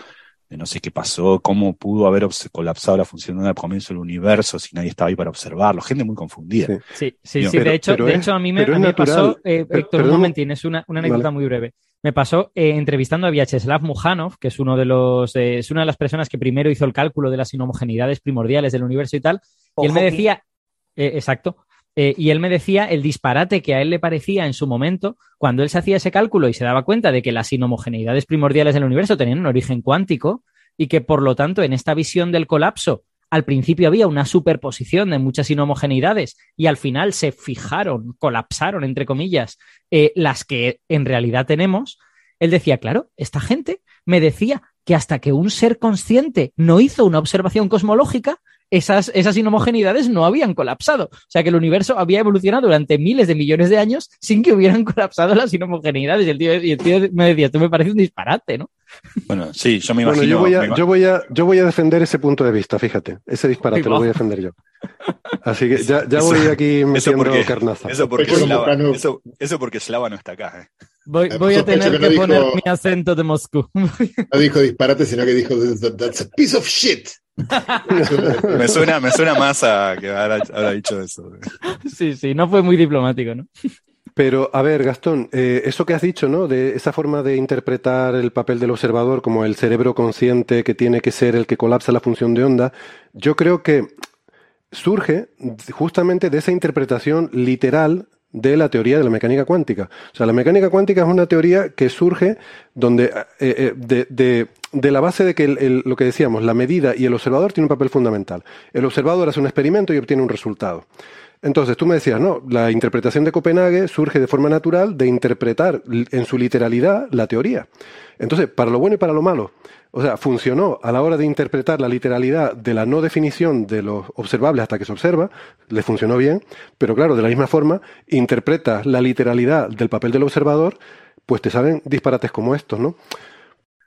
de no sé qué pasó, cómo pudo haber colapsado la función de al comienzo del universo si nadie estaba ahí para observarlo. Gente muy confundida. Sí, sí, sí. sí pero, de hecho, de es, hecho a mí me, a mí me pasó, eh, Héctor, un momentín, es una, una anécdota vale. muy breve. Me pasó eh, entrevistando a Vyacheslav Mujanov, que es uno de los, eh, es una de las personas que primero hizo el cálculo de las inhomogeneidades primordiales del universo y tal. Ojo, y él me decía, eh, exacto, eh, y él me decía el disparate que a él le parecía en su momento cuando él se hacía ese cálculo y se daba cuenta de que las inhomogeneidades primordiales del universo tenían un origen cuántico y que por lo tanto en esta visión del colapso al principio había una superposición de muchas inhomogeneidades y al final se fijaron, colapsaron, entre comillas, eh, las que en realidad tenemos, él decía, claro, esta gente me decía que hasta que un ser consciente no hizo una observación cosmológica, esas, esas inhomogeneidades no habían colapsado. O sea que el universo había evolucionado durante miles de millones de años sin que hubieran colapsado las inhomogeneidades. Y el tío, y el tío me decía, tú me parece un disparate, ¿no? Bueno, sí, yo me imagino. Bueno, yo voy a, yo voy a, yo voy a defender ese punto de vista, fíjate. Ese disparate lo voy a defender yo. Así que ya, ya voy aquí metiendo eso porque, carnaza. Eso porque, Slava, eso, eso porque Slava no está acá. ¿eh? Voy, voy a tener que, no poner dijo- mi acento de Moscú. No dijo disparate, sino que dijo that's a piece of shit. Me suena, me suena más a que habrá, habrá dicho eso. sí, sí, no fue muy diplomático, ¿no? Pero, a ver, Gastón, eh, eso que has dicho, ¿no? De esa forma de interpretar el papel del observador como el cerebro consciente que tiene que ser el que colapsa la función de onda, yo creo que surge justamente de esa interpretación literal de la teoría de la mecánica cuántica. O sea, la mecánica cuántica es una teoría que surge donde, eh, eh, de, de, de, la base de que lo que decíamos, la medida y el observador tiene un papel fundamental. El observador hace un experimento y obtiene un resultado. Entonces, tú me decías, no, la interpretación de Copenhague surge de forma natural de interpretar en su literalidad la teoría. Entonces, para lo bueno y para lo malo. O sea, funcionó a la hora de interpretar la literalidad de la no definición de los observables hasta que se observa, le funcionó bien, pero claro, de la misma forma, interpretas la literalidad del papel del observador, pues te salen disparates como estos, ¿no?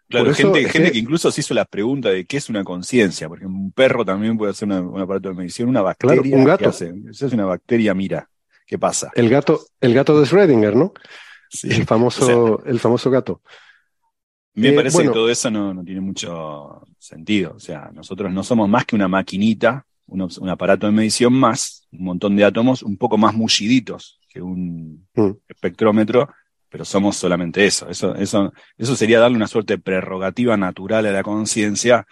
Claro, eso, gente, gente que incluso se hizo la pregunta de qué es una conciencia, porque un perro también puede hacer una, un aparato de medición, una bacteria. Claro, un gato. Hace, esa es una bacteria, mira, ¿qué pasa? El gato, el gato de Schrödinger, ¿no? Sí. El famoso, o sea, el famoso gato. Me eh, parece bueno, que todo eso no, no, tiene mucho sentido. O sea, nosotros no somos más que una maquinita, un, un, aparato de medición más, un montón de átomos un poco más mulliditos que un mm. espectrómetro, pero somos solamente eso. Eso, eso. eso sería darle una suerte de prerrogativa natural a la conciencia,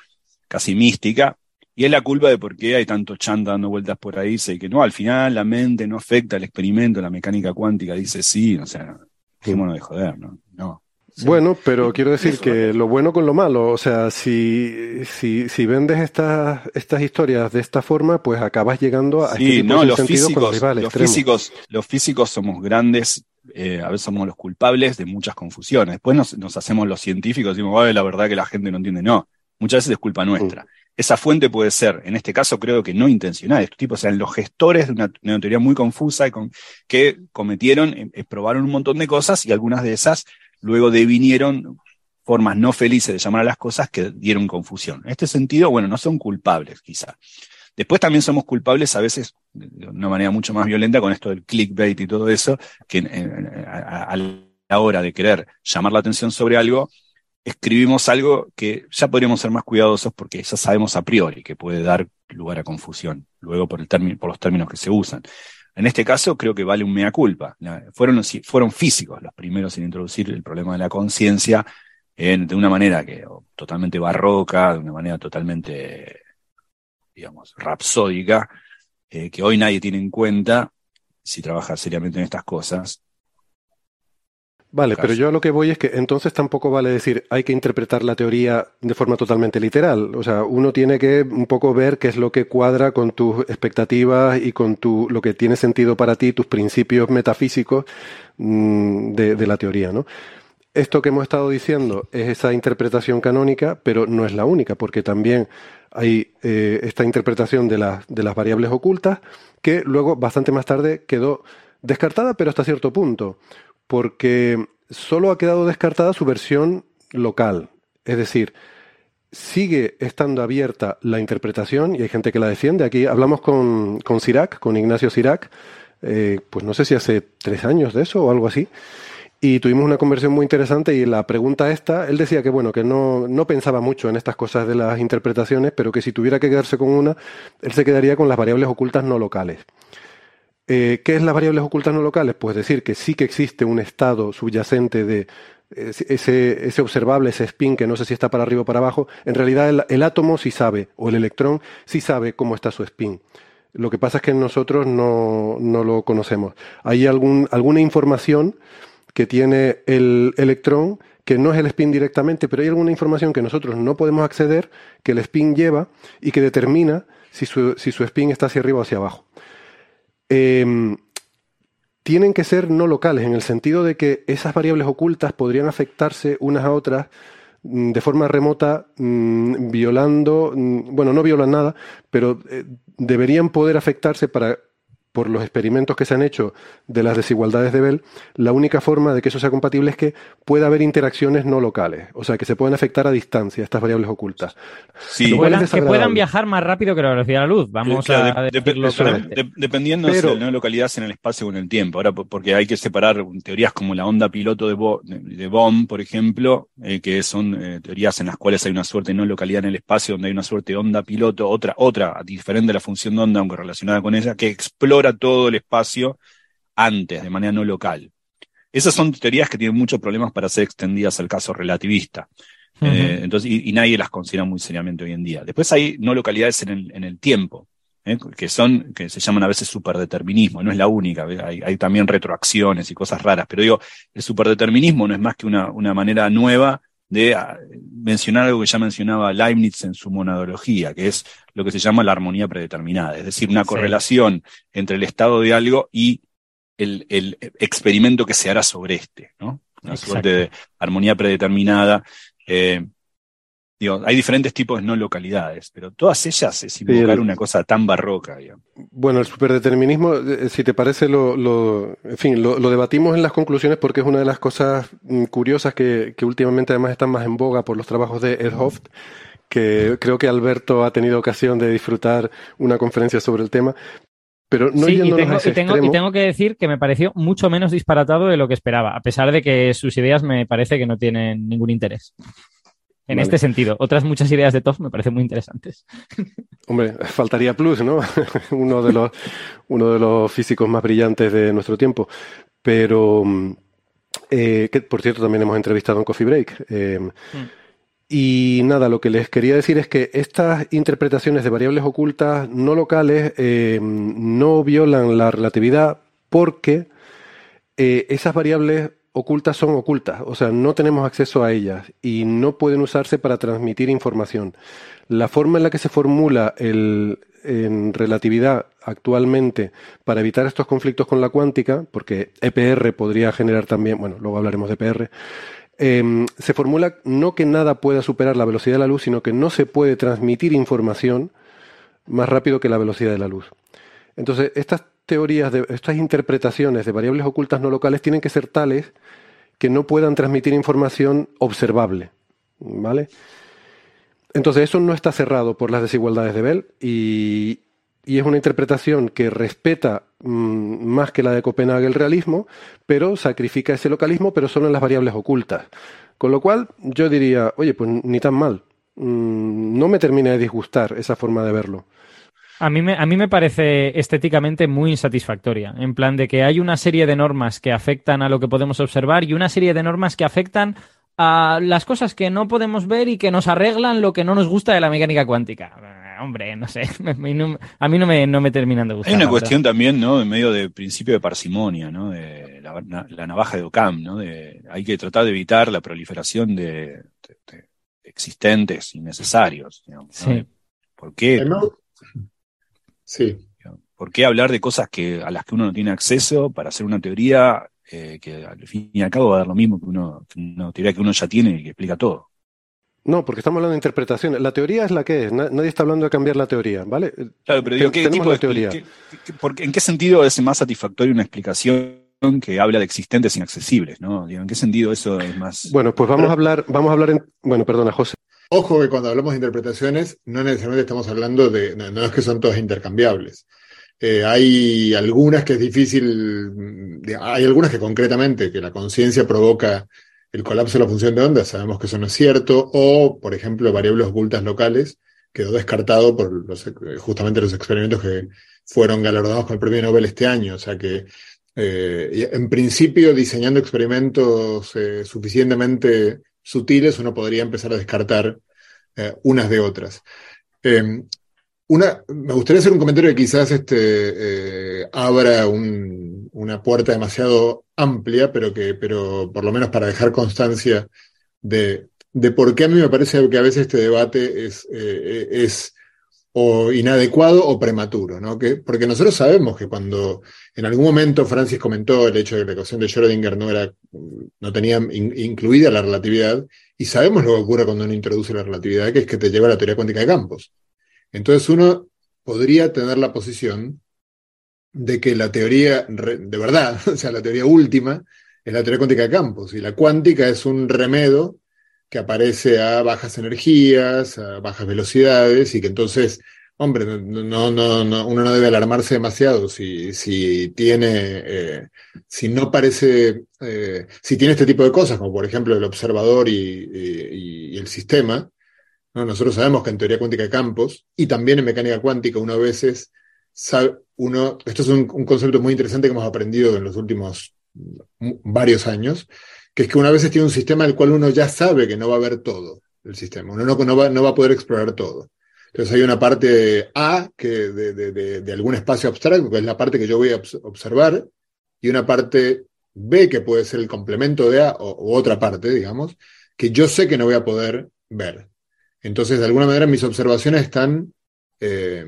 casi mística, y es la culpa de por qué hay tanto chanta dando vueltas por ahí, dice que no, al final la mente no afecta al experimento, la mecánica cuántica dice sí, o sea, dejémonos de joder, ¿no? No. Bueno, pero quiero decir que lo bueno con lo malo, o sea, si, si, si vendes estas, estas historias de esta forma, pues acabas llegando a sí, este tipo no, de los físicos, los, los físicos, los físicos somos grandes, eh, a veces somos los culpables de muchas confusiones. Después nos, nos hacemos los científicos y decimos, la verdad que la gente no entiende. No, muchas veces es culpa nuestra. Mm. Esa fuente puede ser, en este caso creo que no intencional, estos tipos eran los gestores de una, teoría muy confusa y con, que cometieron, eh, probaron un montón de cosas y algunas de esas luego devinieron formas no felices de llamar a las cosas que dieron confusión. En este sentido, bueno, no son culpables quizá. Después también somos culpables a veces de una manera mucho más violenta con esto del clickbait y todo eso, que a, a la hora de querer llamar la atención sobre algo, escribimos algo que ya podríamos ser más cuidadosos porque ya sabemos a priori que puede dar lugar a confusión, luego por, el término, por los términos que se usan. En este caso creo que vale un mea culpa. Fueron, fueron físicos los primeros en introducir el problema de la conciencia de una manera que totalmente barroca, de una manera totalmente, digamos, rapsódica, eh, que hoy nadie tiene en cuenta si trabaja seriamente en estas cosas. Vale, pero yo a lo que voy es que entonces tampoco vale decir hay que interpretar la teoría de forma totalmente literal. O sea, uno tiene que un poco ver qué es lo que cuadra con tus expectativas y con tu, lo que tiene sentido para ti, tus principios metafísicos mmm, de, de la teoría, ¿no? Esto que hemos estado diciendo es esa interpretación canónica, pero no es la única, porque también hay eh, esta interpretación de, la, de las variables ocultas que luego, bastante más tarde, quedó descartada, pero hasta cierto punto porque solo ha quedado descartada su versión local. Es decir, sigue estando abierta la interpretación y hay gente que la defiende. Aquí hablamos con, con Sirac, con Ignacio Sirac, eh, pues no sé si hace tres años de eso o algo así. Y tuvimos una conversación muy interesante y la pregunta esta, él decía que bueno, que no, no pensaba mucho en estas cosas de las interpretaciones, pero que si tuviera que quedarse con una, él se quedaría con las variables ocultas no locales. Eh, ¿Qué es las variables ocultas no locales? Pues decir que sí que existe un estado subyacente de ese, ese observable, ese spin que no sé si está para arriba o para abajo, en realidad el, el átomo sí sabe, o el electrón sí sabe cómo está su spin. Lo que pasa es que nosotros no, no lo conocemos. Hay algún, alguna información que tiene el electrón que no es el spin directamente, pero hay alguna información que nosotros no podemos acceder, que el spin lleva y que determina si su, si su spin está hacia arriba o hacia abajo. Eh, tienen que ser no locales, en el sentido de que esas variables ocultas podrían afectarse unas a otras mm, de forma remota, mmm, violando, mmm, bueno, no violan nada, pero eh, deberían poder afectarse para por los experimentos que se han hecho de las desigualdades de Bell, la única forma de que eso sea compatible es que pueda haber interacciones no locales, o sea, que se pueden afectar a distancia estas variables ocultas. Sí. Que, puedan, que puedan viajar más rápido que la velocidad de la luz, vamos claro, a de, decirlo de, de, Dependiendo Pero, de la localidad en el espacio o en el tiempo. Ahora, porque hay que separar teorías como la onda piloto de, Bo, de Bohm, por ejemplo, eh, que son eh, teorías en las cuales hay una suerte de no localidad en el espacio, donde hay una suerte de onda piloto, otra, otra, diferente de la función de onda, aunque relacionada con ella, que explora todo el espacio antes, de manera no local. Esas son teorías que tienen muchos problemas para ser extendidas al caso relativista. Uh -huh. eh, entonces, y, y, nadie las considera muy seriamente hoy en día. Después hay no localidades en el, en el tiempo, ¿eh? que son, que se llaman a veces superdeterminismo, no es la única, hay, hay, también retroacciones y cosas raras, pero digo, el superdeterminismo no es más que una, una manera nueva de mencionar algo que ya mencionaba Leibniz en su monadología, que es lo que se llama la armonía predeterminada, es decir, una sí. correlación entre el estado de algo y el, el, experimento que se hará sobre este, ¿no? Una Exacto. suerte de armonía predeterminada. Eh, digo, hay diferentes tipos de no localidades, pero todas ellas es invocar sí, una cosa tan barroca. Digamos. Bueno, el superdeterminismo, eh, si te parece, lo, lo en fin, lo, lo, debatimos en las conclusiones porque es una de las cosas mm, curiosas que, que, últimamente además están más en boga por los trabajos de Ed Hoft, que creo que Alberto ha tenido ocasión de disfrutar una conferencia sobre el tema. Pero no sí, y tengo, y, tengo, y tengo, que decir que me pareció mucho menos disparatado de lo que esperaba, a pesar de que sus ideas me parece que no tienen ningún interés. En vale. este sentido, otras muchas ideas de Toff me parecen muy interesantes. Hombre, faltaría plus, ¿no? uno, de los, uno de los físicos más brillantes de nuestro tiempo. Pero, eh, que por cierto también hemos entrevistado en Coffee Break. Eh, mm. Y nada, lo que les quería decir es que estas interpretaciones de variables ocultas no locales eh, no violan la relatividad porque eh, esas variables ocultas son ocultas, o sea, no tenemos acceso a ellas y no pueden usarse para transmitir información. La forma en la que se formula el, en relatividad actualmente para evitar estos conflictos con la cuántica, porque EPR podría generar también, bueno, luego hablaremos de EPR, eh, se formula no que nada pueda superar la velocidad de la luz, sino que no se puede transmitir información más rápido que la velocidad de la luz. Entonces, estas teorías, de, estas interpretaciones de variables ocultas no locales tienen que ser tales que no puedan transmitir información observable. ¿Vale? Entonces, eso no está cerrado por las desigualdades de Bell y, y es una interpretación que respeta mmm, más que la de Copenhague el realismo, pero sacrifica ese localismo, pero solo en las variables ocultas. Con lo cual, yo diría, oye, pues ni tan mal. Mmm, no me termina de disgustar esa forma de verlo. A mí, me, a mí me parece estéticamente muy insatisfactoria, en plan de que hay una serie de normas que afectan a lo que podemos observar y una serie de normas que afectan a las cosas que no podemos ver y que nos arreglan lo que no nos gusta de la mecánica cuántica. Hombre, no sé, a mí no, a mí no, me, no me terminan de gustar. Hay una cuestión también, ¿no? En medio de principio de parsimonia, ¿no? De la, la navaja de Ockham, ¿no? De, hay que tratar de evitar la proliferación de, de, de existentes innecesarios. Digamos, ¿no? sí. ¿Por qué? Sí. ¿Por qué hablar de cosas que, a las que uno no tiene acceso para hacer una teoría eh, que al fin y al cabo va a dar lo mismo que uno, una teoría que uno ya tiene y que explica todo? No, porque estamos hablando de interpretación. La teoría es la que es. Nadie está hablando de cambiar la teoría, ¿vale? Claro, pero digo, ¿qué tipo de teoría? ¿qué, qué, qué, ¿En qué sentido es más satisfactoria una explicación que habla de existentes inaccesibles, ¿no? Digo, ¿En qué sentido eso es más... Bueno, pues vamos a hablar, vamos a hablar en... Bueno, perdona, José. Ojo que cuando hablamos de interpretaciones, no necesariamente estamos hablando de, no, es que son todas intercambiables. Eh, hay algunas que es difícil, hay algunas que concretamente, que la conciencia provoca el colapso de la función de onda, sabemos que eso no es cierto, o, por ejemplo, variables ocultas locales, quedó descartado por los, justamente los experimentos que fueron galardonados con el premio Nobel este año, o sea que eh, en principio, diseñando experimentos eh, suficientemente sutiles, uno podría empezar a descartar eh, unas de otras. Em, una, me gustaría hacer un comentario que quizás este, abra un, una puerta demasiado amplia, pero que, pero por lo menos para dejar constancia de, de por qué a mí me parece que a veces este debate es, es o inadecuado o prematuro, ¿no? Que, porque nosotros sabemos que cuando en algún momento Francis comentó el hecho de que la ecuación de Schrödinger no, era, no tenía incluida la relatividad, y sabemos lo que ocurre cuando uno introduce la relatividad, que es que te lleva a la teoría cuántica de campos. Entonces uno podría tener la posición de que la teoría de verdad, o sea, la teoría última, es la teoría cuántica de campos, y la cuántica es un remedo que aparece a bajas energías, a bajas velocidades, y que entonces, hombre, no, no, no, uno no debe alarmarse demasiado si, tiene, eh, si no parece, eh, si tiene este tipo de cosas, como por ejemplo el observador y, y, el sistema. ¿no? Nosotros sabemos que en teoría cuántica de campos y también en mecánica cuántica uno a veces sabe, uno, esto es un, un concepto muy interesante que hemos aprendido en los últimos varios años, que es que una vez tiene un sistema del cual uno ya sabe que no va a ver todo el sistema, uno no, no, va, a poder explorar todo. Entonces hay una parte A que de, algún espacio abstracto, que es la parte que yo voy a observar, y una parte B que puede ser el complemento de A o, otra parte, digamos, que yo sé que no voy a poder ver. Entonces, de alguna manera, mis observaciones están, eh,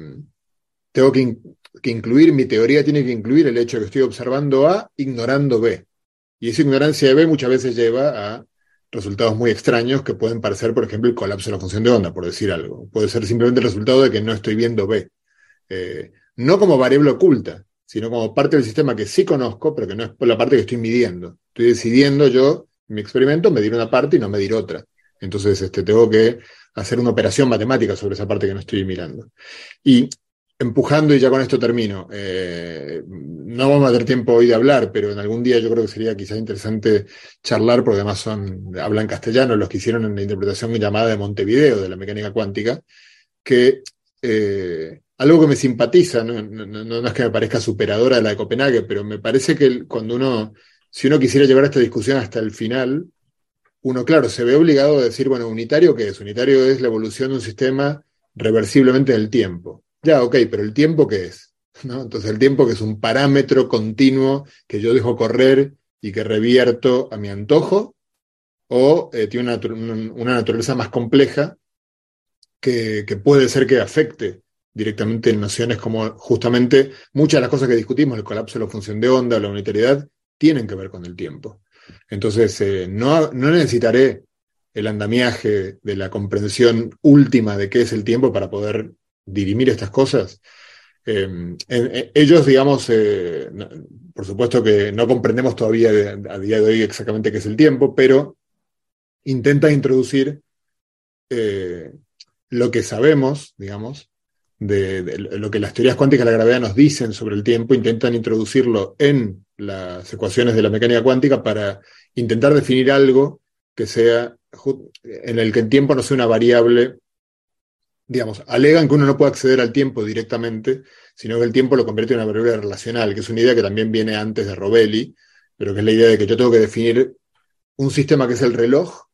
tengo que, que incluir, mi teoría tiene que incluir el hecho de que estoy observando A ignorando B. Y esa ignorancia de B muchas veces lleva a resultados muy extraños que pueden parecer, por ejemplo, el colapso de la función de onda, por decir algo. Puede ser simplemente el resultado de que no estoy viendo B. Eh, no como variable oculta, sino como parte del sistema que sí conozco, pero que no es la parte que estoy midiendo. Estoy decidiendo yo, en mi experimento, medir una parte y no medir otra. Entonces, este, tengo que hacer una operación matemática sobre esa parte que no estoy mirando. Y empujando, y ya con esto termino, eh, no vamos a tener tiempo hoy de hablar, pero en algún día yo creo que sería quizás interesante charlar, porque además son, hablan castellano los que hicieron en la interpretación llamada de Montevideo de la mecánica cuántica, que eh, algo que me simpatiza, ¿no? Es que me parezca superadora de la de Copenhague, pero me parece que cuando uno, si uno quisiera llevar esta discusión hasta el final, uno, claro, se ve obligado a decir, bueno, unitario, ¿qué es? Unitario es la evolución de un sistema reversiblemente del tiempo. Ya, ok, pero el tiempo qué es? ¿No? Entonces el tiempo que es un parámetro continuo que yo dejo correr y que revierto a mi antojo, o eh, tiene una, naturaleza más compleja que, puede ser que afecte directamente en nociones como justamente muchas de las cosas que discutimos, el colapso de la función de onda, la unitariedad, tienen que ver con el tiempo. Entonces, eh, no, no necesitaré el andamiaje de la comprensión última de qué es el tiempo para poder dirimir estas cosas. Eh, ellos, digamos, eh, por supuesto que no comprendemos todavía a día de hoy exactamente qué es el tiempo, pero intentan introducir eh, lo que sabemos, digamos, de, lo que las teorías cuánticas de la gravedad nos dicen sobre el tiempo, intentan introducirlo en las ecuaciones de la mecánica cuántica para intentar definir algo que sea en el que el tiempo no sea una variable digamos, alegan que uno no puede acceder al tiempo directamente, sino que el tiempo lo convierte en una variable relacional, que es una idea que también viene antes de Robelli, pero que es la idea de que yo tengo que definir un sistema que es el reloj,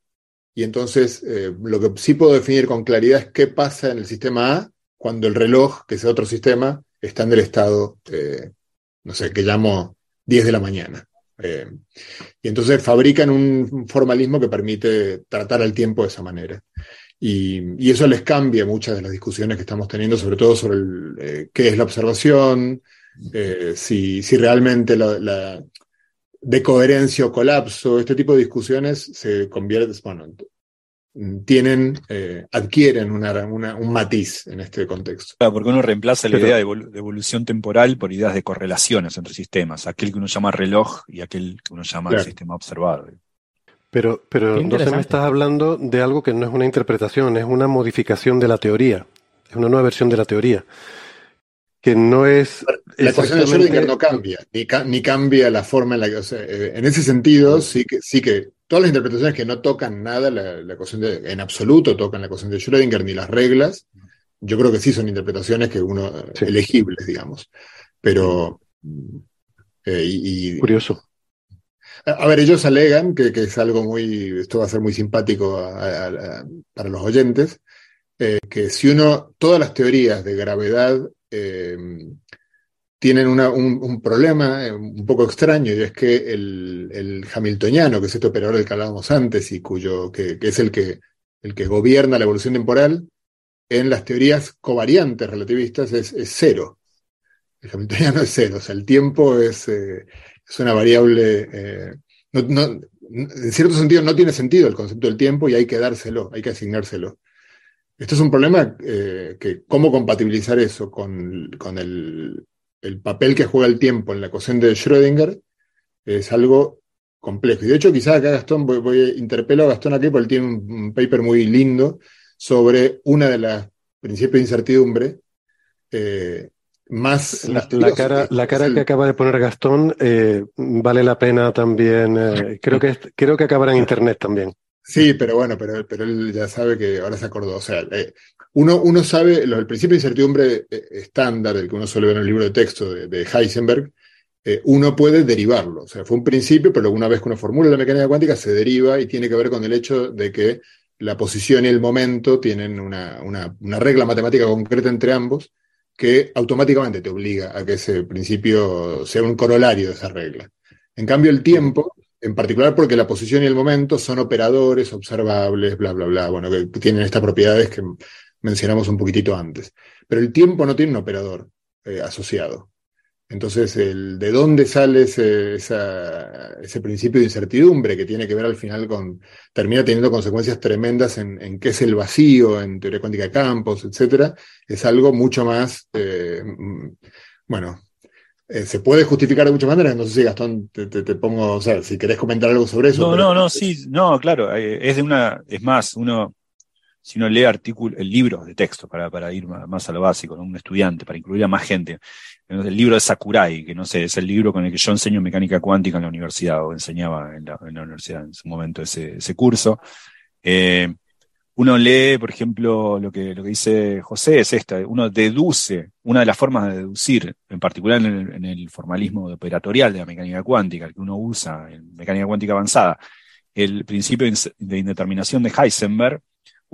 y entonces eh, lo que sí puedo definir con claridad es qué pasa en el sistema A cuando el reloj, que es otro sistema, está en el estado, eh, no sé, que llamo 10 de la mañana. Eh, y entonces fabrican un formalismo que permite tratar al tiempo de esa manera. Y, eso les cambia muchas de las discusiones que estamos teniendo, sobre todo sobre eh, qué es la observación, eh, si, si, realmente la, la, decoherencia o colapso, este tipo de discusiones se convierten, bueno, tienen, eh, adquieren una, una, un matiz en este contexto. Claro, porque uno reemplaza la idea de, evolu- de evolución temporal por ideas de correlaciones entre sistemas, aquel que uno llama reloj y aquel que uno llama Claro. sistema observable. Pero, pero entonces me estás hablando de algo que no es una interpretación, es una modificación de la teoría, es una nueva versión de la teoría, que no es La ecuación de Schrödinger no cambia, ni, ca- ni cambia la forma en la que. o sea, eh, en ese sentido, sí que, sí que todas las interpretaciones que no tocan nada la, la ecuación de, en absoluto tocan la ecuación de Schrödinger ni las reglas, yo creo que sí son interpretaciones que uno eh, elegibles, digamos. Pero. eh, y, y- curioso. A ver, ellos alegan que, que es algo muy, esto va a ser muy simpático para los oyentes, eh, que si uno, todas las teorías de gravedad eh, tienen una- un, problema eh, un poco extraño, y es que el, el hamiltoniano, que es este operador del que hablábamos antes y cuyo, que, que es el que, el que gobierna la evolución temporal, en las teorías covariantes relativistas es, cero. El hamiltoniano es cero, o sea, el tiempo es, es una variable, eh, en cierto sentido no tiene sentido el concepto del tiempo y hay que dárselo, hay que asignárselo. Esto es un problema eh, que cómo compatibilizar eso con, con el, el papel que juega el tiempo en la ecuación de Schrödinger es algo complejo. Y de hecho, quizás acá Gastón, voy, voy- interpelo a Gastón aquí porque él tiene un, un paper muy lindo sobre una de las principios de incertidumbre eh, más La, cara, que la cara que acaba de poner Gastón eh, vale la pena también. eh, creo que creo que acabará en internet también. Sí, pero bueno, pero, pero él ya sabe que ahora se acordó. O sea, eh, uno, uno sabe, lo- el principio de incertidumbre estándar, el que uno suele ver en el libro de texto de, de Heisenberg, uno puede derivarlo. O sea, fue un principio, pero una vez que uno formula la mecánica cuántica, se deriva y tiene que ver con el hecho de que la posición y el momento tienen una, una, una regla matemática concreta entre ambos que automáticamente te obliga a que ese principio sea un corolario de esa regla. En cambio, el tiempo, en particular porque la posición y el momento son operadores observables, bla, bla, bla, bueno, que tienen estas propiedades que mencionamos un poquitito antes. Pero el tiempo no tiene un operador eh, asociado. Entonces, el, ¿de dónde sale ese, esa- ese principio de incertidumbre que tiene que ver al final con, termina teniendo consecuencias tremendas en, en qué es el vacío, en teoría cuántica de campos, etcétera? Es algo mucho más, eh, mm, bueno, eh, se puede justificar de muchas maneras. No sé si Gastón te, te- te pongo, o sea, si querés comentar algo sobre eso. No, pero- no, no, sí, no, claro, eh, es de una, es más, uno, si uno lee artículos, libros de texto para, para ir más a lo básico, un estudiante, para incluir a más gente. El libro de Sakurai, que no sé, es el libro con el que yo enseño mecánica cuántica en la universidad, o enseñaba en la, universidad en su momento ese, curso. Eh, uno lee, por ejemplo, lo que, lo que dice José es esta, uno deduce, una de las formas de deducir, en particular en el, en el formalismo operatorial de la mecánica cuántica, el que uno usa en mecánica cuántica avanzada, el principio de indeterminación de Heisenberg,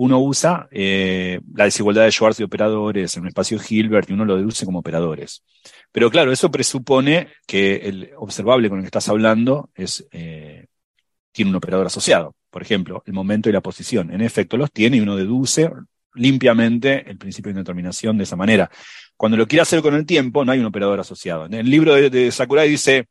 uno usa eh, la desigualdad de Schwarz de operadores en un espacio Hilbert y uno lo deduce como operadores. Pero claro, eso presupone que el observable con el que estás hablando es, eh, tiene un operador asociado. Por ejemplo, el momento y la posición. En efecto, los tiene y uno deduce limpiamente el principio de indeterminación de esa manera. Cuando lo quiere hacer con el tiempo, no hay un operador asociado. En el libro de Sakurai dice,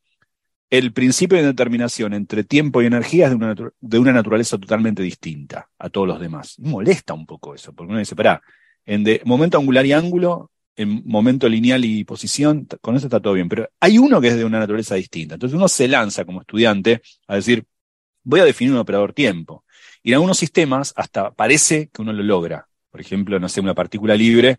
el principio de determinación entre tiempo y energía es de una, de una naturaleza totalmente distinta a todos los demás. Molesta un poco eso, porque uno dice, pará, en de momento angular y ángulo, en momento lineal y posición, con eso está todo bien, pero hay uno que es de una naturaleza distinta. Entonces uno se lanza como estudiante a decir, voy a definir un operador tiempo. Y en algunos sistemas hasta parece que uno lo logra. Por ejemplo, no sé, una partícula libre,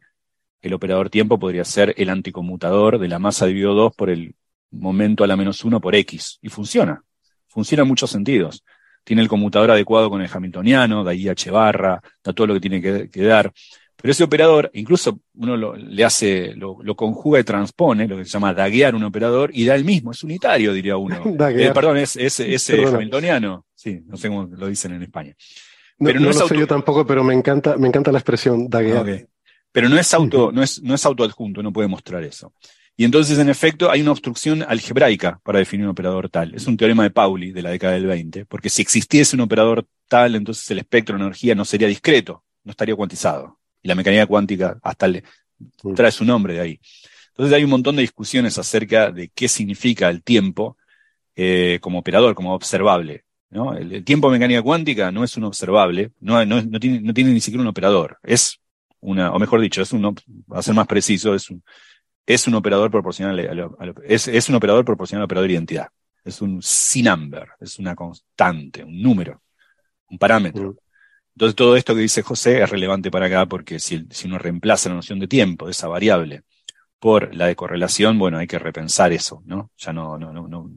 el operador tiempo podría ser el anticonmutador de la masa dividido 2 por el momento a la menos 1 por X. Y funciona. Funciona en muchos sentidos. Tiene el conmutador adecuado con el hamiltoniano, da I H barra, da todo lo que tiene que, que dar. Pero ese operador, incluso uno lo, le hace, lo, lo conjuga y transpone, lo que se llama daguear un operador, y da el mismo, es unitario, diría uno. Eh, perdón, es, es, es eh, hamiltoniano. Sí, no sé cómo lo dicen en España. No, Pero no no es lo sé yo tampoco, pero me encanta, me encanta la expresión daguear. Ah. Pero no es auto, no es, no es autoadjunto, no puede mostrar eso. Y entonces, en efecto, hay una obstrucción algebraica para definir un operador tal. Es un teorema de Pauli de la década del 20, porque si existiese un operador tal, entonces el espectro de energía no sería discreto, no estaría cuantizado. Y la mecánica cuántica hasta le trae su nombre de ahí. Entonces hay un montón de discusiones acerca de qué significa el tiempo eh, como operador, como observable. ¿no? El, el tiempo en mecánica cuántica no es un observable, no, no, no tiene, no tiene ni siquiera un operador. Es una, o mejor dicho, es un, a ser más preciso, es un, es un operador proporcional a lo- a lo- es, es un operador proporcional al operador de identidad. Es un C-number, es una constante, un número, un parámetro. Entonces todo esto que dice José es relevante para acá porque si, si uno reemplaza la noción de tiempo, de esa variable, por la de correlación, bueno, hay que repensar eso, ¿no? Ya no, no, no, no.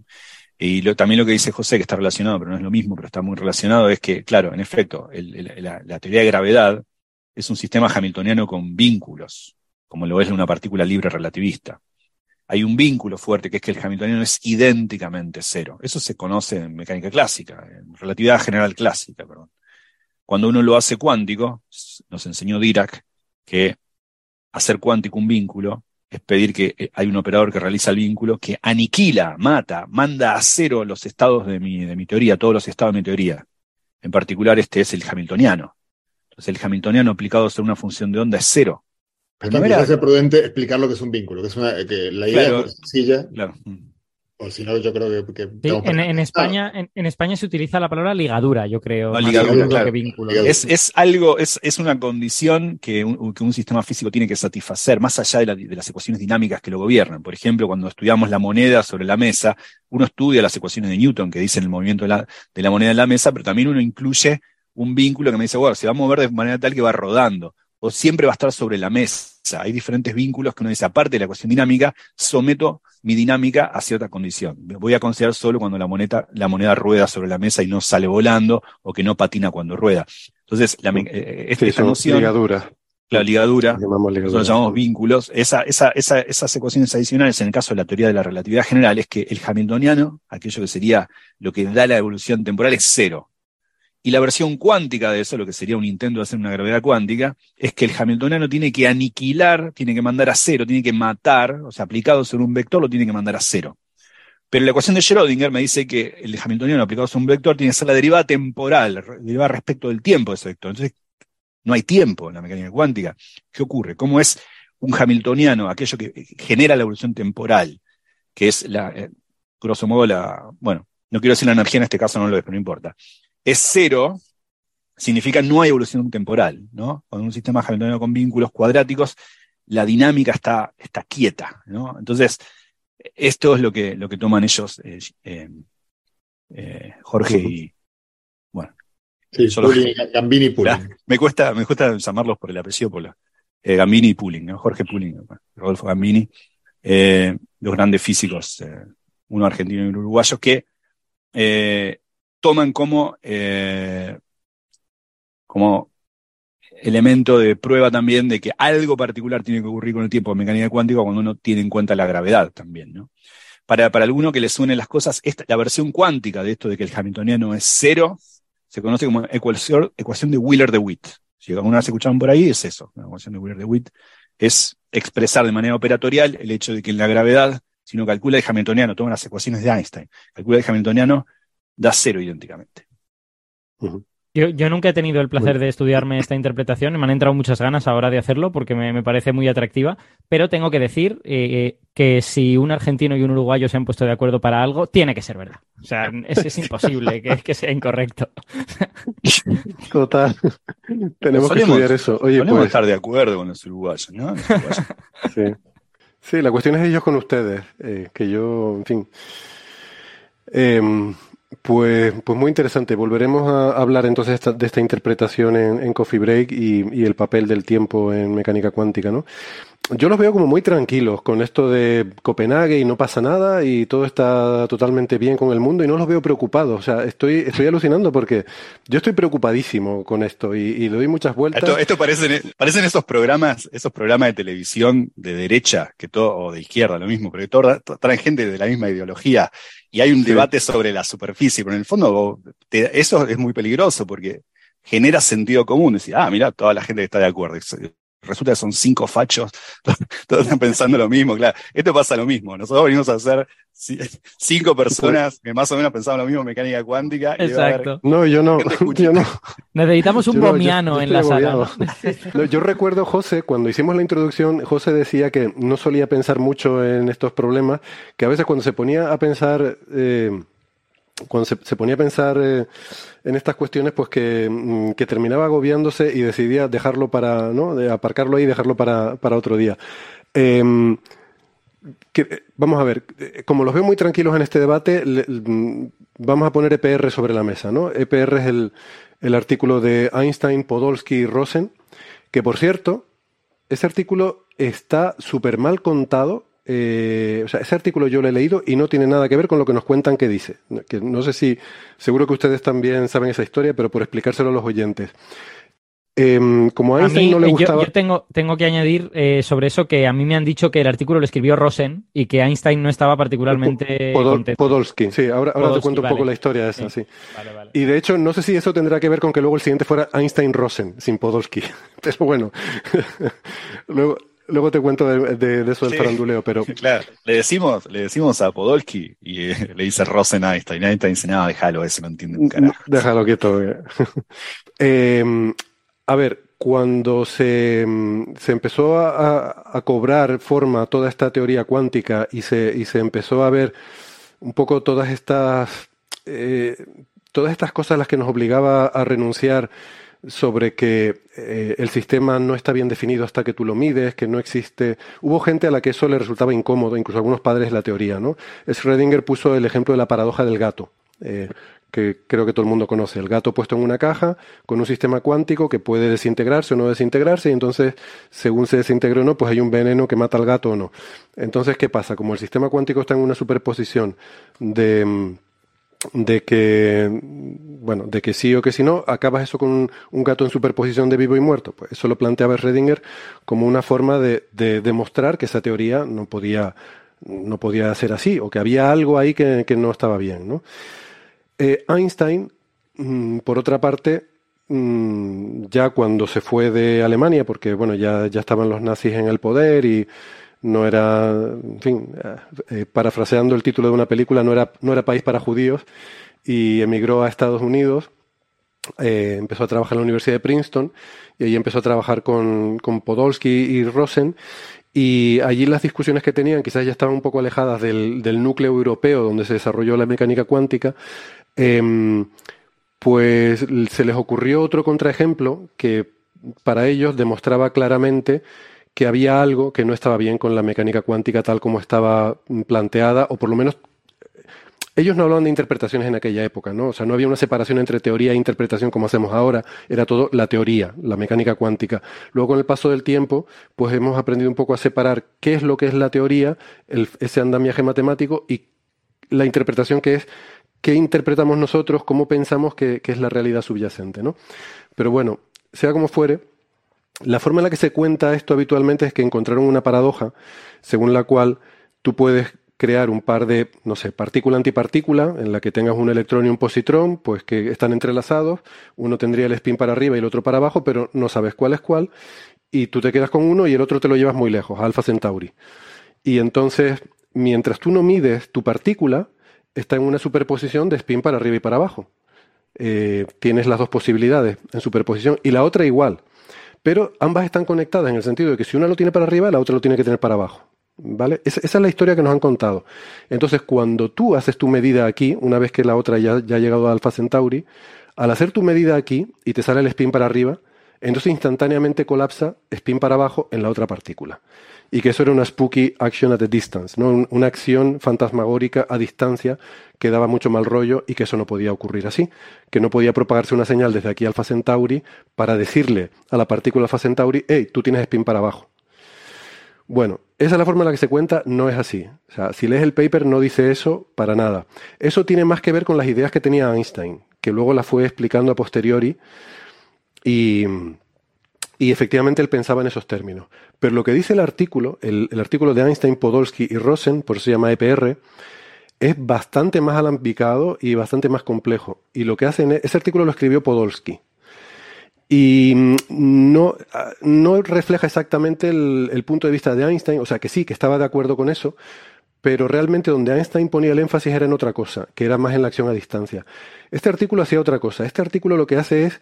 Y lo- también lo que dice José, que está relacionado, pero no es lo mismo, pero está muy relacionado, es que, claro, en efecto, el- el- la, la teoría de gravedad es un sistema hamiltoniano con vínculos, como lo es una partícula libre relativista. Hay un vínculo fuerte que es que el hamiltoniano es idénticamente cero. Eso se conoce en mecánica clásica, en relatividad general clásica. Cuando uno lo hace cuántico, nos enseñó Dirac que hacer cuántico un vínculo es pedir que eh, hay un operador que realiza el vínculo que aniquila, mata, manda a cero los estados de mi, de mi teoría, todos los estados de mi teoría. En particular, este es el hamiltoniano. Entonces, el hamiltoniano aplicado sobre una función de onda es cero. Pero no También era- quizás sea prudente explicar lo que es un vínculo, que es una, que la idea Claro. es sencilla, Claro. o si no, yo creo que... que Sí, estamos en. España, en, en España se utiliza la palabra ligadura, yo creo. Ligadura, claro. que vínculo. Ligadura. Es, es algo, es, es una condición que un, que un sistema físico tiene que satisfacer, más allá de, la- de las ecuaciones dinámicas que lo gobiernan. Por ejemplo, cuando estudiamos la moneda sobre la mesa, uno estudia las ecuaciones de Newton que dicen el movimiento de la, de la moneda en la mesa, pero también uno incluye un vínculo que me dice, bueno, se va a mover de manera tal que va rodando, o siempre va a estar sobre la mesa. Hay diferentes vínculos que uno dice, aparte de la ecuación dinámica, someto mi dinámica a cierta condición. Voy a considerar solo cuando la moneda, la moneda rueda sobre la mesa y no sale volando, o que no patina cuando rueda. Entonces, la, me- eh, esta, Sí, esta son noción, ligaduras. la ligadura, Llamamos nosotros ligadura. lo llamamos vínculos, esa, esa, esa- esas ecuaciones adicionales en el caso de la teoría de la relatividad general es que el hamiltoniano, aquello que sería lo que da la evolución temporal, es cero. Y la versión cuántica de eso, lo que sería un intento de hacer una gravedad cuántica, es que el hamiltoniano tiene que aniquilar, tiene que mandar a cero, tiene que matar, o sea, aplicado sobre un vector, lo tiene que mandar a cero. Pero la ecuación de Schrödinger me dice que el hamiltoniano aplicado sobre un vector tiene que ser la derivada temporal, re- derivada respecto del tiempo de ese vector. Entonces, no hay tiempo en la mecánica cuántica. ¿Qué ocurre? ¿Cómo es un hamiltoniano, aquello que genera la evolución temporal, que es la, eh, grosso modo, la, bueno, no quiero decir la energía en este caso, no lo es, pero no importa. Es cero, significa no hay evolución temporal, ¿no? Con un sistema hamiltoniano con vínculos cuadráticos, la dinámica está, está quieta, ¿no? Entonces, esto es lo que, lo que toman ellos, eh, eh, eh, Jorge y, bueno, Sí, Solo- Pulling, Gambini y Pulling. me cuesta, me cuesta llamarlos por el apellido, por la, eh, Gambini y Pulling, ¿no? Jorge Pulling, Rodolfo Gambini, eh, dos grandes físicos, eh, uno argentino y uno uruguayo, que eh, toman como, eh, como elemento de prueba también de que algo particular tiene que ocurrir con el tiempo en mecánica cuántica cuando uno tiene en cuenta la gravedad también, ¿no? Para, para alguno que le suenen las cosas, esta, la versión cuántica de esto de que el hamiltoniano es cero, se conoce como ecuación, ecuación de Wheeler-DeWitt. Si alguna vez escucharon por ahí, es eso. La ecuación de Wheeler-DeWitt es expresar de manera operatorial el hecho de que en la gravedad, si uno calcula el hamiltoniano, toma las ecuaciones de Einstein, calcula el hamiltoniano, da cero idénticamente. Yo, yo nunca he tenido el placer de estudiarme esta interpretación, me han entrado muchas ganas ahora de hacerlo porque me, me parece muy atractiva, pero tengo que decir eh, que si un argentino y un uruguayo se han puesto de acuerdo para algo, tiene que ser verdad. O sea, es, es imposible que, que sea incorrecto. Total. Tenemos que Solemos- estudiar eso. Oye, Podemos pues, estar de acuerdo con los uruguayos, ¿no? Los uruguayos. sí. Sí, la cuestión es ellos con ustedes, eh, que yo, en fin. Em, pues, pues muy interesante. Volveremos a hablar entonces esta- de esta interpretación en, en Coffee Break y, y el papel del tiempo en mecánica cuántica, ¿no? Yo los veo como muy tranquilos con esto de Copenhague y no pasa nada y todo está totalmente bien con el mundo y no los veo preocupados. O sea, estoy, estoy alucinando porque yo estoy preocupadísimo con esto y, y le doy muchas vueltas. Esto, esto parecen, parecen esos programas, esos programas de televisión de derecha, que todo, o de izquierda, lo mismo, pero que todo- to- traen gente de la misma ideología y hay un Sí. debate sobre la superficie, pero en el fondo te- eso es muy peligroso porque genera sentido común. Decir, ah, mira, toda la gente que está de acuerdo. Resulta que son cinco fachos, todos están pensando lo mismo, claro. Esto pasa lo mismo. Nosotros venimos a ser ci- cinco personas que más o menos pensaban lo mismo en mecánica cuántica. y Exacto. No, yo no, yo no. Necesitamos un Yo en la sala. agobiado. ¿no? No, yo recuerdo, José, cuando hicimos la introducción, José decía que no solía pensar mucho en estos problemas, que a veces cuando se ponía a pensar eh, cuando se, ponía a pensar eh, en estas cuestiones, pues que, mm, que terminaba agobiándose y decidía dejarlo para, ¿no? De aparcarlo ahí y dejarlo para, para otro día. Em, que, eh, vamos a ver, eh, como los veo muy tranquilos en este debate, mm, vamos a poner EPR sobre la mesa, ¿no? EPR es el, el artículo de Einstein, Podolsky y Rosen, que por cierto, ese artículo está súper mal contado. Eh, o sea, ese artículo yo lo he leído y no tiene nada que ver con lo que nos cuentan que dice. Que no sé si, seguro que ustedes también saben esa historia, pero por explicárselo a los oyentes. Em, como a A Einstein mí, no le eh, yo- gustaba. yo, tengo, tengo que añadir eh, sobre eso que a mí me han dicho que el artículo lo escribió Rosen y que Einstein no estaba particularmente Podol- contento. Podolsky, sí, ahora, ahora te cuento un vale. poco la historia esa, sí. Sí. Vale, vale. Y de hecho, no sé si eso tendrá que ver con que luego el siguiente fuera Einstein-Rosen, sin Podolsky. Pero bueno, luego, luego te cuento de, de- de eso del Sí. faranduleo, pero Claro, le decimos, le decimos a Podolsky y eh, le dice Rosen Einstein. Einstein dice, no, déjalo, eso no entiende un carajo. déjalo quieto. eh. Eh, a ver, cuando se, mm, se empezó a, a- a cobrar forma toda esta teoría cuántica y se, y se empezó a ver un poco todas estas, eh, todas estas cosas a las que nos obligaba a renunciar sobre que eh, el sistema no está bien definido hasta que tú lo mides, que no existe. Hubo gente a la que eso le resultaba incómodo, incluso algunos padres la teoría, ¿no? Schrödinger puso el ejemplo de la paradoja del gato, eh, que creo que todo el mundo conoce. El gato puesto en una caja con un sistema cuántico que puede desintegrarse o no desintegrarse, y entonces, según se desintegre o no, pues hay un veneno que mata al gato o no. Entonces, ¿qué pasa? Como el sistema cuántico está en una superposición de. De que bueno de que sí o que si no acabas eso con un, gato en superposición de vivo y muerto pues eso lo planteaba Schrödinger como una forma de, de demostrar que esa teoría no podía no podía ser así o que había algo ahí que, no estaba bien. Eh, Einstein mm, por otra parte mm, ya cuando se fue de Alemania porque bueno ya ya estaban los nazis en el poder y no era, en fin, eh, eh, parafraseando el título de una película, no era, no era país para judíos y emigró a Estados Unidos. eh, empezó a trabajar en la Universidad de Princeton y ahí empezó a trabajar con, con Podolsky y Rosen. Y allí las discusiones que tenían quizás ya estaban un poco alejadas del, del núcleo europeo donde se desarrolló la mecánica cuántica. Em, pues se les ocurrió otro contraejemplo que para ellos demostraba claramente que había algo que no estaba bien con la mecánica cuántica tal como estaba mm, planteada, o por lo menos ellos no hablaban de interpretaciones en aquella época, ¿no? O sea, no había una separación entre teoría e interpretación como hacemos ahora, era todo la teoría, la mecánica cuántica. Luego, con el paso del tiempo, pues hemos aprendido un poco a separar qué es lo que es la teoría, el- ese andamiaje matemático, y la interpretación que es qué interpretamos nosotros, cómo pensamos que, que es la realidad subyacente, ¿no? Pero bueno, sea como fuere, la forma en la que se cuenta esto habitualmente es que encontraron una paradoja según la cual tú puedes crear un par de, no sé, partícula-antipartícula, en la que tengas un electrón y un positrón, pues que están entrelazados, uno tendría el spin para arriba y el otro para abajo, pero no sabes cuál es cuál, y tú te quedas con uno y el otro te lo llevas muy lejos, Alpha Centauri. Y entonces, mientras tú no mides tu partícula, está en una superposición de spin para arriba y para abajo. Eh, tienes las dos posibilidades en superposición y la otra igual. Pero ambas están conectadas en el sentido de que si una lo tiene para arriba, la otra lo tiene que tener para abajo. ¿Vale? Esa, es la historia que nos han contado. Entonces, cuando tú haces tu medida aquí, una vez que la otra ya ha llegado a Alpha Centauri, al hacer tu medida aquí y te sale el spin para arriba, entonces instantáneamente colapsa spin para abajo en la otra partícula. Y que eso era una spooky action at a distance, ¿no? Un- una acción fantasmagórica a distancia que daba mucho mal rollo y que eso no podía ocurrir así, que no podía propagarse una señal desde aquí Alpha Centauri para decirle a la partícula Alpha Centauri, hey, tú tienes spin para abajo. Bueno, esa es la forma en la que se cuenta, no es así. O sea, si lees el paper no dice eso para nada. Eso tiene más que ver con las ideas que tenía Einstein, que luego las fue explicando a posteriori y, y efectivamente él pensaba en esos términos. Pero lo que dice el artículo, el, artículo de Einstein, Podolsky y Rosen, por eso se llama EPR, es bastante más alambicado y bastante más complejo. Y lo que hacen es, ese artículo lo escribió Podolsky. Y no, no refleja exactamente el, el punto de vista de Einstein, o sea que sí, que estaba de acuerdo con eso, pero realmente donde Einstein ponía el énfasis era en otra cosa, que era más en la acción a distancia. Este artículo hacía otra cosa. Este artículo lo que hace es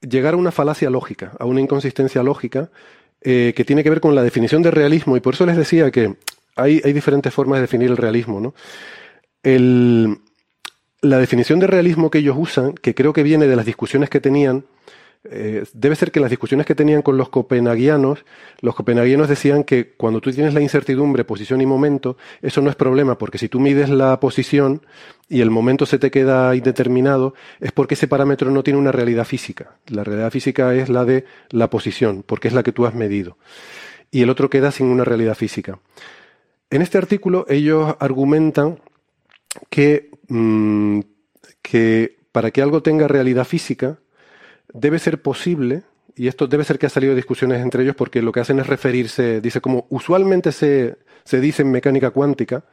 llegar a una falacia lógica, a una inconsistencia lógica, eh, que tiene que ver con la definición de realismo, y por eso les decía que hay, hay diferentes formas de definir el realismo, ¿no? El, la definición de realismo que ellos usan, que creo que viene de las discusiones que tenían, eh, debe ser que las discusiones que tenían con los copenhaguianos, los copenhaguianos decían que cuando tú tienes la incertidumbre, posición y momento, eso no es problema, porque si tú mides la posición y el momento se te queda indeterminado, es porque ese parámetro no tiene una realidad física. La realidad física es la de la posición, porque es la que tú has medido. Y el otro queda sin una realidad física. En este artículo ellos argumentan que, mm, que para que algo tenga realidad física, debe ser posible, y esto debe ser que ha salido discusiones entre ellos porque lo que hacen es referirse, dice como usualmente se, se dice en mecánica cuántica,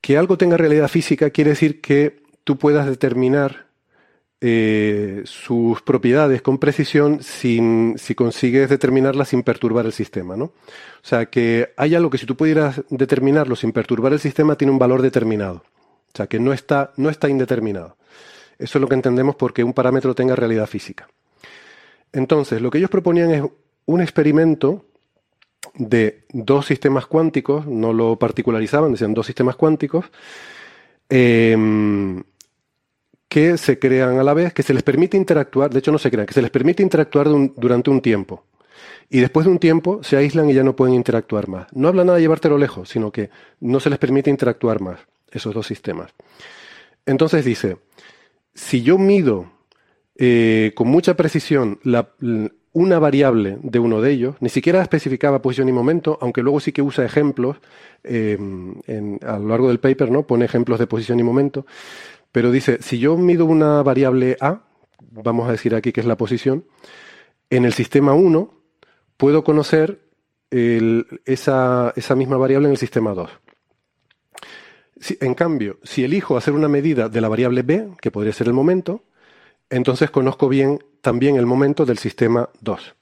que algo tenga realidad física quiere decir que tú puedas determinar eh, sus propiedades con precisión sin, si consigues determinarlas sin perturbar el sistema, ¿no? O sea, que hay algo que si tú pudieras determinarlo sin perturbar el sistema tiene un valor determinado. O sea, que no está, no está indeterminado. Eso es lo que entendemos porque un parámetro tenga realidad física. Entonces, lo que ellos proponían es un experimento de dos sistemas cuánticos, no lo particularizaban, decían dos sistemas cuánticos, em, que se crean a la vez, que se les permite interactuar, de hecho no se crean, que se les permite interactuar durante un tiempo. Y después de un tiempo se aíslan y ya no pueden interactuar más. No habla nada de llevártelo lejos, sino que no se les permite interactuar más, esos dos sistemas. Entonces dice, si yo mido eh, con mucha precisión una variable de uno de ellos, ni siquiera especificaba posición y momento, aunque luego sí que usa ejemplos em, a lo largo del paper, ¿no? Pone ejemplos de posición y momento, pero dice, si yo mido una variable A, vamos a decir aquí que es la posición, en el sistema 1 puedo conocer esa, esa misma variable en el sistema 2 en cambio, si elijo hacer una medida de la variable b, que podría ser el momento, entonces conozco bien también el momento del sistema 2.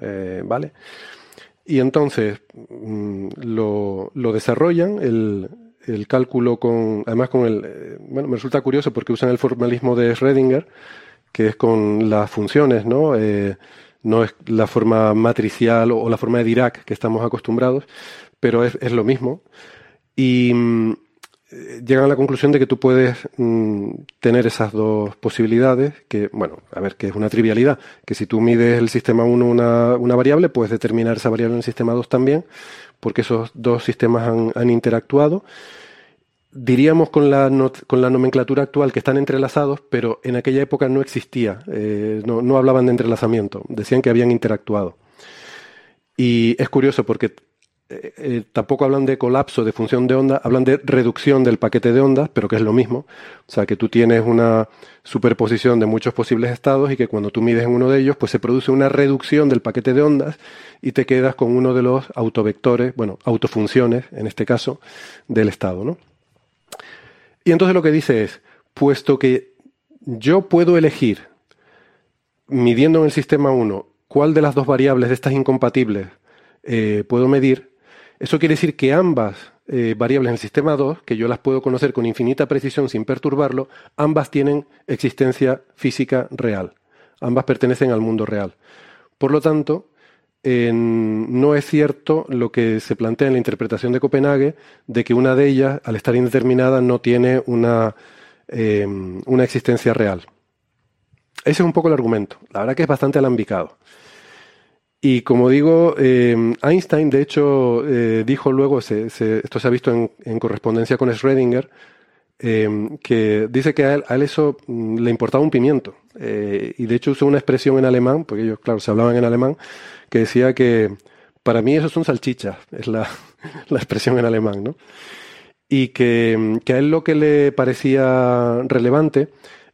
Eh, ¿Vale? Y entonces mm, lo, desarrollan, el, cálculo con, además con el, eh, bueno, me resulta curioso porque usan el formalismo de Schrödinger, que es con las funciones, ¿no? Eh, no es la forma matricial o, la forma de Dirac que estamos acostumbrados, pero es, lo mismo. Y, mm, llegan a la conclusión de que tú puedes mm, tener esas dos posibilidades, que, bueno, a ver, que es una trivialidad, que si tú mides el sistema 1 una, una, variable, puedes determinar esa variable en el sistema 2 también, porque esos dos sistemas han, han interactuado. Diríamos con la, con la nomenclatura actual que están entrelazados, pero en aquella época no existía, eh, no, no hablaban de entrelazamiento, decían que habían interactuado. Y es curioso porque eh, eh, tampoco hablan de colapso de función de onda, hablan de reducción del paquete de ondas, pero que es lo mismo. O sea, que tú tienes una superposición de muchos posibles estados y que cuando tú mides en uno de ellos, pues se produce una reducción del paquete de ondas y te quedas con uno de los autovectores, bueno, autofunciones, en este caso, del estado, ¿no? Y entonces lo que dice es, puesto que yo puedo elegir, midiendo en el sistema 1, cuál de las dos variables de estas incompatibles eh, puedo medir, eso quiere decir que ambas eh, variables en el sistema 2, que yo las puedo conocer con infinita precisión sin perturbarlo, ambas tienen existencia física real. Ambas pertenecen al mundo real. Por lo tanto, no es cierto lo que se plantea en la interpretación de Copenhague de que una de ellas, al estar indeterminada, no tiene una, eh, una existencia real. Ese es un poco el argumento. La verdad que es bastante alambicado. Y como digo, eh, Einstein, de hecho, eh, dijo luego, esto se ha visto en, correspondencia con Schrödinger, eh, que dice que a él, eso mm, le importaba un pimiento. y de hecho usó una expresión en alemán, porque ellos, claro, se hablaban en alemán, que decía que para mí eso son salchichas, es la, expresión en alemán, ¿no? Y que, que a él lo que le parecía relevante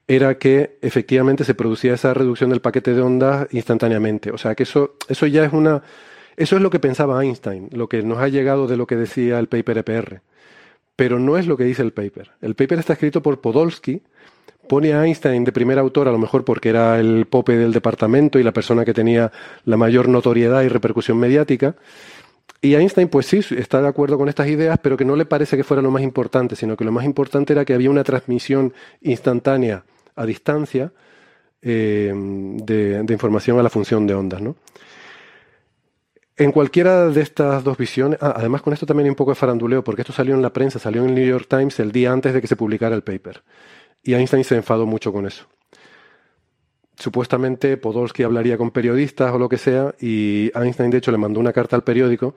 era que efectivamente se producía esa reducción del paquete de ondas instantáneamente. O sea que eso, eso ya es una. Eso es lo que pensaba Einstein, lo que nos ha llegado de lo que decía el paper EPR. Pero no es lo que dice el paper. El paper está escrito por Podolsky, pone a Einstein de primer autor, a lo mejor porque era el pope del departamento y la persona que tenía la mayor notoriedad y repercusión mediática. Y Einstein, pues sí, está de acuerdo con estas ideas, pero que no le parece que fuera lo más importante, sino que lo más importante era que había una transmisión instantánea a distancia eh, de, información a la función de ondas. ¿no? En cualquiera de estas dos visiones, ah, además con esto también hay un poco de faranduleo, porque esto salió en la prensa, salió en el New York Times el día antes de que se publicara el paper. Y Einstein se enfadó mucho con eso. Supuestamente Podolsky hablaría con periodistas o lo que sea, y Einstein de hecho le mandó una carta al periódico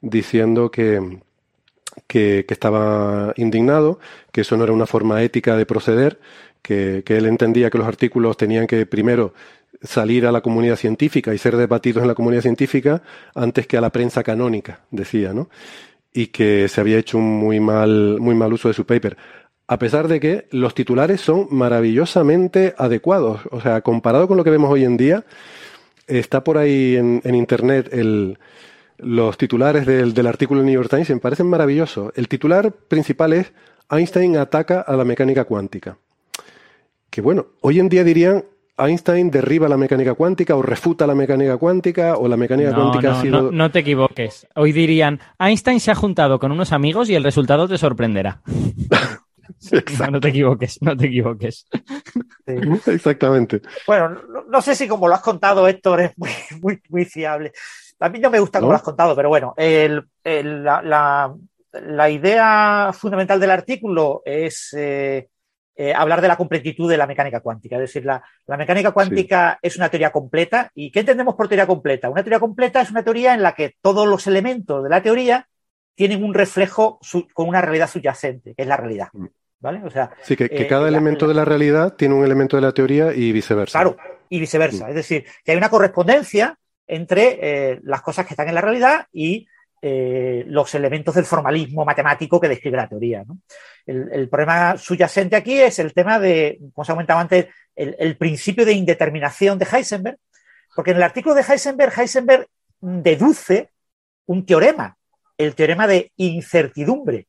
diciendo que, que, estaba indignado, que eso no era una forma ética de proceder, que, él entendía que los artículos tenían que primero salir a la comunidad científica y ser debatidos en la comunidad científica antes que a la prensa canónica, decía, ¿no? Y que se había hecho un muy mal, muy mal uso de su paper. A pesar de que los titulares son maravillosamente adecuados. O sea, comparado con lo que vemos hoy en día, está por ahí en, internet los titulares del, del artículo de New York Times y me parecen maravillosos. El titular principal es Einstein ataca a la mecánica cuántica. Que bueno, hoy en día dirían Einstein derriba la mecánica cuántica o refuta la mecánica cuántica o la mecánica cuántica ha sido... No, no, te equivoques. Hoy dirían, Einstein se ha juntado con unos amigos y el resultado te sorprenderá. no, te equivoques, no te equivoques. Exactamente. Bueno, no, sé si como lo has contado, Héctor, es muy, muy, muy fiable. A mí no me gusta como lo has contado, pero bueno, la, idea fundamental del artículo es... Eh, eh, hablar de la completitud de la mecánica cuántica. Es decir, la, mecánica cuántica es una teoría completa. ¿Y qué entendemos por teoría completa? Una teoría completa es una teoría en la que todos los elementos de la teoría tienen un reflejo con una realidad subyacente, que es la realidad. Mm. ¿Vale? O sea, sí, que, eh, cada elemento de la realidad tiene un elemento de la teoría y viceversa. Claro, y viceversa. Mm. Es decir, que hay una correspondencia entre eh, las cosas que están en la realidad y los elementos del formalismo matemático que describe la teoría. El, problema subyacente aquí es el tema de, como se ha comentado antes, el, principio de indeterminación de Heisenberg, porque en el artículo de Heisenberg, Heisenberg deduce un teorema, el teorema de incertidumbre,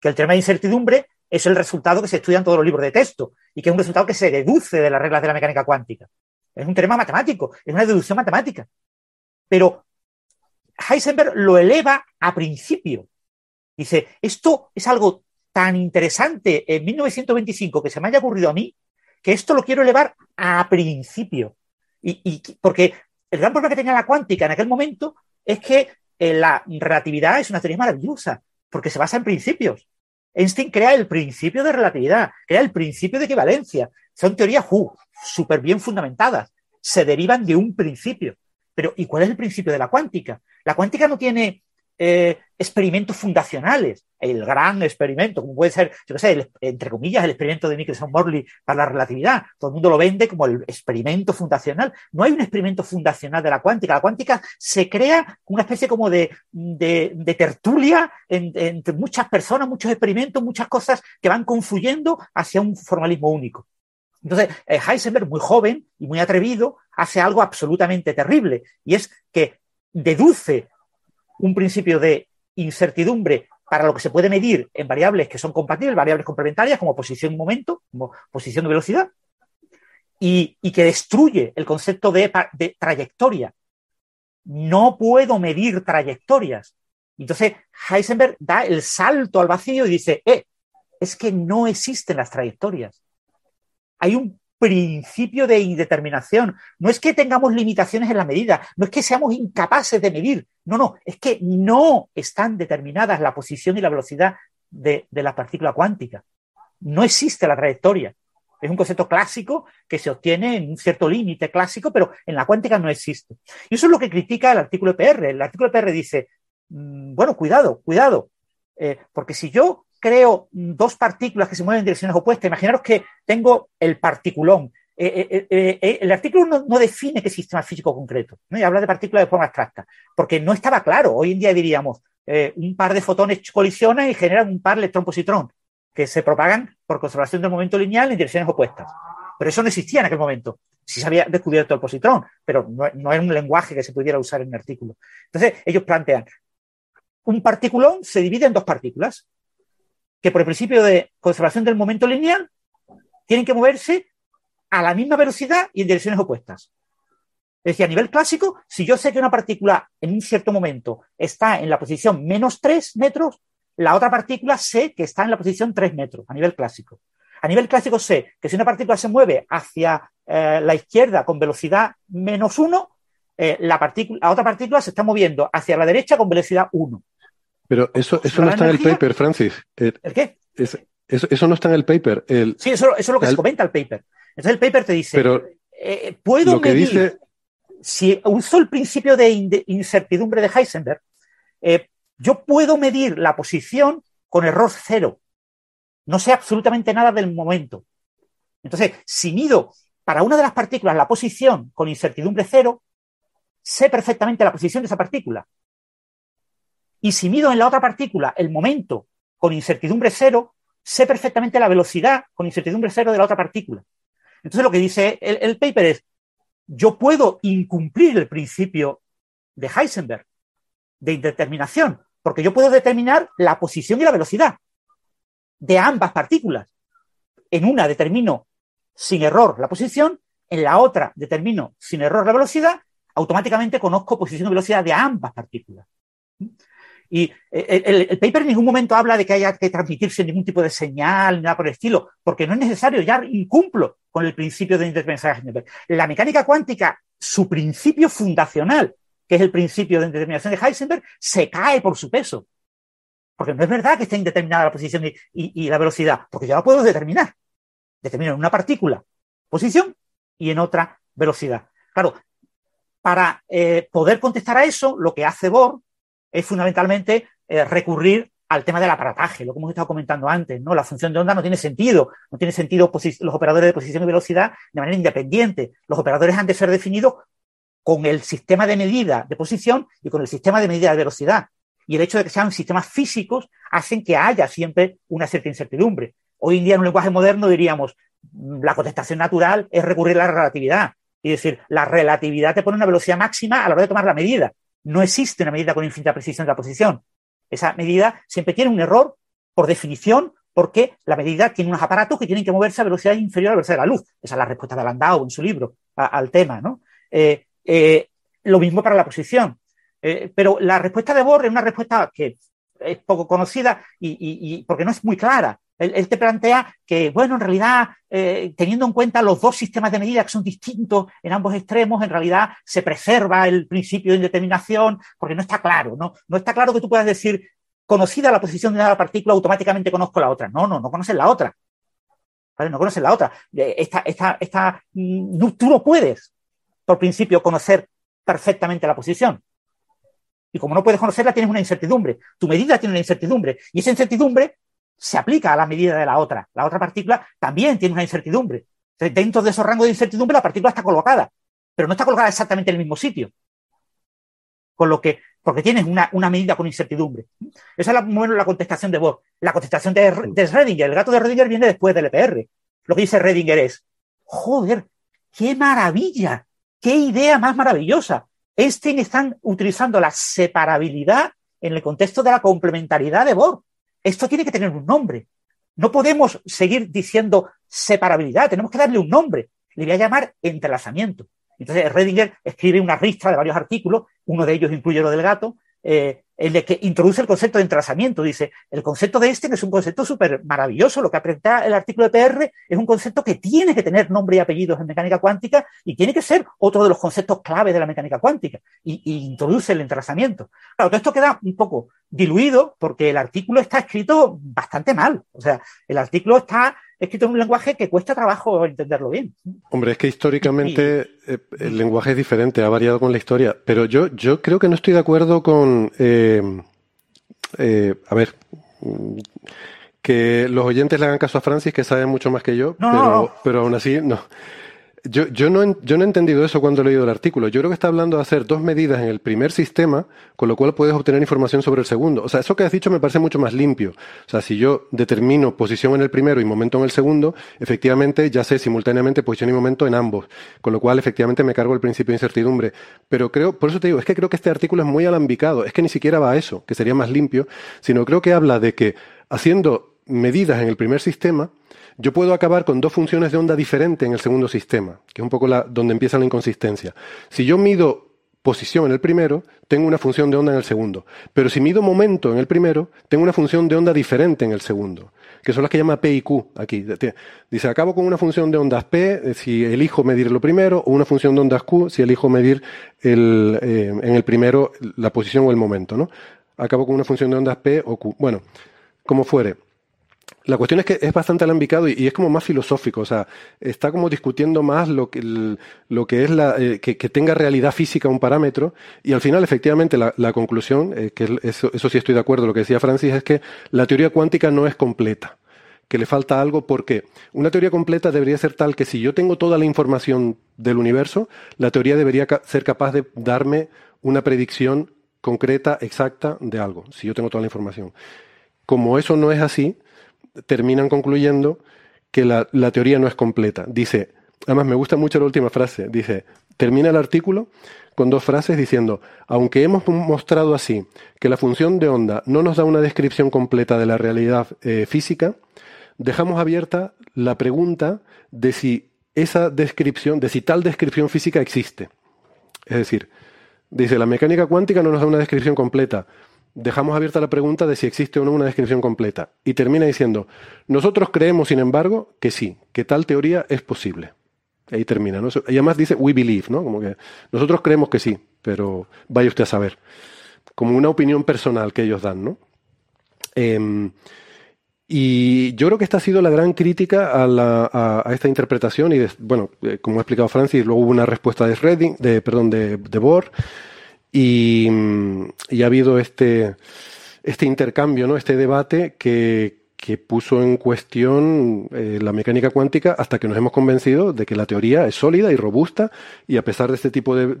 que el teorema de incertidumbre es el resultado que se estudia en todos los libros de texto y que es un resultado que se deduce de las reglas de la mecánica cuántica. Es un teorema matemático, es una deducción matemática. Pero Heisenberg lo eleva a principio. Dice, esto es algo tan interesante en 1925 que se me haya ocurrido a mí, que esto lo quiero elevar a principio. Y, porque el gran problema que tenía la cuántica en aquel momento es que eh, la relatividad es una teoría maravillosa, porque se basa en principios. Einstein crea el principio de relatividad, crea el principio de equivalencia. Son teorías súper bien fundamentadas, se derivan de un principio. Pero, ¿y cuál es el principio de la cuántica? La cuántica no tiene eh, experimentos fundacionales. El gran experimento, como puede ser, yo qué sé, entre comillas, el experimento de Nicholson-Morley para la relatividad. Todo el mundo lo vende como el experimento fundacional. No hay un experimento fundacional de la cuántica. La cuántica se crea una especie como de, tertulia entre muchas personas, muchos experimentos, muchas cosas que van confluyendo hacia un formalismo único. Entonces, eh, Heisenberg, muy joven y muy atrevido, hace algo absolutamente terrible, y es que deduce un principio de incertidumbre para lo que se puede medir en variables que son compatibles, variables complementarias como posición y momento, como posición de velocidad, y, que destruye el concepto de, trayectoria. No puedo medir trayectorias. Entonces Heisenberg da el salto al vacío y dice, eh, es que no existen las trayectorias. Hay un principio de indeterminación. No es que tengamos limitaciones en la medida, no es que seamos incapaces de medir, no, no, es que no están determinadas la posición y la velocidad de, la partícula cuántica. No existe la trayectoria. Es un concepto clásico que se obtiene en un cierto límite clásico, pero en la cuántica no existe. Y eso es lo que critica el artículo de PR. El artículo de PR dice, mm, bueno, cuidado, cuidado, eh, porque si yo creo dos partículas que se mueven en direcciones opuestas. Imaginaros que tengo el particulón. Eh, eh, eh, el artículo no, define qué sistema físico concreto, ¿no? y habla de partículas de forma abstracta, porque no estaba claro. Hoy en día diríamos, un par de fotones colisionan y generan un par electrón-positrón, que se propagan por conservación del momento lineal en direcciones opuestas. Pero eso no existía en aquel momento. Sí se había descubierto el positrón, pero no, no era un lenguaje que se pudiera usar en un artículo. Entonces, ellos plantean, un particulón se divide en dos partículas, que por el principio de conservación del momento lineal tienen que moverse a la misma velocidad y en direcciones opuestas. Es decir, a nivel clásico, si yo sé que una partícula en un cierto momento está en la posición menos 3 metros, la otra partícula sé que está en la posición 3 metros, a nivel clásico. A nivel clásico sé que si una partícula se mueve hacia eh, la izquierda con velocidad menos 1, eh, la, la otra partícula se está moviendo hacia la derecha con velocidad 1. Pero eso, eso no está en el paper, Francis. Eh, ¿El qué? es- eso, eso no está en el paper. El, Sí, eso, eso es lo que se comenta el paper. Entonces el paper te dice, pero eh, puedo lo que medir, dice, si uso el principio de incertidumbre de Heisenberg, eh, yo puedo medir la posición con error cero. No sé absolutamente nada del momento. Entonces, si mido para una de las partículas la posición con incertidumbre cero, sé perfectamente la posición de esa partícula. Y si mido en la otra partícula el momento con incertidumbre cero, sé perfectamente la velocidad con incertidumbre cero de la otra partícula. Entonces lo que dice el, paper es, yo puedo incumplir el principio de Heisenberg de indeterminación, porque yo puedo determinar la posición y la velocidad de ambas partículas. En una determino sin error la posición, en la otra determino sin error la velocidad, automáticamente conozco posición y velocidad de ambas partículas. Y el, el- el paper en ningún momento habla de que haya que transmitirse ningún tipo de señal, nada por el estilo, porque no es necesario, ya incumplo con el principio de indeterminación de Heisenberg. La mecánica cuántica, su principio fundacional, que es el principio de indeterminación de Heisenberg, se cae por su peso. Porque no es verdad que esté indeterminada la posición y, y- y la velocidad, porque yo la puedo determinar. Determino en una partícula posición y en otra velocidad. Claro, para eh, poder contestar a eso, lo que hace Bohr es fundamentalmente eh, recurrir al tema del aparataje, lo que hemos estado comentando antes, ¿no? La función de onda no tiene sentido, no tiene sentido los operadores de posición y velocidad de manera independiente. Los operadores han de ser definidos con el sistema de medida de posición y con el sistema de medida de velocidad. Y el hecho de que sean sistemas físicos hacen que haya siempre una cierta incertidumbre. Hoy en día en un lenguaje moderno diríamos, mm, la contestación natural es recurrir a la relatividad. Y decir, la relatividad te pone una velocidad máxima a la hora de tomar la medida. No existe una medida con infinita precisión de la posición. Esa medida siempre tiene un error por definición, porque la medida tiene unos aparatos que tienen que moverse a velocidad inferior a la velocidad de la luz. Esa es la respuesta de Landau en su libro al tema, ¿no? Eh, eh, lo mismo para la posición. Eh, pero la respuesta de Bohr es una respuesta que es poco conocida y porque no es muy clara. Él, él te plantea que, bueno, en realidad, eh, teniendo en cuenta los dos sistemas de medida que son distintos en ambos extremos, en realidad se preserva el principio de indeterminación porque no está claro, ¿no? No está claro que tú puedas decir, conocida la posición de una partícula, automáticamente conozco la otra. No, no, no conoces la otra. ¿Vale? No conoces la otra. Eh, Esta, esta, esta, mm, no- tú no puedes, por principio, conocer perfectamente la posición. Y como no puedes conocerla, tienes una incertidumbre. Tu medida tiene una incertidumbre. Y esa incertidumbre se aplica a la medida de la otra. La otra partícula también tiene una incertidumbre. Dentro de esos rangos de incertidumbre, la partícula está colocada, pero no está colocada exactamente en el mismo sitio. Con lo que, porque tienes una, una medida con incertidumbre. Esa es la, más o menos la contestación de Bohr. La contestación de, de Schrödinger. El gato de Schrödinger viene después del EPR. Lo que dice Schrödinger es, joder, qué maravilla, qué idea más maravillosa. Einstein están utilizando la separabilidad en el contexto de la complementariedad de Bohr. Esto tiene que tener un nombre. No podemos seguir diciendo separabilidad, tenemos que darle un nombre. Le voy a llamar entrelazamiento. Entonces, Redinger escribe una ristra de varios artículos, uno de ellos incluye lo del gato, eh, el que introduce el concepto de entrelazamiento. Dice, el concepto de este, que es un concepto súper maravilloso, lo que aprieta el artículo de PR, es un concepto que tiene que tener nombre y apellidos en mecánica cuántica y tiene que ser otro de los conceptos clave de la mecánica cuántica. Y, introduce el entrelazamiento. Claro, todo esto queda un poco diluido porque el artículo está escrito bastante mal. O sea, el artículo está escrito en un lenguaje que cuesta trabajo entenderlo bien. Hombre, es que históricamente eh, el lenguaje es diferente, ha variado con la historia, pero yo, yo creo que no estoy de acuerdo con... eh, eh, a ver, que los oyentes le hagan caso a Francis, que sabe mucho más que yo, No, pero, no, no. pero aún así no. Yo, yo, no, yo no he entendido eso cuando he leído el artículo. Yo creo que está hablando de hacer dos medidas en el primer sistema, con lo cual puedes obtener información sobre el segundo. O sea, eso que has dicho me parece mucho más limpio. O sea, si yo determino posición en el primero y momento en el segundo, efectivamente ya sé simultáneamente posición y momento en ambos. Con lo cual, efectivamente, me cargo el principio de incertidumbre. Pero creo, por eso te digo, es que creo que este artículo es muy alambicado. Es que ni siquiera va a eso, que sería más limpio, sino creo que habla de que haciendo medidas en el primer sistema, yo puedo acabar con dos funciones de onda diferentes en el segundo sistema, que es un poco donde empieza la inconsistencia. Si yo mido posición en el primero, tengo una función de onda en el segundo. Pero si mido momento en el primero, tengo una función de onda diferente en el segundo, que son las que llama P y Q aquí. Dice, acabo con una función de ondas P eh, si elijo medir lo primero, o una función de ondas Q si elijo medir el, eh, en el primero la posición o el momento. ¿no? Acabo con una función de ondas P o Q. Bueno, como fuere. La cuestión es que es bastante alambicado y, es como más filosófico, o sea, está como discutiendo más lo que, lo que es la, eh, que, tenga realidad física un parámetro y al final efectivamente la, conclusión, eh, que eso, eso sí estoy de acuerdo, lo que decía Francis es que la teoría cuántica no es completa, que le falta algo porque una teoría completa debería ser tal que si yo tengo toda la información del universo, la teoría debería ser capaz de darme una predicción concreta, exacta de algo, si yo tengo toda la información. Como eso no es así, terminan concluyendo que la, teoría no es completa. Dice, además me gusta mucho la última frase, dice, termina el artículo con dos frases diciendo, aunque hemos mostrado así que la función de onda no nos da una descripción completa de la realidad eh, física, dejamos abierta la pregunta de si esa descripción, de si tal descripción física existe. Es decir, dice, la mecánica cuántica no nos da una descripción completa, dejamos abierta la pregunta de si existe o no una descripción completa. Y termina diciendo, nosotros creemos, sin embargo, que sí, que tal teoría es posible. Ahí termina, ¿no? Y además dice, we believe, ¿no? Como que nosotros creemos que sí, pero vaya usted a saber. Como una opinión personal que ellos dan, ¿no? Em, y yo creo que esta ha sido la gran crítica a, esta interpretación y, bueno, eh, como ha explicado Francis, luego hubo una respuesta de Redding, de, perdón, de, de Bohr, y, ha habido este, este intercambio, ¿no? este debate que, puso en cuestión eh, la mecánica cuántica hasta que nos hemos convencido de que la teoría es sólida y robusta y a pesar de este tipo de,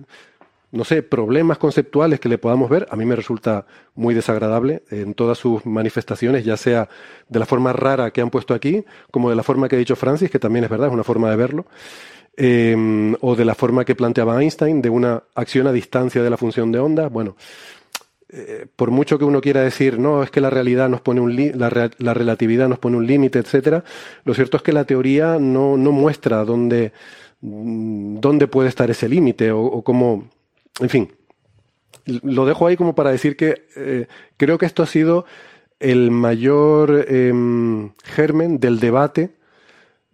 no sé, problemas conceptuales que le podamos ver, a mí me resulta muy desagradable en todas sus manifestaciones, ya sea de la forma rara que han puesto aquí, como de la forma que ha dicho Francis, que también es verdad, es una forma de verlo. Em, o de la forma que planteaba Einstein, de una acción a distancia de la función de onda. Bueno, eh, por mucho que uno quiera decir, no, es que la realidad nos pone un la, la, relatividad nos pone un límite, etcétera, lo cierto es que la teoría no, no muestra dónde, mm, dónde puede estar ese límite o, cómo. En fin, lo dejo ahí como para decir que eh, creo que esto ha sido el mayor em, germen del debate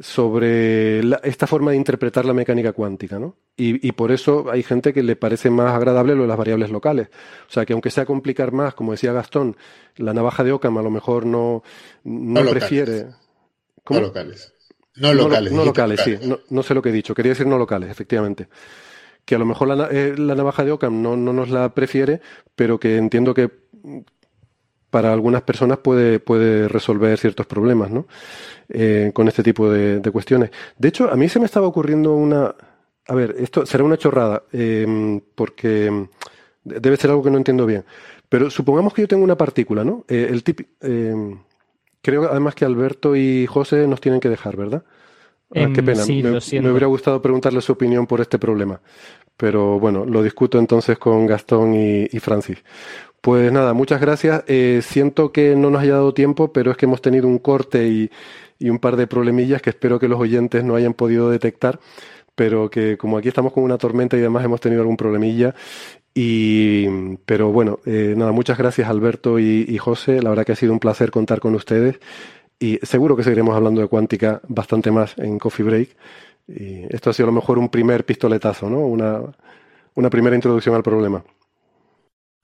sobre esta forma de interpretar la mecánica cuántica, ¿no? Y, por eso hay gente que le parece más agradable lo de las variables locales. O sea, que aunque sea complicar más, como decía Gastón, la navaja de Occam a lo mejor no, no, prefiere... No locales. No locales. No, locales, sí. No, sé lo que he dicho. Quería decir no locales, efectivamente. Que a lo mejor la, eh, la navaja de Occam no, no nos la prefiere, pero que entiendo que para algunas personas puede, puede resolver ciertos problemas, ¿no? Eh, con este tipo de, cuestiones. De hecho, a mí se me estaba ocurriendo una... A ver, esto será una chorrada, em, porque debe ser algo que no entiendo bien. Pero supongamos que yo tengo una partícula, ¿no? Eh, el tip, em, creo además que Alberto y José nos tienen que dejar, ¿verdad? Ah, qué em, pena. me, hubiera gustado preguntarle su opinión por este problema. Pero bueno, lo discuto entonces con Gastón y Francis. Pues nada, muchas gracias. Eh, siento que no nos haya dado tiempo, pero es que hemos tenido un corte y, un par de problemillas que espero que los oyentes no hayan podido detectar, pero que como aquí estamos con una tormenta y demás hemos tenido algún problemilla. Y, pero bueno, eh, nada, muchas gracias Alberto y, José. La verdad que ha sido un placer contar con ustedes y seguro que seguiremos hablando de cuántica bastante más en Coffee Break. Y esto ha sido a lo mejor un primer pistoletazo, ¿no? Una primera introducción al problema.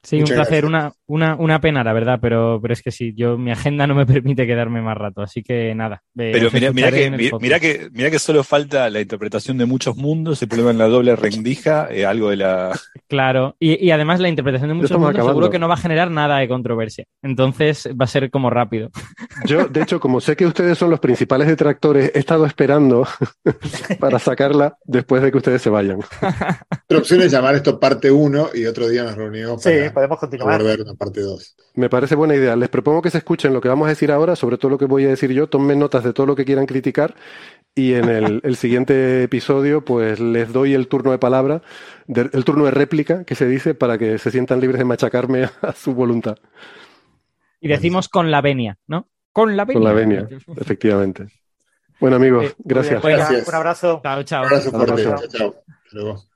Sí, un placer, una, una, una, pena, la verdad, pero, pero es que sí, yo mi agenda no me permite quedarme más rato, así que nada. Pero mira, mira, que, mira, que, mira que solo falta la interpretación de muchos mundos, el problema en la doble rendija, eh, algo de la... Claro, y, y, además la interpretación de muchos mundos seguro que no va a generar nada de controversia, entonces va a ser como rápido. Yo, de hecho, como sé que ustedes son los principales detractores, he estado esperando para sacarla después de que ustedes se vayan. Otra opción es llamar esto parte 1 y otro día nos reunimos para podemos continuar. Parte 2. Me parece buena idea. Les propongo que se escuchen lo que vamos a decir ahora, sobre todo lo que voy a decir yo, tomen notas de todo lo que quieran criticar y en el, siguiente episodio pues les doy el turno de palabra, el turno de réplica que se dice para que se sientan libres de machacarme a su voluntad. Y decimos con la venia, ¿no? Con la venia. Con la venia, efectivamente. Bueno amigos, eh, gracias. Un abrazo. Chao, chao. Un abrazo, Chao. Chao.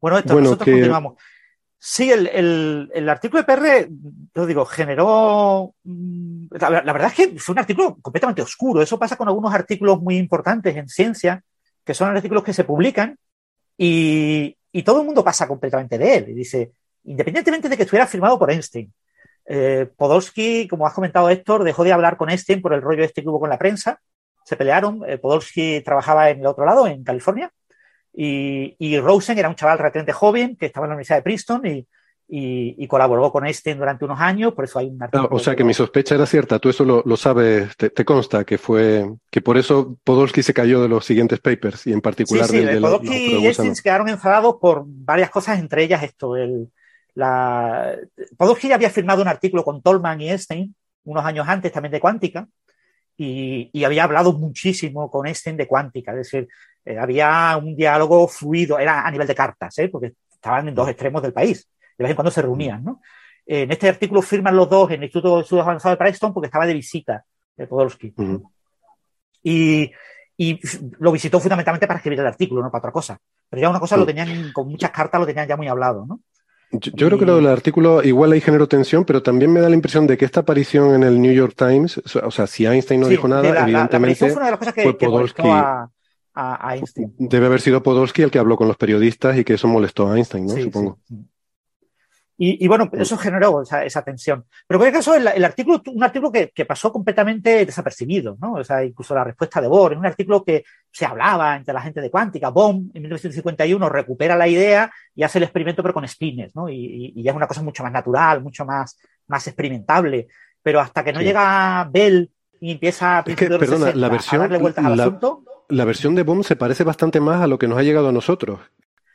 Bueno, esto, Bueno, nosotros que- continuamos. Sí, el, el- el artículo de PR, yo digo, generó. mm, La, la verdad es que fue un artículo completamente oscuro. Eso pasa con algunos artículos muy importantes en ciencia, que son artículos que se publican y, y todo el mundo pasa completamente de él. Y dice, independientemente de que estuviera firmado por Einstein, eh, Podolsky, como has comentado Héctor, dejó de hablar con Einstein por el rollo este que hubo con la prensa. Se pelearon. Eh, Podolsky trabajaba en el otro lado, en California. Y, y Rosen era un chaval relativamente joven que estaba en la Universidad de Princeton y, y- y colaboró con Einstein durante unos años, por eso hay un Ah, artículo. o sea que mi sospecha era cierta, tú eso lo, lo sabes, te, te consta que fue que por eso Podolsky se cayó de los siguientes papers y en Sí, particular sí, del de los, Podolsky los y Einstein se quedaron enfadados por varias cosas, entre ellas esto. El, la... Podolsky ya había firmado un artículo con Tolman y Einstein unos años antes también de cuántica y, y había hablado muchísimo con Einstein de cuántica, es decir, eh, había un diálogo fluido, era a nivel de cartas, ¿eh? porque estaban en dos extremos del país, de vez en cuando se reunían. ¿no? En este artículo firman los dos en el Instituto de Estudios Avanzados de Princeton porque estaba de visita de Podolsky. Ujú. Y, y lo visitó fundamentalmente para escribir el artículo, no para otra cosa. Pero ya una cosa lo tenían, con muchas cartas lo tenían ya muy hablado, ¿no? Yo, yo creo que lo del artículo igual ahí generó tensión, pero también me da la impresión de que esta aparición en el New York Times, o sea, si Einstein no Sí, dijo nada, la, la- la evidentemente aparición fue una de las cosas que, fue que molestó Podolsky. a, a- a Einstein. Debe haber sido Podolsky el que habló con los periodistas y que eso molestó a Einstein, ¿no? Sí, Supongo. sí. Y, y bueno, eso generó esa, esa tensión. Pero en cualquier caso, el, el artículo, un artículo que, que pasó completamente desapercibido, ¿no? O sea, incluso la respuesta de Bohr, es un artículo que se hablaba entre la gente de cuántica. Bohm, en 1951, recupera la idea y hace el experimento, pero con spines, ¿no? Y, y- es una cosa mucho más natural, mucho más, más experimentable. Pero hasta que no Sí. llega Bell y empieza a Es que, principios de los perdona, 60 la a versión, darle vueltas al la, asunto. La versión de Bohm se parece bastante más a lo que nos ha llegado a nosotros.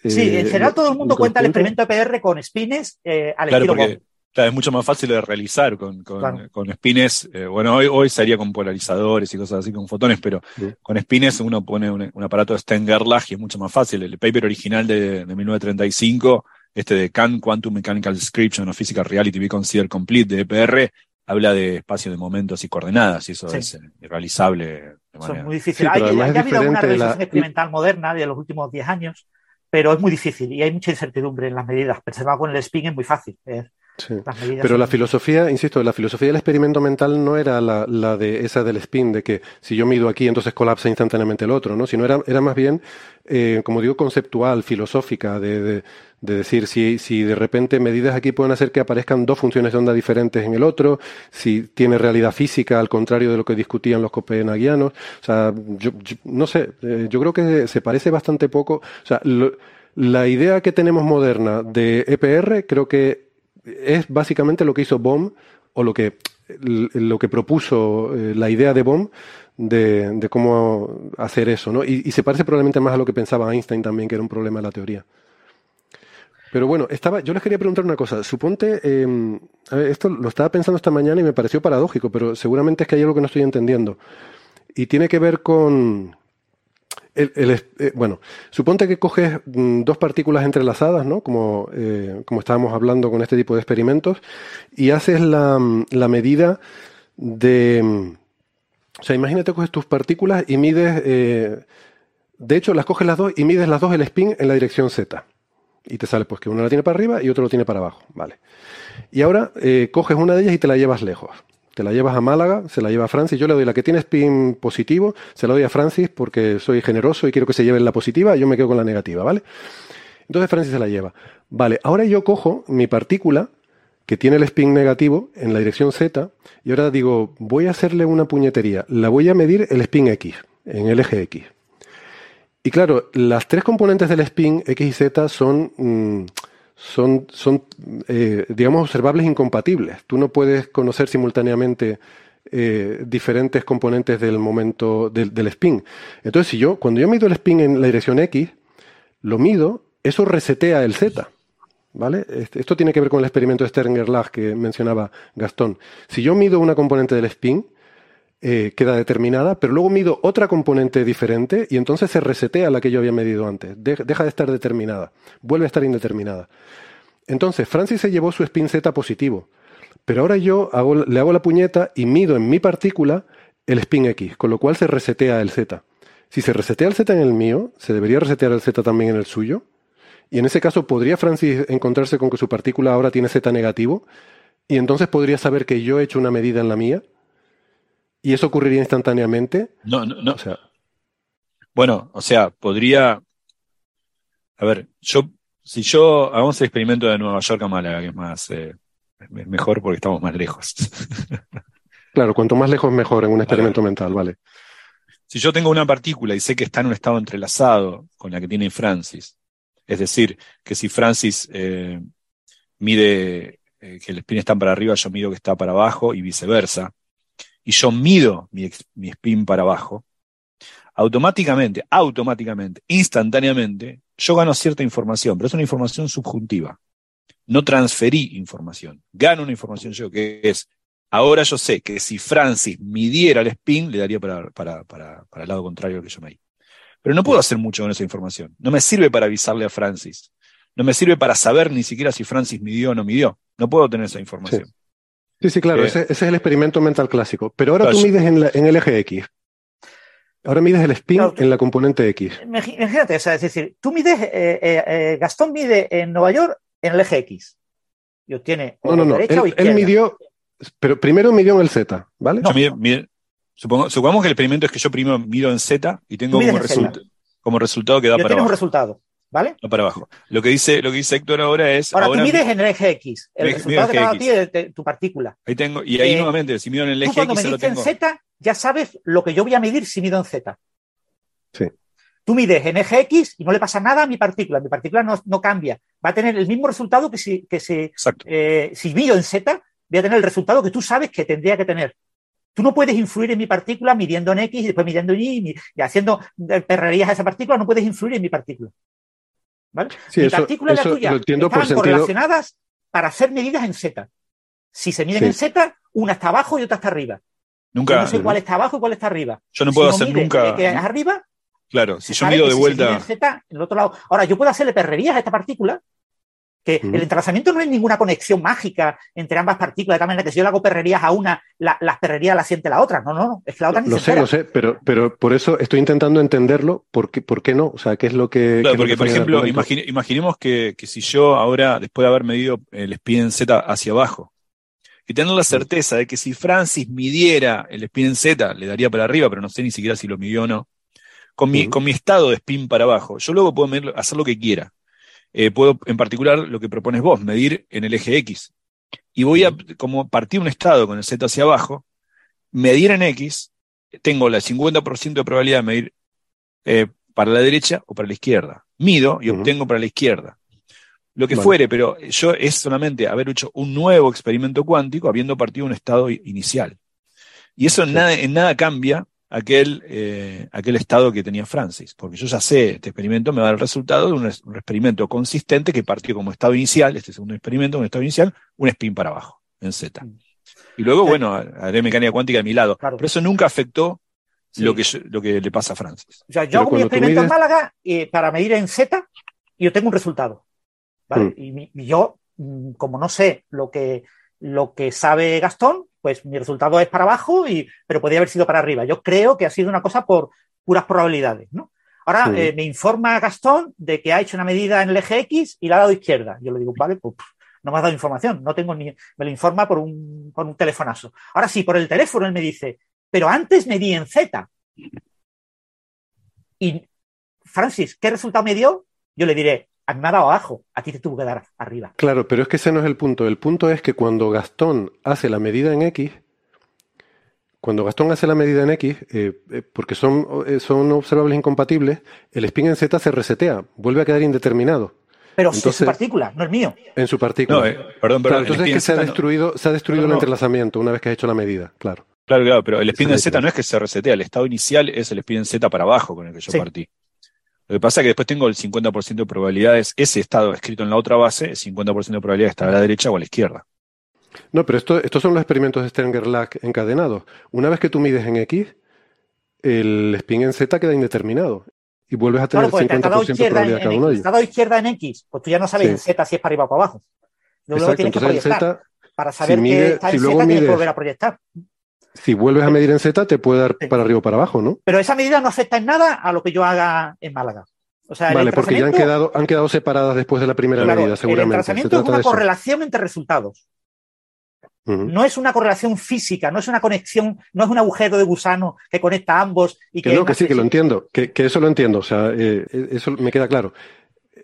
Sí, Eh, en general lo- todo el mundo cuenta el experimento de PR con spines eh, al Claro, estilo porque claro, es mucho más fácil de realizar con, con, Claro. con spines. eh, bueno, hoy, hoy sería con polarizadores y cosas así, con fotones, pero Sí. con spines uno pone un, un aparato de Stern-Gerlach y es mucho más fácil. El paper original de, de 1935, este de Can Quantum Mechanical Description of Physical Reality Be Considered Complete de EPR, habla de espacio de momentos y coordenadas, y eso Sí. es eh, irrealizable de Eso es muy difícil. Sí, Hay- ha habido una diferente la- realización experimental moderna de los últimos 10 años, pero es muy difícil y hay mucha incertidumbre en las medidas. Pensaba con el spin es muy fácil. eh, Sí. Pero son- la filosofía, insisto, la filosofía del experimento mental no era la, la de esa del spin, de que si yo mido aquí, entonces colapsa instantáneamente el otro, ¿no? Sino era, era más bien, eh, como digo, conceptual, filosófica, de, de, de decir si, si de repente medidas aquí pueden hacer que aparezcan dos funciones de onda diferentes en el otro, si tiene realidad física, al contrario de lo que discutían los copenhaguianos. O sea, yo, no sé, eh, yo creo que se parece bastante poco. O sea, la idea que tenemos moderna de EPR creo que es básicamente lo que hizo Bohm o lo que, lo que propuso eh, la idea de Bohm de, de cómo hacer eso, ¿no? Y se parece probablemente más a lo que pensaba Einstein también, que era un problema de la teoría. Pero bueno, estaba, yo les quería preguntar una cosa. Suponte, eh, a ver, esto lo estaba pensando esta mañana y me pareció paradójico, pero seguramente es que hay algo que no estoy entendiendo. Y tiene que ver con, el- eh, bueno, suponte que coges mm, dos partículas entrelazadas, ¿no? Como, eh, como estábamos hablando con este tipo de experimentos, y haces la, mm, la medida de... mm, O sea, imagínate coges tus partículas y mides... eh, de hecho, las coges las dos y mides las dos el spin en la dirección Z. Y te sale pues que uno la tiene para arriba y otro lo tiene para abajo. Vale. Y ahora eh, coges una de ellas y te la llevas lejos. Te la llevas a Málaga, se la lleva a Francis. Yo le doy la que tiene spin positivo, se la doy a Francis porque soy generoso y quiero que se lleven la positiva, yo me quedo con la negativa, ¿vale? Entonces Francis se la lleva. Vale, ahora yo cojo mi partícula que tiene el spin negativo en la dirección Z y ahora digo, voy a hacerle una puñetería, la voy a medir el spin X, en el eje X. Y claro, las tres componentes del spin X y Z son, mm, son, eh, digamos, observables incompatibles. Tú no puedes conocer simultáneamente eh, diferentes componentes del momento del, del spin. Entonces, si yo, cuando yo mido el spin en la dirección X, lo mido, eso resetea el Z. ¿Vale? Este- Esto tiene que ver con el experimento de Sternger-Lach que mencionaba Gastón. Si yo mido una componente del spin, eh, queda determinada, pero luego mido otra componente diferente y entonces se resetea la que yo había medido antes. De- deja de estar determinada, vuelve a estar indeterminada. Entonces, Francis se llevó su spin Z positivo, pero ahora yo le hago la puñeta y mido en mi partícula el spin X, con lo cual se resetea el Z. Si se resetea el Z en el mío, se debería resetear el Z también en el suyo. Y en ese caso, ¿podría Francis encontrarse con que su partícula ahora tiene Z negativo? Y entonces podría saber que yo he hecho una medida en la mía. Y eso ocurriría instantáneamente. No, no, no. O sea, Bueno, o sea, podría. A ver, yo, si yo hagamos el experimento de Nueva York a Málaga, que es más, eh, es mejor porque estamos más lejos. claro, cuanto más lejos mejor en un experimento mental, vale. Si yo tengo una partícula y sé que está en un estado entrelazado con la que tiene Francis, es decir, que si Francis eh, mide eh, que el spin está para arriba, yo mido que está para abajo y viceversa, y yo mido mi, mi spin para abajo, automáticamente, automáticamente, instantáneamente, yo gano cierta información, pero es una información subjuntiva. No transferí información, gano una información yo, que es, ahora yo sé que si Francis midiera el spin, le daría para, para, para, para el lado contrario al que yo medí. Pero no puedo hacer mucho con esa información. No me sirve para avisarle a Francis. No me sirve para saber ni siquiera si Francis midió o no midió. No puedo tener esa información. Sí, sí, claro, Eh, ese, ese es el experimento mental clásico. Pero ahora tú mides en, la- en el eje X. Ahora mides el spin en la componente X. Imagínate, o sea, es decir, tú mides, eh, eh, eh, Gastón mide en Nueva York en el eje X. Y obtiene No, no, no. derecha Él, o él midió, pero primero midió en el Z, ¿vale? Yo mide- mide- supongo- supongamos que el experimento es que yo primero mido en Z y tengo como, result- resultado que da para obtienes un abajo. resultado, ¿vale? Da para abajo. Lo que dice, lo que dice Héctor ahora es. Ahora, ahora tú mides mi- en el eje X. El resultado que te a ti es de tu partícula. Ahí tengo, y ahí Eh, nuevamente, si mido en el Tú eje cuando X, lo mediste en. Z, ya sabes lo que yo voy a medir si mido en Z. Sí. Tú mides en eje X y no le pasa nada a mi partícula. Mi partícula no, no cambia. Va a tener el mismo resultado que si, que si, eh, si mido en Z, voy a tener el resultado que tú sabes que tendría que tener. Tú no puedes influir en mi partícula midiendo en X y después midiendo en Y y, y haciendo eh, perrerías a esa partícula. No puedes influir en mi partícula. ¿Vale? Sí, mi eso- partícula y la tuya por están sentido- correlacionadas para hacer medidas en Z. Si se miden Sí. en Z, una está abajo y otra está arriba. Nunca. Yo no sé cuál está abajo y cuál está arriba. Yo no puedo Si hacer mide, nunca- que es arriba, Claro, si yo mido de si se mide vuelta. en Z, en el otro lado. Ahora, yo puedo hacerle perrerías a esta partícula, que el entrelazamiento no es ninguna conexión mágica entre ambas partículas, de tal manera que si yo le hago perrerías a una, la- las perrerías las siente la otra. No, no, no. Es que la otra ni Lo se sé, entera. lo sé, pero, pero por eso estoy intentando entenderlo. ¿Por qué, por qué no? O sea, ¿qué es lo que. Claro, porque, que por ejemplo, imagine- imaginemos que, que si yo ahora, después de haber medido el spin en Z hacia abajo, y tener la certeza de que si Francis midiera el spin en Z, le daría para arriba, pero no sé ni siquiera si lo midió o no, con mi, con mi estado de spin para abajo, yo luego puedo medir- hacer lo que quiera. Eh, puedo, en particular, lo que propones vos, medir en el eje X. Y voy a, como partir un estado con el Z hacia abajo, medir en X, tengo la 50% de probabilidad de medir eh, para la derecha o para la izquierda. Mido y obtengo para la izquierda. Lo que fuere, pero yo es solamente haber hecho un nuevo experimento cuántico habiendo partido un estado inicial. Y eso nada, en nada cambia aquel, eh, aquel estado que tenía Francis, porque yo ya sé, este experimento me va a dar el resultado de un, experimento consistente que partió como estado inicial, este segundo experimento, un estado inicial, un spin para abajo, en Z. Y luego, bueno, haré mecánica cuántica de mi lado. Pero eso nunca afectó lo, que, yo- lo que le pasa a Francis. O sea, yo hago mi experimento en Málaga eh, para medir en Z y yo tengo un resultado. ¿vale? Mm. Y, mi- y yo, mm, como no sé lo que, lo que sabe Gastón, pues mi resultado es para abajo, y, pero podría haber sido para arriba. Yo creo que ha sido una cosa por puras probabilidades. ¿no? Ahora eh, me informa Gastón de que ha hecho una medida en el eje X y la ha dado izquierda. Yo le digo, vale, pues no me has dado información, no tengo ni, me lo informa por un, por un telefonazo. Ahora sí, por el teléfono él me dice, pero antes medí en Z. Y Francis, ¿qué resultado me dio? Yo le diré, a mí me ha dado abajo, a ti te tuvo que dar arriba. Claro, pero es que ese no es el punto. El punto es que cuando Gastón hace la medida en X, cuando Gastón hace la medida en X, eh, eh, porque son, eh, son observables incompatibles, el spin en Z se resetea, vuelve a quedar indeterminado. Pero si es Entonces- su partícula, no es mío. En su partícula. No, eh, perdón, Claro, el entonces es que se ha no- destruido, se ha destruido No, el entrelazamiento una vez que has hecho la medida, claro. Claro, claro, pero el spin en Z no es que se resetea, el estado inicial es el spin en Z para abajo con el que yo Sí. partí. Lo que pasa es que después tengo el 50% de probabilidades, ese estado escrito en la otra base, el 50% de probabilidades está a la derecha o a la izquierda. No, pero esto, estos son los experimentos de Stenger-Lack encadenados. Una vez que tú mides en X, el spin en Z queda indeterminado y vuelves a tener Claro, dado 50% de izquierda en, probabilidad cada uno de dado izquierda en X, pues tú ya no sabes Sí. en Z si es para arriba o para abajo. Luego Exacto, tienes que el proyectar. Z, Para saber si mide- que está si en luego Z, tienes que mides- volver a proyectar. Si vuelves a medir en Z, te puede dar para arriba o para abajo, ¿no? Pero esa medida no afecta en nada a lo que yo haga en Málaga. O sea, el Vale, porque ya han quedado, han quedado separadas después de la primera Claro, medida, el seguramente. Se entrelazamiento es una correlación entre resultados. No es una correlación física, no es una conexión, no es un agujero de gusano que conecta a ambos y que, Que no, que sí, que lo entiendo, que, que eso lo entiendo, o sea, eh, eh, eso me queda claro.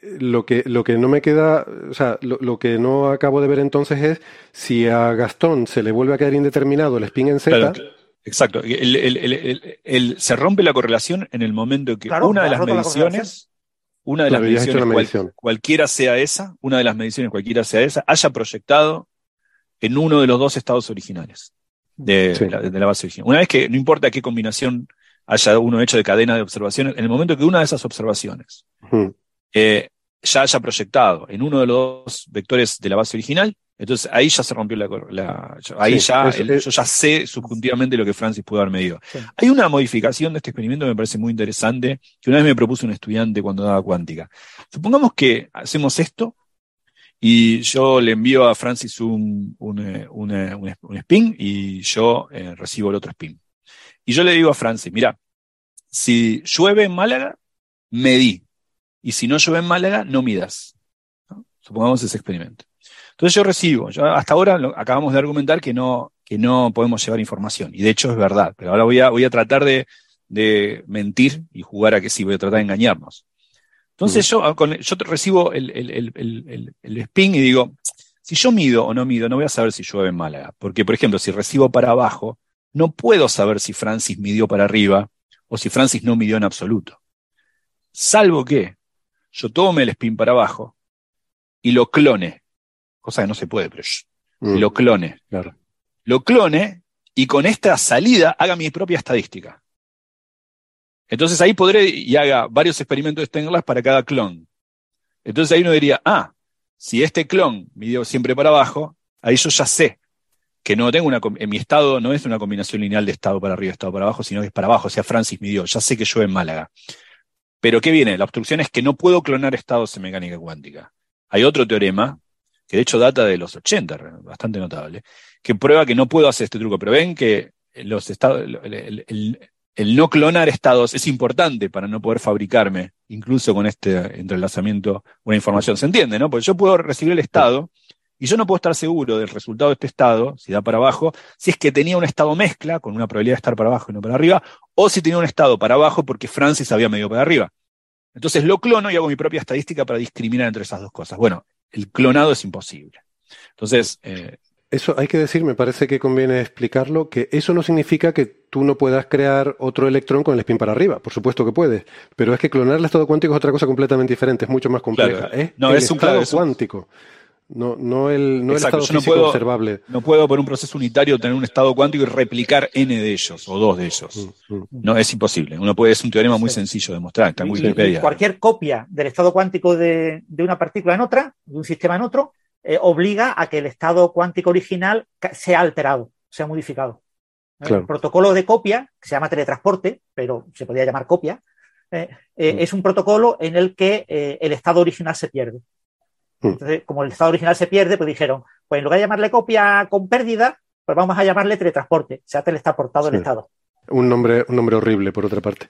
Lo que, lo que no me queda, o sea, lo, lo que no acabo de ver entonces es si a Gastón se le vuelve a quedar indeterminado el spin en Z, Claro, exacto. El- el- el- el- el- se rompe la correlación en el momento que Claro, una de las la mediciones, una de las mediciones, la cual- medición. cualquiera sea esa, una de las mediciones cualquiera sea esa, haya proyectado en uno de los dos estados originales de, Sí. la, de la base original. Una vez que, no importa qué combinación haya uno hecho de cadena de observaciones, en el momento que una de esas observaciones Ujú. Eh, ya haya proyectado en uno de los dos vectores de la base original, entonces ahí ya se rompió la, la- ahí Sí, ya, el- yo ya sé subjuntivamente lo que Francis pudo haber medido. Hay una modificación de este experimento que me parece muy interesante, que una vez me propuso un estudiante cuando daba cuántica. Supongamos que hacemos esto y yo le envío a Francis un, un, eh, un, eh, un- un spin y yo eh, recibo el otro spin. Y yo le digo a Francis, mira, si llueve en Málaga, medí. Y si no llueve en Málaga, no midas. ¿no? Supongamos ese experimento. Entonces yo recibo, yo hasta ahora lo- acabamos de argumentar que no, que no podemos llevar información. Y de hecho es verdad, pero ahora voy a, voy a tratar de, de mentir y jugar a que sí, voy a tratar de engañarnos. Entonces yo, con- yo recibo el- el- el- el spin y digo, si yo mido o no mido, no voy a saber si llueve en Málaga. Porque, por ejemplo, si recibo para abajo, no puedo saber si Francis midió para arriba o si Francis no midió en absoluto. Salvo que yo tome el spin para abajo y lo clone, cosa que no se puede, pero yo- Mm. lo clone. Claro. Lo clone y con esta salida haga mi propia estadística. Entonces ahí podré y haga varios experimentos de Stenger para cada clon. Entonces ahí uno diría, ah, si este clon midió siempre para abajo, ahí yo ya sé que no tengo una, en mi estado no es una combinación lineal de estado para arriba y estado para abajo, sino que es para abajo. O sea, Francis midió, ya sé que llueve en Málaga. Pero ¿qué viene? La obstrucción es que no puedo clonar estados en mecánica cuántica. Hay otro teorema, que de hecho data de los 80, bastante notable, que prueba que no puedo hacer este truco. Pero ven que los estados, el, no clonar estados es importante para no poder fabricarme, incluso con este entrelazamiento, una información. ¿Se entiende, no? Porque yo puedo recibir el estado y yo no puedo estar seguro del resultado de este estado, si da para abajo, si es que tenía un estado mezcla, con una probabilidad de estar para abajo y no para arriba, o si tenía un estado para abajo porque Francis había medido para arriba. Entonces lo clono y hago mi propia estadística para discriminar entre esas dos cosas. Bueno, el clonado es imposible. Entonces, eh, Eso hay que decir, me parece que conviene explicarlo, que eso no significa que tú no puedas crear otro electrón con el spin para arriba. Por supuesto que puedes. Pero es que clonar el estado cuántico es otra cosa completamente diferente, es mucho más compleja. Claro. No, el es un- estado claro, es un- cuántico. No, no el, no el Exacto, estado yo no puedo- observable. no puedo por un proceso unitario tener un estado cuántico y replicar n de ellos o dos de ellos. Mm, No, es imposible. Uno puede, es un teorema muy sencillo de mostrar, está en Y- y Wikipedia. cualquier copia del estado cuántico de, de una partícula en otra, de un sistema en otro, eh, obliga a que el estado cuántico original sea alterado, sea modificado. Claro. El protocolo de copia, que se llama teletransporte, pero se podría llamar copia, eh, eh, Mm. es un protocolo en el que eh, el estado original se pierde. Mm. Entonces, como el estado original se pierde, pues dijeron, pues en lugar de llamarle copia con pérdida, pues vamos a llamarle teletransporte. Se ha teletransportado el estado. Un nombre, un nombre horrible, por otra parte.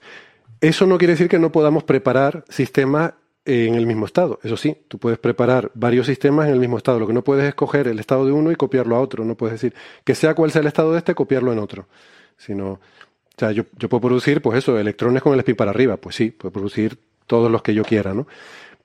Eso no quiere decir que no podamos preparar sistemas en el mismo estado. Eso sí, tú puedes preparar varios sistemas en el mismo estado. Lo que no puedes es coger el estado de uno y copiarlo a otro. No puedes decir que sea cual sea el estado de este, copiarlo en otro. Sino, o sea, yo, yo puedo producir, pues eso, electrones con el spin para arriba. Pues sí, puedo producir todos los que yo quiera, ¿no?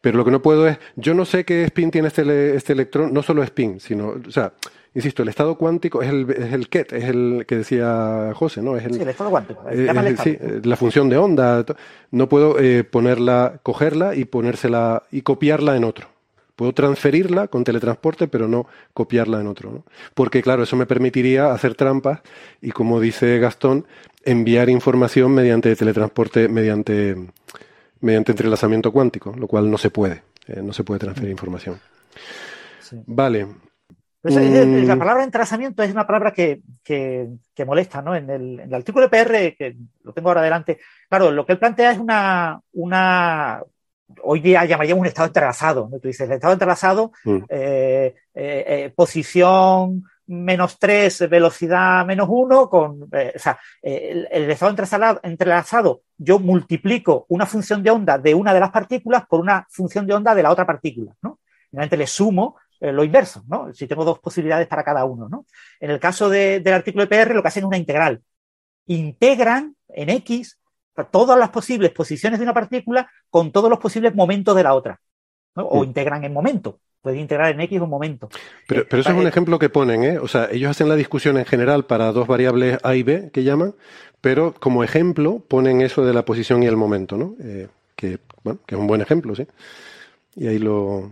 Pero lo que no puedo es, yo no sé qué spin tiene este, este electrón, no solo spin, sino, o sea, insisto, el estado cuántico es el, es el ket, es el que decía José, ¿no? Es el, Sí, el estado cuántico. eh, sí, la función de onda. No puedo eh, ponerla, cogerla y ponérsela y copiarla en otro. Puedo transferirla con teletransporte, pero no copiarla en otro. ¿no? Porque, claro, eso me permitiría hacer trampas y, como dice Gastón, enviar información mediante teletransporte, mediante, mediante entrelazamiento cuántico, lo cual no se puede. eh, no se puede transferir información. Sí. Vale. Pero eso- es- Mm. La palabra entrelazamiento es una palabra que, que- que molesta, ¿no? En el, en el artículo de PR, que lo tengo ahora delante, claro, lo que él plantea es una, una hoy día llamaríamos un estado entrelazado, ¿no? Tú dices, el estado entrelazado, Mm. eh, eh, eh, posición menos 3, velocidad menos 1, con, eh, o sea, eh, el, el estado entrelazado, entrelazado, yo multiplico una función de onda de una de las partículas por una función de onda de la otra partícula, ¿no? Finalmente le sumo eh, lo inverso, ¿no? Si tengo dos posibilidades para cada uno, ¿no? En el caso de- del artículo de PR, lo que hacen es una integral. Integran en X todas las posibles posiciones de una partícula con todos los posibles momentos de la otra. ¿no? O integran en momento. Pueden integrar en X un momento. Pero, pero eso es un ejemplo que ponen, ¿eh? O sea, ellos hacen la discusión en general para dos variables A y B, que llaman, pero como ejemplo ponen eso de la posición y el momento, ¿no? Eh, que, bueno, que es un buen ejemplo, sí. Y ahí lo...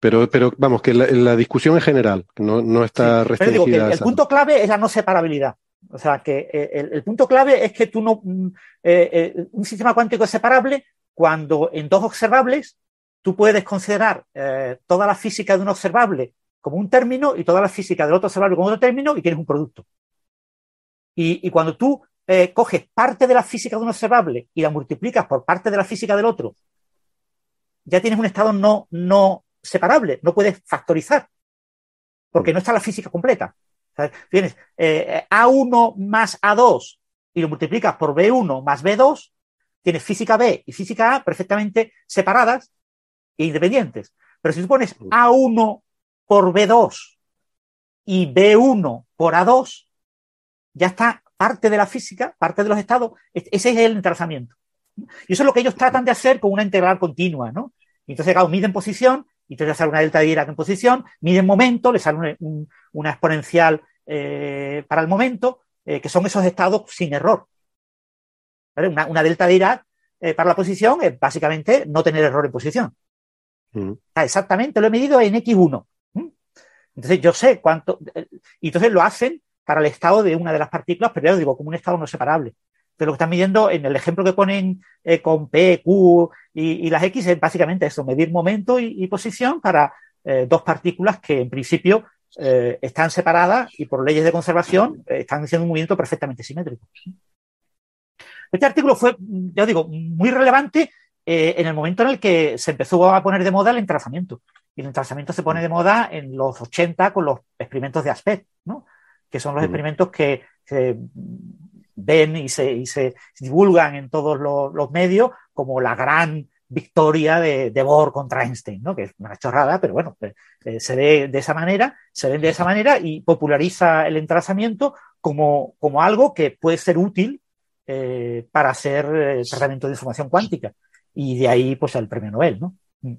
Pero, pero vamos, que la, la discusión en general no, no está Pero digo que restringida el, punto clave es la no separabilidad. O sea, que eh, el, el punto clave es que tú no. mm, eh, eh, un sistema cuántico es separable cuando en dos observables tú puedes considerar eh, toda la física de un observable como un término y toda la física del otro observable como otro término y tienes un producto. Y, y cuando tú eh, coges parte de la física de un observable y la multiplicas por parte de la física del otro, ya tienes un estado no, no separable, no puedes factorizar, porque no está la física completa. Tienes eh, A1 más A2 y lo multiplicas por B1 más B2, tienes física B y física A perfectamente separadas e independientes. Pero si tú pones A1 por B2 y B1 por A2, ya está parte de la física, parte de los estados, ese es el entrelazamiento. Y eso es lo que ellos tratan de hacer con una integral continua, ¿no? Y entonces, claro, miden posición, y entonces sale una delta de Dirac en posición, miden momento, le sale un- un- una exponencial eh, para el momento, eh, que son esos estados sin error. ¿Vale? Una, una delta de Dirac eh, para la posición es básicamente no tener error en posición. Mm. Está exactamente, lo he medido en X1. ¿m? Entonces yo sé cuánto, eh, y entonces lo hacen para el estado de una de las partículas, pero ya digo, como un estado no separable. Pero lo que están midiendo en el ejemplo que ponen eh, con P, Q y, las X es básicamente eso, medir momento y, posición para eh, dos partículas que en principio están separadas y por leyes de conservación están haciendo un movimiento perfectamente simétrico. Este artículo fue, ya digo, muy relevante eh, en el momento en el que se empezó a poner de moda el entrelazamiento. Y el entrelazamiento se pone de moda en los 80 con los experimentos de Aspect, ¿no? que son los Ujú. experimentos que se ven y se, y se divulgan en todos los, los medios como la gran victoria de, de Bohr contra Einstein, ¿no? que es una chorrada, pero bueno, eh, eh, se ve de esa manera, se ven de esa manera y populariza el entrelazamiento como, como algo que puede ser útil eh, para hacer eh, tratamiento de información cuántica. Y de ahí, pues, el premio Nobel, ¿no? Mm.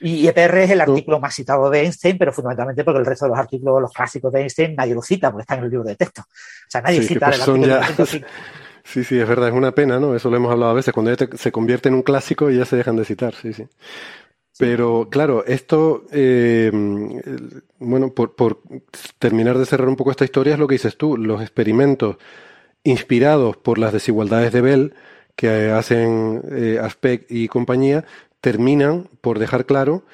Y EPR es el artículo más citado de Einstein, pero fundamentalmente porque el resto de los artículos, los clásicos de Einstein, nadie lo cita porque están en el libro de texto. O sea, nadie Sí, cita pues el artículo ya- de 1905. Sí, sí, es verdad, es una pena, ¿no? Eso lo hemos hablado a veces, cuando ya te- se convierte en un clásico y ya se dejan de citar, sí, sí. Pero claro, esto, eh, bueno, por, por terminar de cerrar un poco esta historia es lo que dices tú, los experimentos inspirados por las desigualdades de Bell que hacen eh, Aspect y compañía terminan por dejar claro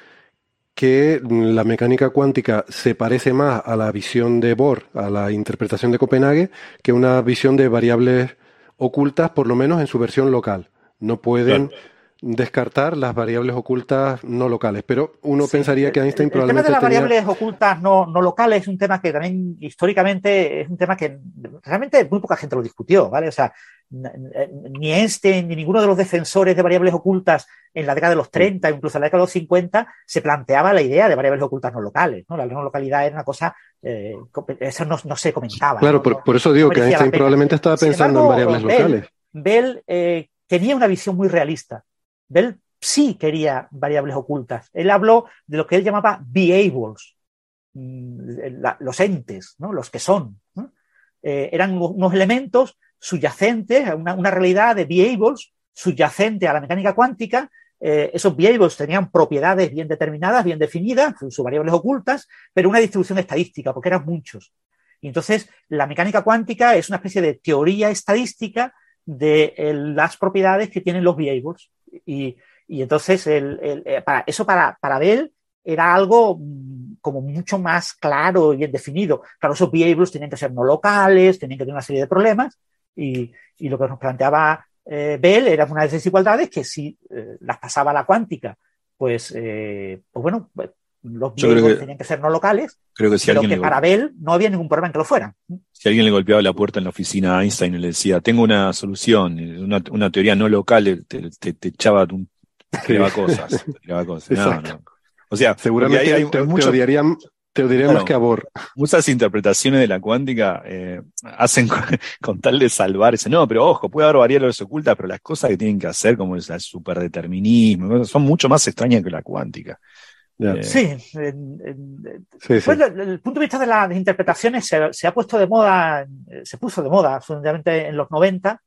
que la mecánica cuántica se parece más a la visión de Bohr, a la interpretación de Copenhague, que una visión de variables ocultas, por lo menos en su versión local. No pueden Claro. descartar las variables ocultas no locales, pero uno pensaría que Einstein El tema probablemente de las tenía... variables ocultas no, no locales es un tema que también históricamente es un tema que realmente muy poca gente lo discutió, ¿vale? O sea, ni Einstein ni ninguno de los defensores de variables ocultas en la década de los 30, incluso en la década de los 50, se planteaba la idea de variables ocultas no locales, ¿no? La no localidad era una cosa, eh, eso no, no se comentaba. Claro, ¿no? por, por eso digo que Einstein probablemente estaba pensando embargo, en variables Bell- locales. Bell eh, tenía una visión muy realista. Bell sí quería variables ocultas. Él habló de lo que él llamaba behables, mm, los entes, ¿no? los que son. Eh, eran unos elementos subyacentes una, una realidad de behables subyacente a la mecánica cuántica. Eh, esos behables tenían propiedades bien determinadas, bien definidas, sus variables ocultas, pero una distribución estadística, porque eran muchos. Y entonces, la mecánica cuántica es una especie de teoría estadística de eh, las propiedades que tienen los behaviors. Y, y entonces, el, el- eh, para, eso para, para Bell era algo mm, como mucho más claro y bien definido. Claro, esos behaviors tenían que ser no locales, tenían que tener una serie de problemas. Y, y lo que nos planteaba eh, Bell eran unas desigualdades que si eh, las pasaba la cuántica, pues, eh, pues bueno, pues, los que- tenían que ser no locales, Creo que si pero alguien, que para Bell no había ningún problema en que lo fueran. si alguien le golpeaba la puerta en la oficina a Einstein y le decía, tengo una solución, una, una teoría no local, te, te- te echaba, un, te tiraba cosas, te tiraba cosas. No, Exacto. no. O sea, Seguramente hay- hay- te, hay mucho- odiarían, te Claro. más que a Bohr. muchas interpretaciones de la cuántica eh, hacen con, con tal de salvarse. No, pero ojo, puede haber variables ocultas, pero las cosas que tienen que hacer, como el superdeterminismo, son mucho más extrañas que la cuántica. Eh, Sí, en- en- Sí, sí. Bueno, el, el punto de vista de las interpretaciones se, se ha puesto de moda, eh, se puso de moda absolutamente en los 90,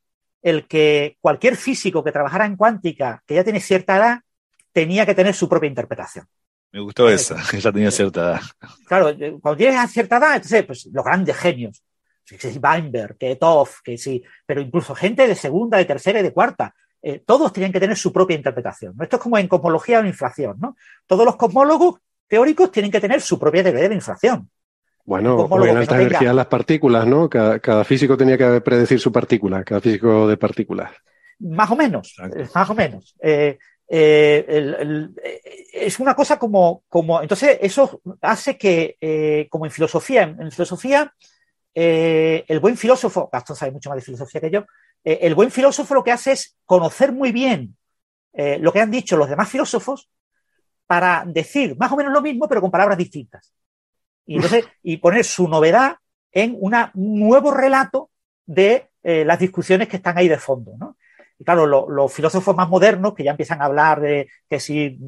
el que cualquier físico que trabajara en cuántica, que ya tiene cierta edad, tenía que tener su propia interpretación. Me gustó esa, ella tenía cierta edad. Claro, eh, cuando tienes cierta edad, entonces, pues los grandes genios, que si Weinberg, que Toff, que sí, pero incluso gente de segunda, de tercera y de cuarta, eh, todos tenían que tener su propia interpretación. ¿no? Esto es como en cosmología o en inflación, ¿no? Todos los cosmólogos teóricos tienen que tener su propia teoría de la inflación. Bueno, o en que no altas tenga- energías las partículas, ¿no? Cada, cada físico tenía que predecir su partícula, cada físico de partículas. Más o menos, eh, más o menos. Eh, eh, el- el- eh, es una cosa como, como, entonces eso hace que, eh, como en filosofía, en, en filosofía, eh, el buen filósofo, Gastón sabe mucho más de filosofía que yo, el buen filósofo lo que hace es conocer muy bien lo que han dicho los demás filósofos para decir más o menos lo mismo, pero con palabras distintas. Y entonces, y poner su novedad en una- un nuevo relato de las discusiones que están ahí de fondo, ¿no? Y claro, lo- los filósofos más modernos que ya empiezan a hablar de que si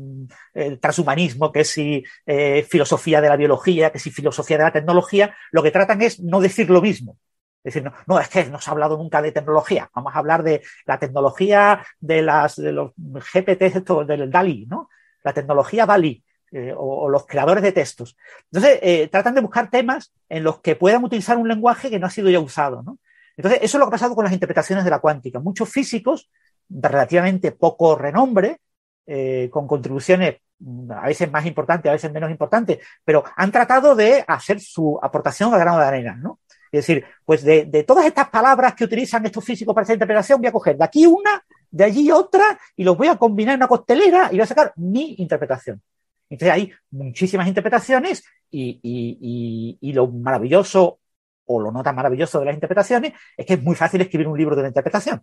el transhumanismo, que si eh, filosofía de la biología, que si filosofía de la tecnología, lo que tratan es no decir lo mismo. Es decir, no, es que no se ha hablado nunca de tecnología. Vamos a hablar de la tecnología de las de los GPTs, del DALI, ¿no? La tecnología DALI. eh, o, o los creadores de textos. Entonces, eh, tratan de buscar temas en los que puedan utilizar un lenguaje que no ha sido ya usado, ¿no? Entonces, eso es lo que ha pasado con las interpretaciones de la cuántica. Muchos físicos de relativamente poco renombre, eh, con contribuciones mm, a veces más importantes, a veces menos importantes, pero han tratado de hacer su aportación al grano de arena, ¿no? Es decir, pues de, todas estas palabras que utilizan estos físicos para esta interpretación, voy a coger de aquí una, de allí otra, y los voy a combinar en una costelera y voy a sacar mi interpretación. Entonces hay muchísimas interpretaciones y lo maravilloso o lo no tan maravilloso de las interpretaciones es que es muy fácil escribir un libro de una interpretación.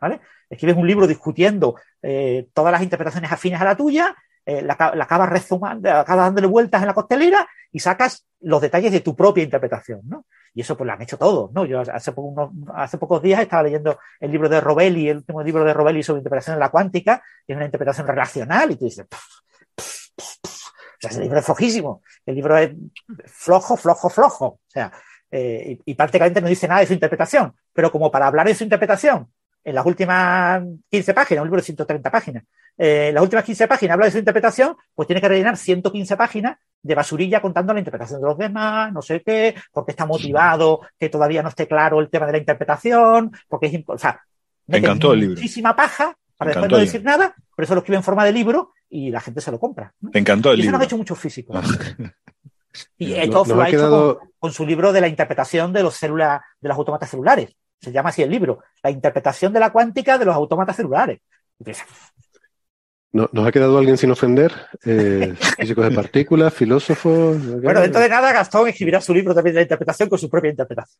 ¿Vale? Escribes un libro discutiendo eh, todas las interpretaciones afines a la tuya, eh, la, aca- la acabas rezumando, acabas dándole vueltas en la costelera y sacas los detalles de tu propia interpretación, ¿no? Y eso pues lo han hecho todos, ¿no? Yo hace, pocos días estaba leyendo el libro de Robelli, el último libro de Robelli sobre interpretación de la cuántica, y es una interpretación relacional, y tú dices, o sea, ese libro es flojísimo, el libro es flojo, flojo, flojo, o sea, eh, y, y prácticamente no dice nada de su interpretación, pero como para hablar de su interpretación, en las últimas 15 páginas, un libro de 130 páginas, eh, en las últimas 15 páginas habla de su interpretación, pues tiene que rellenar 115 páginas de basurilla contando la interpretación de los demás, no sé qué, porque está motivado, que todavía no esté claro el tema de la interpretación, porque es o sea, Me encantó el libro. muchísima paja para después no decir nada, por eso lo escribe en forma de libro y la gente se lo compra. ¿no? Me encantó el y eso lo libro. han hecho muchos físicos. Y esto lo ha hecho quedado- con, con su libro de la interpretación de los células, de los autómatas celulares. Se llama así el libro, la interpretación de la cuántica de los autómatas celulares. Y No- ¿Nos ha quedado alguien sin ofender? Eh, físicos de partículas, filósofos. Bueno, dentro de nada Gastón escribirá su libro también de la interpretación con su propia interpretación.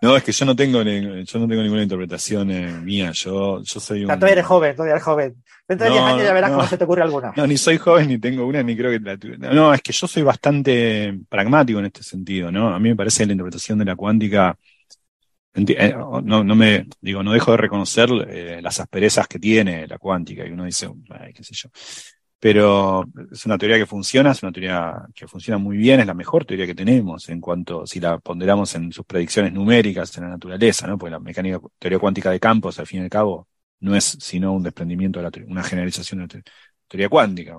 No, es que yo no tengo, ni- yo no tengo ninguna interpretación eh, mía. Yo, yo soy un. todavía eres joven, todavía eres joven. Dentro de No, 10 años ya verás no. cómo se te ocurre alguna. No, ni soy joven, ni tengo una, ni creo que la No, es que yo soy bastante pragmático en este sentido, ¿no? A mí me parece que la interpretación de la cuántica. Eh, No, no me, digo, no dejo de reconocer eh, las asperezas que tiene la cuántica, y uno dice, ay, qué sé yo. Pero es una teoría que funciona, es una teoría que funciona muy bien, es la mejor teoría que tenemos en cuanto, si la ponderamos en sus predicciones numéricas en la naturaleza, ¿no? Porque la mecánica, teoría cuántica de campos, al fin y al cabo, no es sino un desprendimiento de la teoría, una generalización de la te- teoría cuántica,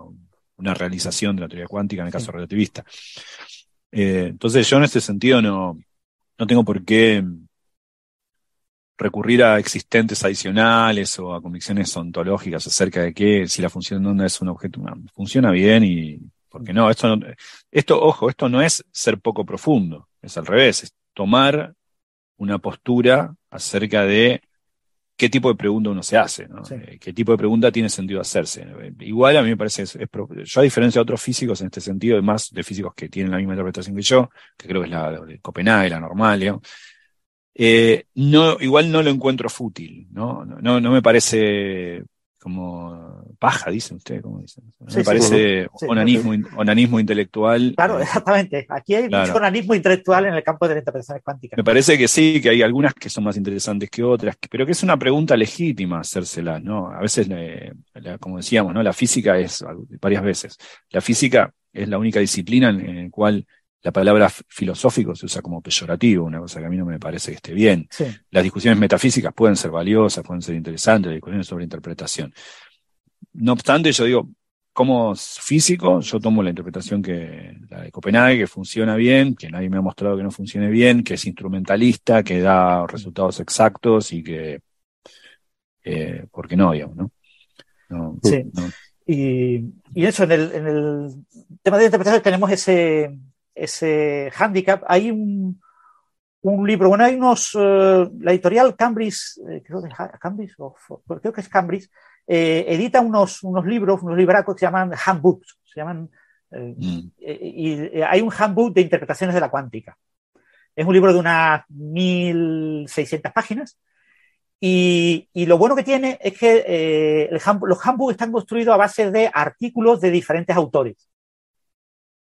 una realización de la teoría cuántica en el caso relativista. Eh, entonces yo en este sentido no, no tengo por qué recurrir a existentes adicionales o a convicciones ontológicas acerca de que si la función de onda es un objeto, no, funciona bien y porque no, esto no, esto, ojo, esto no es ser poco profundo, es al revés, es tomar una postura acerca de qué tipo de pregunta uno se hace, ¿no? Eh, qué tipo de pregunta tiene sentido hacerse. Igual a mí me parece, es- yo a diferencia de otros físicos en este sentido, y más de físicos que tienen la misma interpretación que yo, que creo que es la de Copenhague, la normal, digamos, eh, no, igual no lo encuentro fútil, ¿no? No, no, no me parece como paja, dicen ustedes, ¿cómo dicen? No Sí, me sí, parece sí. Onanismo, onanismo intelectual. Claro, eh, exactamente. Aquí hay Claro. mucho organismo intelectual en el campo de las interpretaciones cuánticas. Me parece que sí, que hay algunas que son más interesantes que otras, pero que es una pregunta legítima hacérsela, ¿no? A veces, eh, la- como decíamos, ¿no? La física es, varias veces, la física es la única disciplina en, en la cual la palabra filosófico se usa como peyorativo, una cosa que a mí no me parece que esté bien. Sí. Las discusiones metafísicas pueden ser valiosas, pueden ser interesantes, las discusiones sobre interpretación. No obstante, yo digo, como físico, yo tomo la interpretación que la de Copenhague, que funciona bien, que nadie me ha mostrado que no funcione bien, que es instrumentalista, que da resultados exactos y que, eh, ¿por qué no, digamos, no? No, Sí. no. Y, y eso, en el, en el tema de interpretación tenemos ese, ese hándicap. Hay un, un libro, bueno, hay unos, eh, la editorial Cambridge, eh, creo, que, es Cambridge, creo que es Cambridge, eh, edita unos, unos libros, unos libracos que se llaman handbooks, se llaman, eh, eh, y hay un handbook de interpretaciones de la cuántica. Es un libro de unas 1600 páginas. Y, y lo bueno que tiene es que el los handbooks están construidos a base de artículos de diferentes autores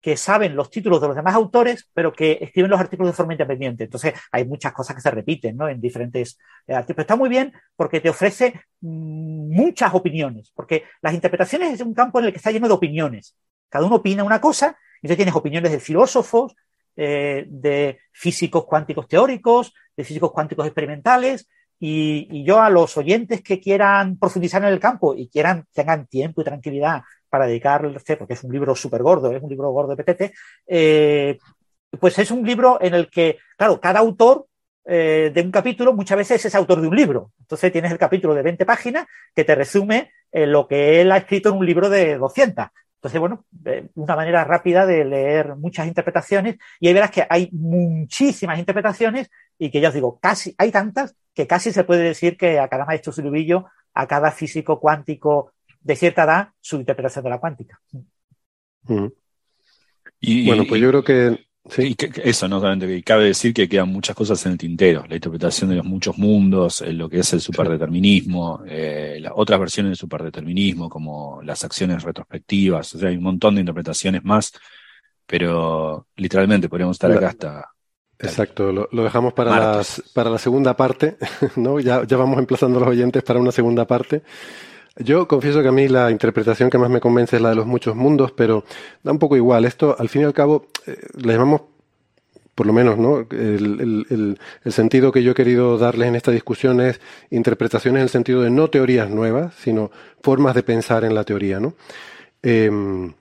que saben los títulos de los demás autores, pero que escriben los artículos de forma independiente. Entonces, hay muchas cosas que se repiten ¿no? en diferentes eh, artículos. Está muy bien porque te ofrece mm, muchas opiniones, porque las interpretaciones es un campo en el que está lleno de opiniones. Cada uno opina una cosa, y entonces tienes opiniones de filósofos, eh, de físicos cuánticos teóricos, de físicos cuánticos experimentales, y, y yo a los oyentes que quieran profundizar en el campo y quieran, tengan tiempo y tranquilidad para dedicarse, porque es un libro súper gordo, es un libro gordo de PTT, eh, pues es un libro en el que, claro, cada autor eh, de un capítulo muchas veces es autor de un libro. Entonces tienes el capítulo de 20 páginas que te resume eh, lo que él ha escrito en un libro de 200. Entonces, bueno, una manera rápida de leer muchas interpretaciones y ahí verás que hay muchísimas interpretaciones y que ya os digo, casi, hay tantas que casi se puede decir que a cada maestro silubillo, a cada físico cuántico de cierta edad, su interpretación de la cuántica. Y- bueno, pues y- yo creo que Y que- que eso, no solamente cabe decir que quedan muchas cosas en el tintero, la interpretación de los muchos mundos, eh, lo que es el superdeterminismo, eh, las otras versiones del superdeterminismo, como las acciones retrospectivas, o sea, hay un montón de interpretaciones más, pero literalmente podríamos estar La- acá hasta... Exacto, lo, lo dejamos para, Martes. las, para la segunda parte, ¿no? Ya, ya vamos emplazando a los oyentes para una segunda parte. Yo confieso que a mí la interpretación que más me convence es la de los muchos mundos, pero da un poco igual. Esto, al fin y al cabo, eh, le llamamos, por lo menos, ¿no? El, sentido que yo he querido darles en esta discusión es interpretaciones en el sentido de no teorías nuevas, sino formas de pensar en la teoría, ¿no? Em,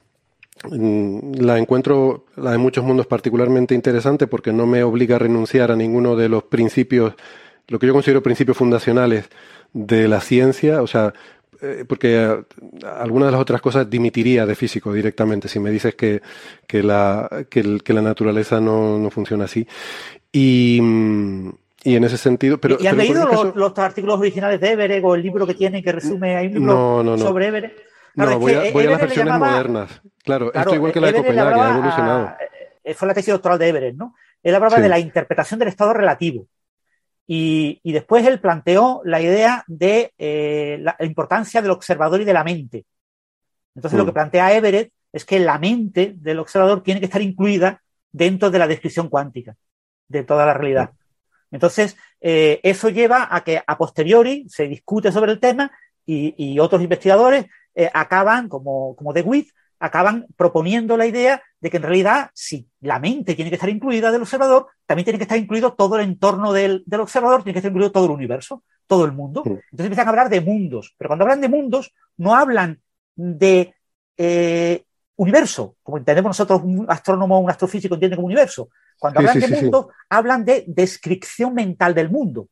La encuentro, la de muchos mundos, particularmente interesante porque no me obliga a renunciar a ninguno de los principios lo que yo considero principios fundacionales de la ciencia, o sea, eh, porque eh, algunas de las otras cosas dimitiría de físico directamente si me dices que, que, la, que, el- que la naturaleza no, no funciona así. Y, y en ese sentido, pero... ¿Y has pero leído caso- los, los artículos originales de Everett o el libro que tiene que resume? Hay un libro No, no, no. sobre Everett. No, Claro, es voy a, voy a las versiones llamaba- modernas. Claro, Claro, esto igual que la de Everett le Copenhague, ha evolucionado. a- eh, fue la tesis doctoral de Everett, ¿no? Él hablaba Sí. de la interpretación del estado relativo. Y, y después él planteó la idea de eh, la, la importancia del observador y de la mente. Entonces, lo Mm. que plantea Everett es que la mente del observador tiene que estar incluida dentro de la descripción cuántica de toda la realidad. Entonces, eh, eso lleva a que a posteriori se discute sobre el tema y, y otros investigadores eh, acaban, como, como De Witt, acaban proponiendo la idea de que en realidad, si la mente tiene que estar incluida del observador, también tiene que estar incluido todo el entorno del, del observador, tiene que estar incluido todo el universo, todo el mundo. Entonces empiezan a hablar de mundos, pero cuando hablan de mundos, no hablan de eh, universo, como entendemos nosotros, un astrónomo, un astrofísico entiende como universo. Cuando Sí, hablan sí, de sí, sí. mundo, hablan de descripción mental del mundo.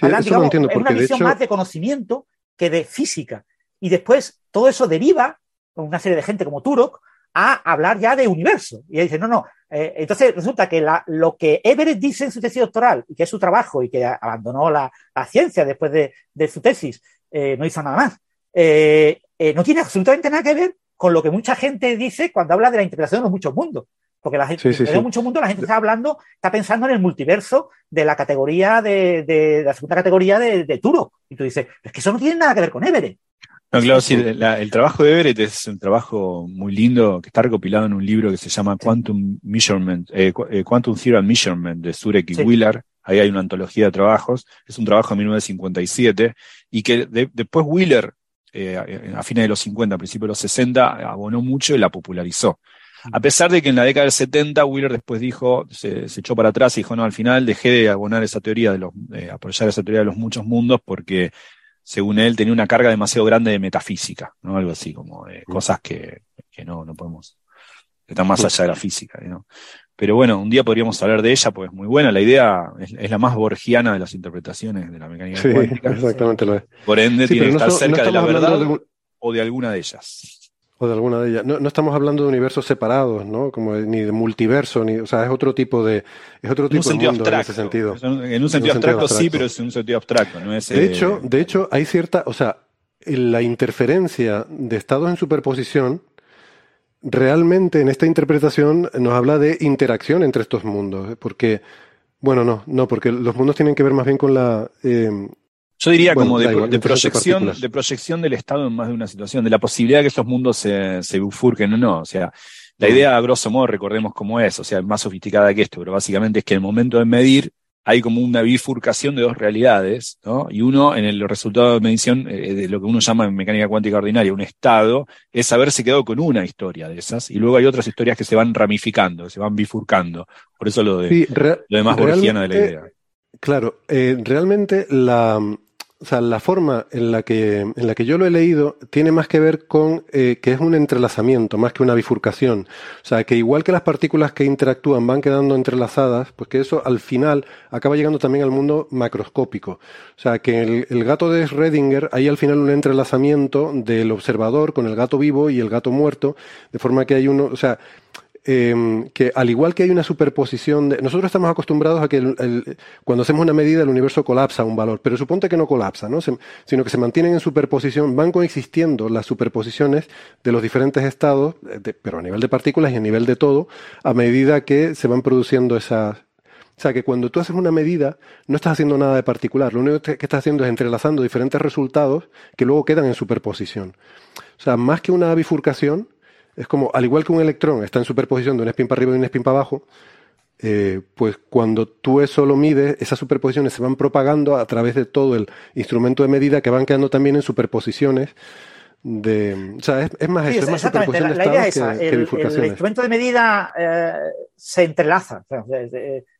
Hablan, digamos, entiendo, es una de visión hecho- más de conocimiento que de física. Y después todo eso deriva, con una serie de gente como Turok, a hablar ya de universo. Y él dice, no, no. eh, entonces resulta que la- lo que Everett dice en su tesis doctoral, y que es su trabajo, y que abandonó la, la ciencia después de, de su tesis, eh, no hizo nada más, eh, no tiene absolutamente nada que ver con lo que mucha gente dice cuando habla de la interpretación de los muchos mundos. Porque la gente, Sí, sí, en sí. los muchos mundos la gente está hablando, está pensando en el multiverso de la categoría de, de- de la segunda categoría de, de Turok. Y tú dices, es que eso no tiene nada que ver con Everett. No, claro, sí, la- el trabajo de Everett es un trabajo muy lindo que está recopilado en un libro que se llama Quantum Measurement, eh, eh, Quantum Theorem Measurement de Zurek y Sí. Wheeler. Ahí hay una antología de trabajos. Es un trabajo de 1957 y que de- después Wheeler, eh, a fines de los 50, a principios de los 60, abonó mucho y la popularizó. A pesar de que en la década del 70 Wheeler después dijo, se, se echó para atrás y dijo, no, al final dejé de abonar esa teoría de los, de apoyar esa teoría de los muchos mundos porque según él, tenía una carga demasiado grande de metafísica, ¿no? Algo así, como de cosas que, que no, no podemos, que están más allá de la física, ¿no? Pero bueno, un día podríamos hablar de ella, porque es muy buena. La idea es, es la más borgiana de las interpretaciones de la mecánica Sí, cuántica. exactamente lo es. Por ende, Sí, tiene que no estar so- no cerca de la verdad de o de alguna de ellas. O de alguna de ellas. No, no estamos hablando de universos separados, ¿no? Como de- ni de multiverso, ni, o sea, es otro tipo de, es otro En tipo de mundo en abstracto. ese sentido. Un- En un sentido abstracto sí, pero es en un sentido abstracto, no es. De eh, hecho, de hecho, hay cierta, o sea, en la interferencia de estados en superposición, realmente en esta interpretación nos habla de interacción entre estos mundos, porque, bueno, no, no, porque los mundos tienen que ver más bien con la... eh, Yo diría bueno, como de, igual, de proyección, de proyección del Estado en más de una situación, de la posibilidad de que estos mundos se, se bifurquen o no. O sea, la idea, a grosso modo, recordemos cómo es, o sea, más sofisticada que esto, pero básicamente es que en el momento de medir hay como una bifurcación de dos realidades, ¿no? Y uno, en el resultado de medición, eh, de lo que uno llama en mecánica cuántica ordinaria, un estado, es haberse quedado con una historia de esas, y luego hay otras historias que se van ramificando, que se van bifurcando. Por eso lo de, Sí, lo de más borgiana de la idea. Claro, eh, realmente la, o sea, la forma en la, que, en la que yo lo he leído tiene más que ver con eh, que es un entrelazamiento, más que una bifurcación. O sea, que igual que las partículas que interactúan van quedando entrelazadas, pues que eso al final acaba llegando también al mundo macroscópico. O sea, que el, el gato de Schrödinger, hay al final un entrelazamiento del observador con el gato vivo y el gato muerto, de forma que hay uno, o sea, eh, que al igual que hay una superposición de... Nosotros estamos acostumbrados a que el- cuando hacemos una medida el universo colapsa un valor, pero suponte que no colapsa, ¿no? Sino que se mantienen en superposición, van coexistiendo las superposiciones de los diferentes estados, eh, pero a nivel de partículas y a nivel de todo, a medida que se van produciendo esas... O sea, que cuando tú haces una medida, no estás haciendo nada de particular, lo único que estás haciendo es entrelazando diferentes resultados que luego quedan en superposición. O sea, más que una bifurcación, es como, al igual que un electrón está en superposición de un spin para arriba y un spin para abajo, eh, pues cuando tú eso lo mides, esas superposiciones se van propagando a través de todo el instrumento de medida que van quedando también en superposiciones de... O sea, es, es más Sí, eso, es más superposición La, de la idea es estados esa. que, que El, el instrumento de medida eh, se entrelaza. o sea,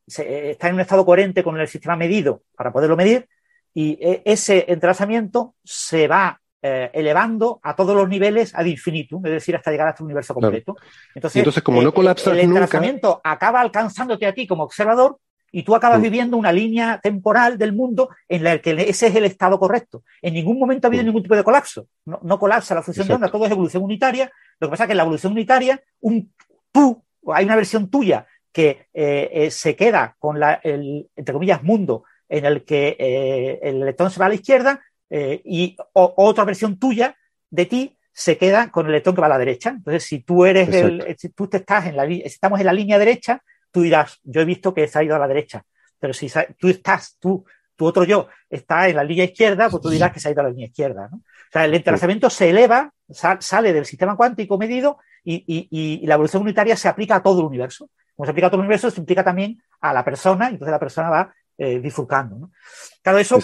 se- está en un estado coherente con el sistema medido para poderlo medir y eh, ese entrelazamiento se va eh, elevando a todos los niveles ad infinitum, es decir, hasta llegar hasta un universo completo. Y entonces, como no colapsas el nunca- entrelazamiento acaba alcanzándote a ti como observador y tú acabas viviendo una línea temporal del mundo en la que ese es el estado correcto. En ningún momento ha habido ningún tipo de colapso. No, no colapsa la función de onda, todo es evolución unitaria. Lo que pasa es que en la evolución unitaria, un tú, hay una versión tuya que eh, eh, se queda con la, el, entre comillas, mundo en el que eh, el electrón se va a la izquierda y otra versión tuya de ti se queda con el electrón que va a la derecha. Entonces, si tú eres el, si tú te estás en la, estamos en la línea derecha, tú dirás, yo he visto que se ha ido a la derecha. Pero si tú estás, tú, tu otro yo está en la línea izquierda, pues tú dirás que se ha ido a la línea izquierda. ¿no? O sea, el entrelazamiento se eleva, sale del sistema cuántico medido y, y, y, la evolución unitaria se aplica a todo el universo. Como se aplica a todo el universo, se implica también a la persona, entonces la persona va eh, bifurcando. ¿no? Claro, eso,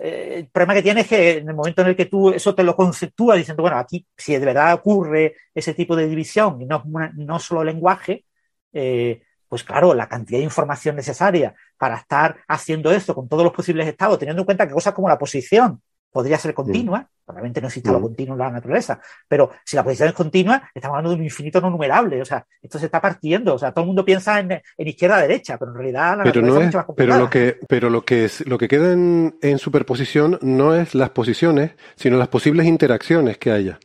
eh, el problema que tiene es que en el momento en el que tú eso te lo conceptúas diciendo, bueno, aquí si de verdad ocurre ese tipo de división y no, no solo lenguaje, eh, pues claro, la cantidad de información necesaria para estar haciendo esto con todos los posibles estados, teniendo en cuenta que cosas como la posición podría ser continua, probablemente no exista lo continuo en la naturaleza, pero si la posición es continua, estamos hablando de un infinito no numerable, o sea, esto se está partiendo, o sea, todo el mundo piensa en, izquierda-derecha, pero en realidad la pero naturaleza no es, es, mucho más pero complicada. lo que pero lo que es, lo que queda en, en superposición no es las posiciones, sino las posibles interacciones que haya.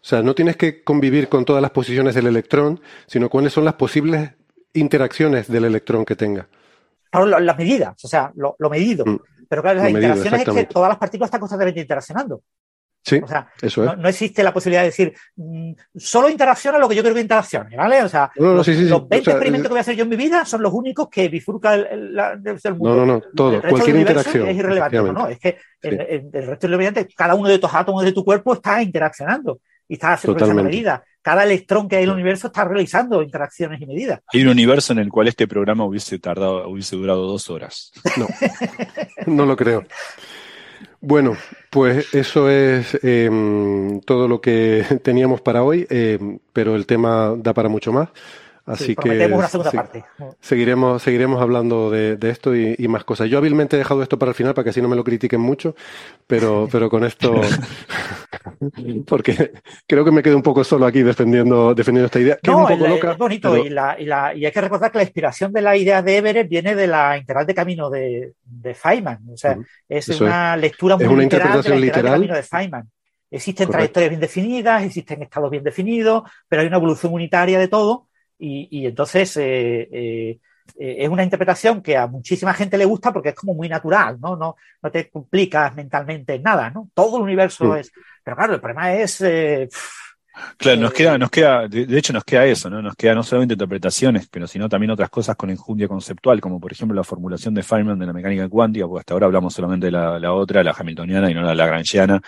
O sea, no tienes que convivir con todas las posiciones del electrón, sino cuáles son las posibles interacciones del electrón que tenga. Claro, las medidas, o sea, lo, lo medido. Mm. Pero claro, las medido, interacciones es que todas las partículas están constantemente interaccionando. Sí, O sea, eso es. no, no existe la posibilidad de decir, mm, solo interacciona lo que yo creo que interaccione, ¿vale? O sea, No, no, los, sí, sí, sí. los 20 O sea, experimentos que voy a hacer yo en mi vida son los únicos que bifurca el, mundo. No, no, no, todo, cualquier interacción, Es irrelevante, no, no, es que el, Sí. el- el resto del cada uno de estos átomos de tu cuerpo está interaccionando y está Totalmente. medidas. Cada electrón que hay en el universo está realizando interacciones y medidas. Hay un universo en el cual este programa hubiese tardado, hubiese durado dos horas. No lo creo. Bueno, pues eso es em, todo lo que teníamos para hoy, em, pero el tema da para mucho más. Así Sí, que prometemos una segunda sí, parte. seguiremos, seguiremos hablando de, de esto y, y más cosas. Yo hábilmente he dejado esto para el final para que así no me lo critiquen mucho, pero, pero con esto, porque creo que me quedo un poco solo aquí defendiendo, defendiendo esta idea, que No, es un poco el- loca. es bonito pero- y, la, y, la- y hay que recordar que la inspiración de la idea de Everett viene de la integral de camino de, de Feynman. O sea, es Eso una es. lectura muy Es una literal de la interpretación integral de literal. camino de Feynman. Existen Correcto. trayectorias bien definidas, existen estados bien definidos, pero hay una evolución unitaria de todo y, y entonces eh, eh, eh, es una interpretación que a muchísima gente le gusta porque es como muy natural, ¿no? No, no te complicas mentalmente en nada, ¿no? Todo el universo es... Pero claro, el problema es... eh, Claro, nos queda, nos queda, de, de hecho nos queda eso, ¿no? Nos queda no solamente interpretaciones, pero sino también otras cosas con enjundia conceptual, como por ejemplo la formulación de Feynman de la mecánica cuántica, porque hasta ahora hablamos solamente de la, la otra, la hamiltoniana y no la lagrangiana,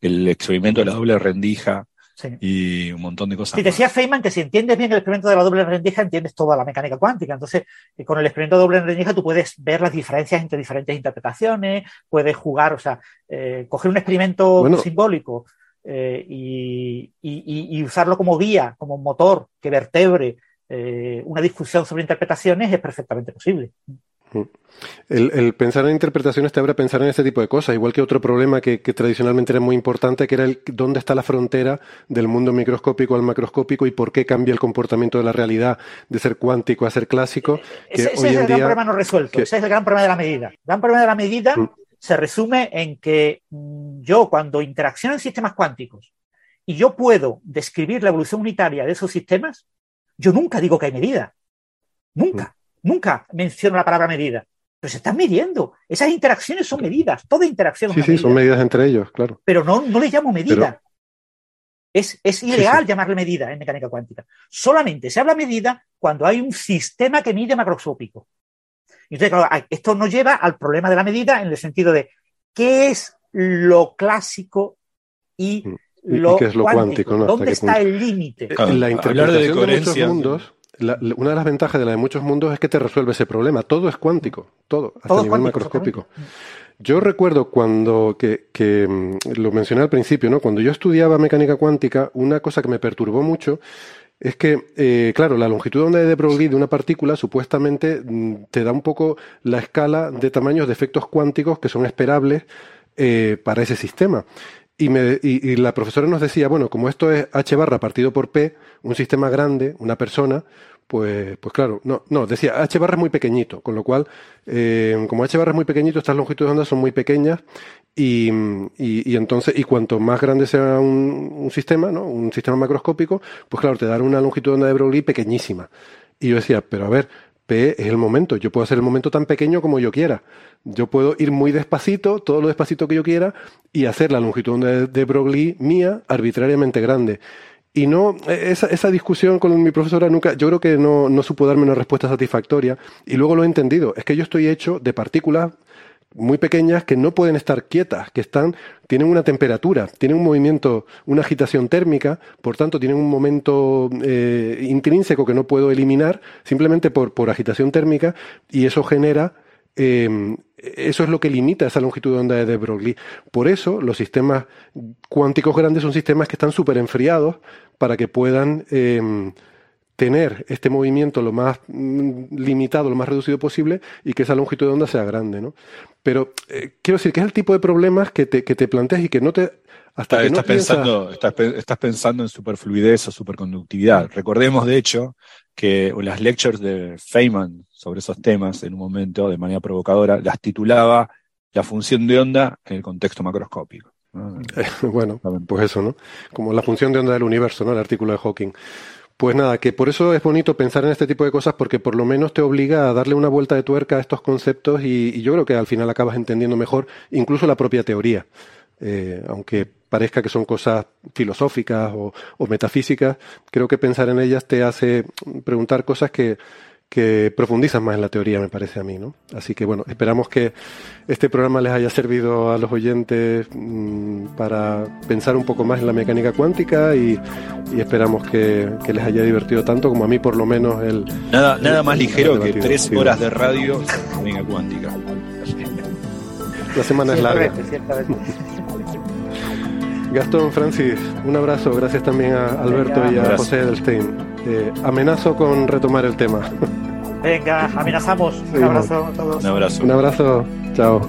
el experimento de la doble rendija Sí. y un montón de cosas. Sí, decía Feynman que si entiendes bien el experimento de la doble rendija, entiendes toda la mecánica cuántica. Entonces, eh, con el experimento de doble rendija tú puedes ver las diferencias entre diferentes interpretaciones, puedes jugar, o sea, eh, coger un experimento Bueno. simbólico eh, y, y- y- y usarlo como guía, como motor que vertebre eh, una discusión sobre interpretaciones es perfectamente posible. El, el pensar en interpretaciones te abre a pensar en este tipo de cosas, igual que otro problema que, que tradicionalmente era muy importante, que era el dónde está la frontera del mundo microscópico al macroscópico y por qué cambia el comportamiento de la realidad de ser cuántico a ser clásico. Que Ese, ese hoy es el en gran día, problema no resuelto, que- ese es el gran problema de la medida. El gran problema de la medida Mm. se resume en que mm, yo cuando interacciono en sistemas cuánticos y yo puedo describir la evolución unitaria de esos sistemas, yo nunca digo que hay medida. Nunca, nunca menciono la palabra medida. Pero se están midiendo. Esas interacciones son medidas. Toda interacción es sí, una sí, medida. son medidas entre ellos, claro. Pero no, no le llamo medida. Pero- Es, es ilegal llamarle medida en mecánica cuántica. Solamente se habla medida cuando hay un sistema que mide macroscópico. Y entonces, claro, esto nos lleva al problema de la medida en el sentido de qué es lo clásico y Mm. y lo, qué es lo cuántico, ¿no? ¿Hasta ¿Dónde está punto? el límite? Claro, la de interpretación de, muchos coherencia. mundos, la- una de las ventajas de la de muchos mundos es que te resuelve ese problema. Todo es cuántico, todo, hasta Todo nivel macroscópico. Yo recuerdo cuando, que, que, mm, lo mencioné al principio, ¿no? Cuando yo estudiaba mecánica cuántica, una cosa que me perturbó mucho es que, eh, claro, la longitud de onda de Broglie de una partícula supuestamente mm, te da un poco la escala de tamaños de efectos cuánticos que son esperables eh, para ese sistema. Y, me, y, y la profesora nos decía, bueno, como esto es h barra partido por p, un sistema grande, una persona, pues, pues claro, no, no, decía, H barra es muy pequeñito, con lo cual, eh, como H barra es muy pequeñito, estas longitudes de onda son muy pequeñas y, y, entonces, y cuanto más grande sea un, un, sistema, ¿no? Un sistema macroscópico, pues claro, te dan una longitud de onda de Broglie pequeñísima. Y yo decía, pero a ver, P es el momento, yo puedo hacer el momento tan pequeño como yo quiera. Yo puedo ir muy despacito, todo lo despacito que yo quiera, y hacer la longitud de, de Broglie mía arbitrariamente grande. Y no, esa, esa, discusión con mi profesora nunca, yo creo que no, no supo darme una respuesta satisfactoria y luego lo he entendido. Es que yo estoy hecho de partículas muy pequeñas que no pueden estar quietas, que están, tienen una temperatura, tienen un movimiento, una agitación térmica, por tanto tienen un momento eh, intrínseco que no puedo eliminar simplemente por, por agitación térmica y eso genera eh, eso es lo que limita esa longitud de onda de Broglie. Por eso los sistemas cuánticos grandes son sistemas que están súper enfriados para que puedan eh, tener este movimiento lo más mm, limitado, lo más reducido posible y que esa longitud de onda sea grande. ¿no? Pero eh, quiero decir que es el tipo de problemas que te, que te planteas y que no te... Hasta estás, no pensando, estás, estás, pensando en superfluidez o superconductividad. Recordemos, de hecho, que las lectures de Feynman sobre esos temas en un momento, de manera provocadora, las titulaba La función de onda en el contexto macroscópico. ¿no? bueno, pues eso, ¿no? Como la función de onda del universo, ¿no? El artículo de Hawking. Pues nada, que por eso es bonito pensar en este tipo de cosas porque por lo menos te obliga a darle una vuelta de tuerca a estos conceptos y, y yo creo que al final acabas entendiendo mejor incluso la propia teoría. Eh, aunque parezca que son cosas filosóficas o, o, metafísicas, creo que pensar en ellas te hace preguntar cosas que, que profundizan más en la teoría, me parece a mí, ¿no? Así que bueno, esperamos que este programa les haya servido a los oyentes mmm, para pensar un poco más en la mecánica cuántica y, y esperamos que, que, les haya divertido tanto como a mí por lo menos el... Nada, el, nada más ligero que tres horas de radio mecánica cuántica. La semana es larga. Gastón, Francis, un abrazo. Gracias también a Alberto Venga, y a gracias. José Edelstein. Eh, amenazo con retomar el tema. Venga, amenazamos. Sí, un abrazo a todos. Un abrazo. Un abrazo. Chao.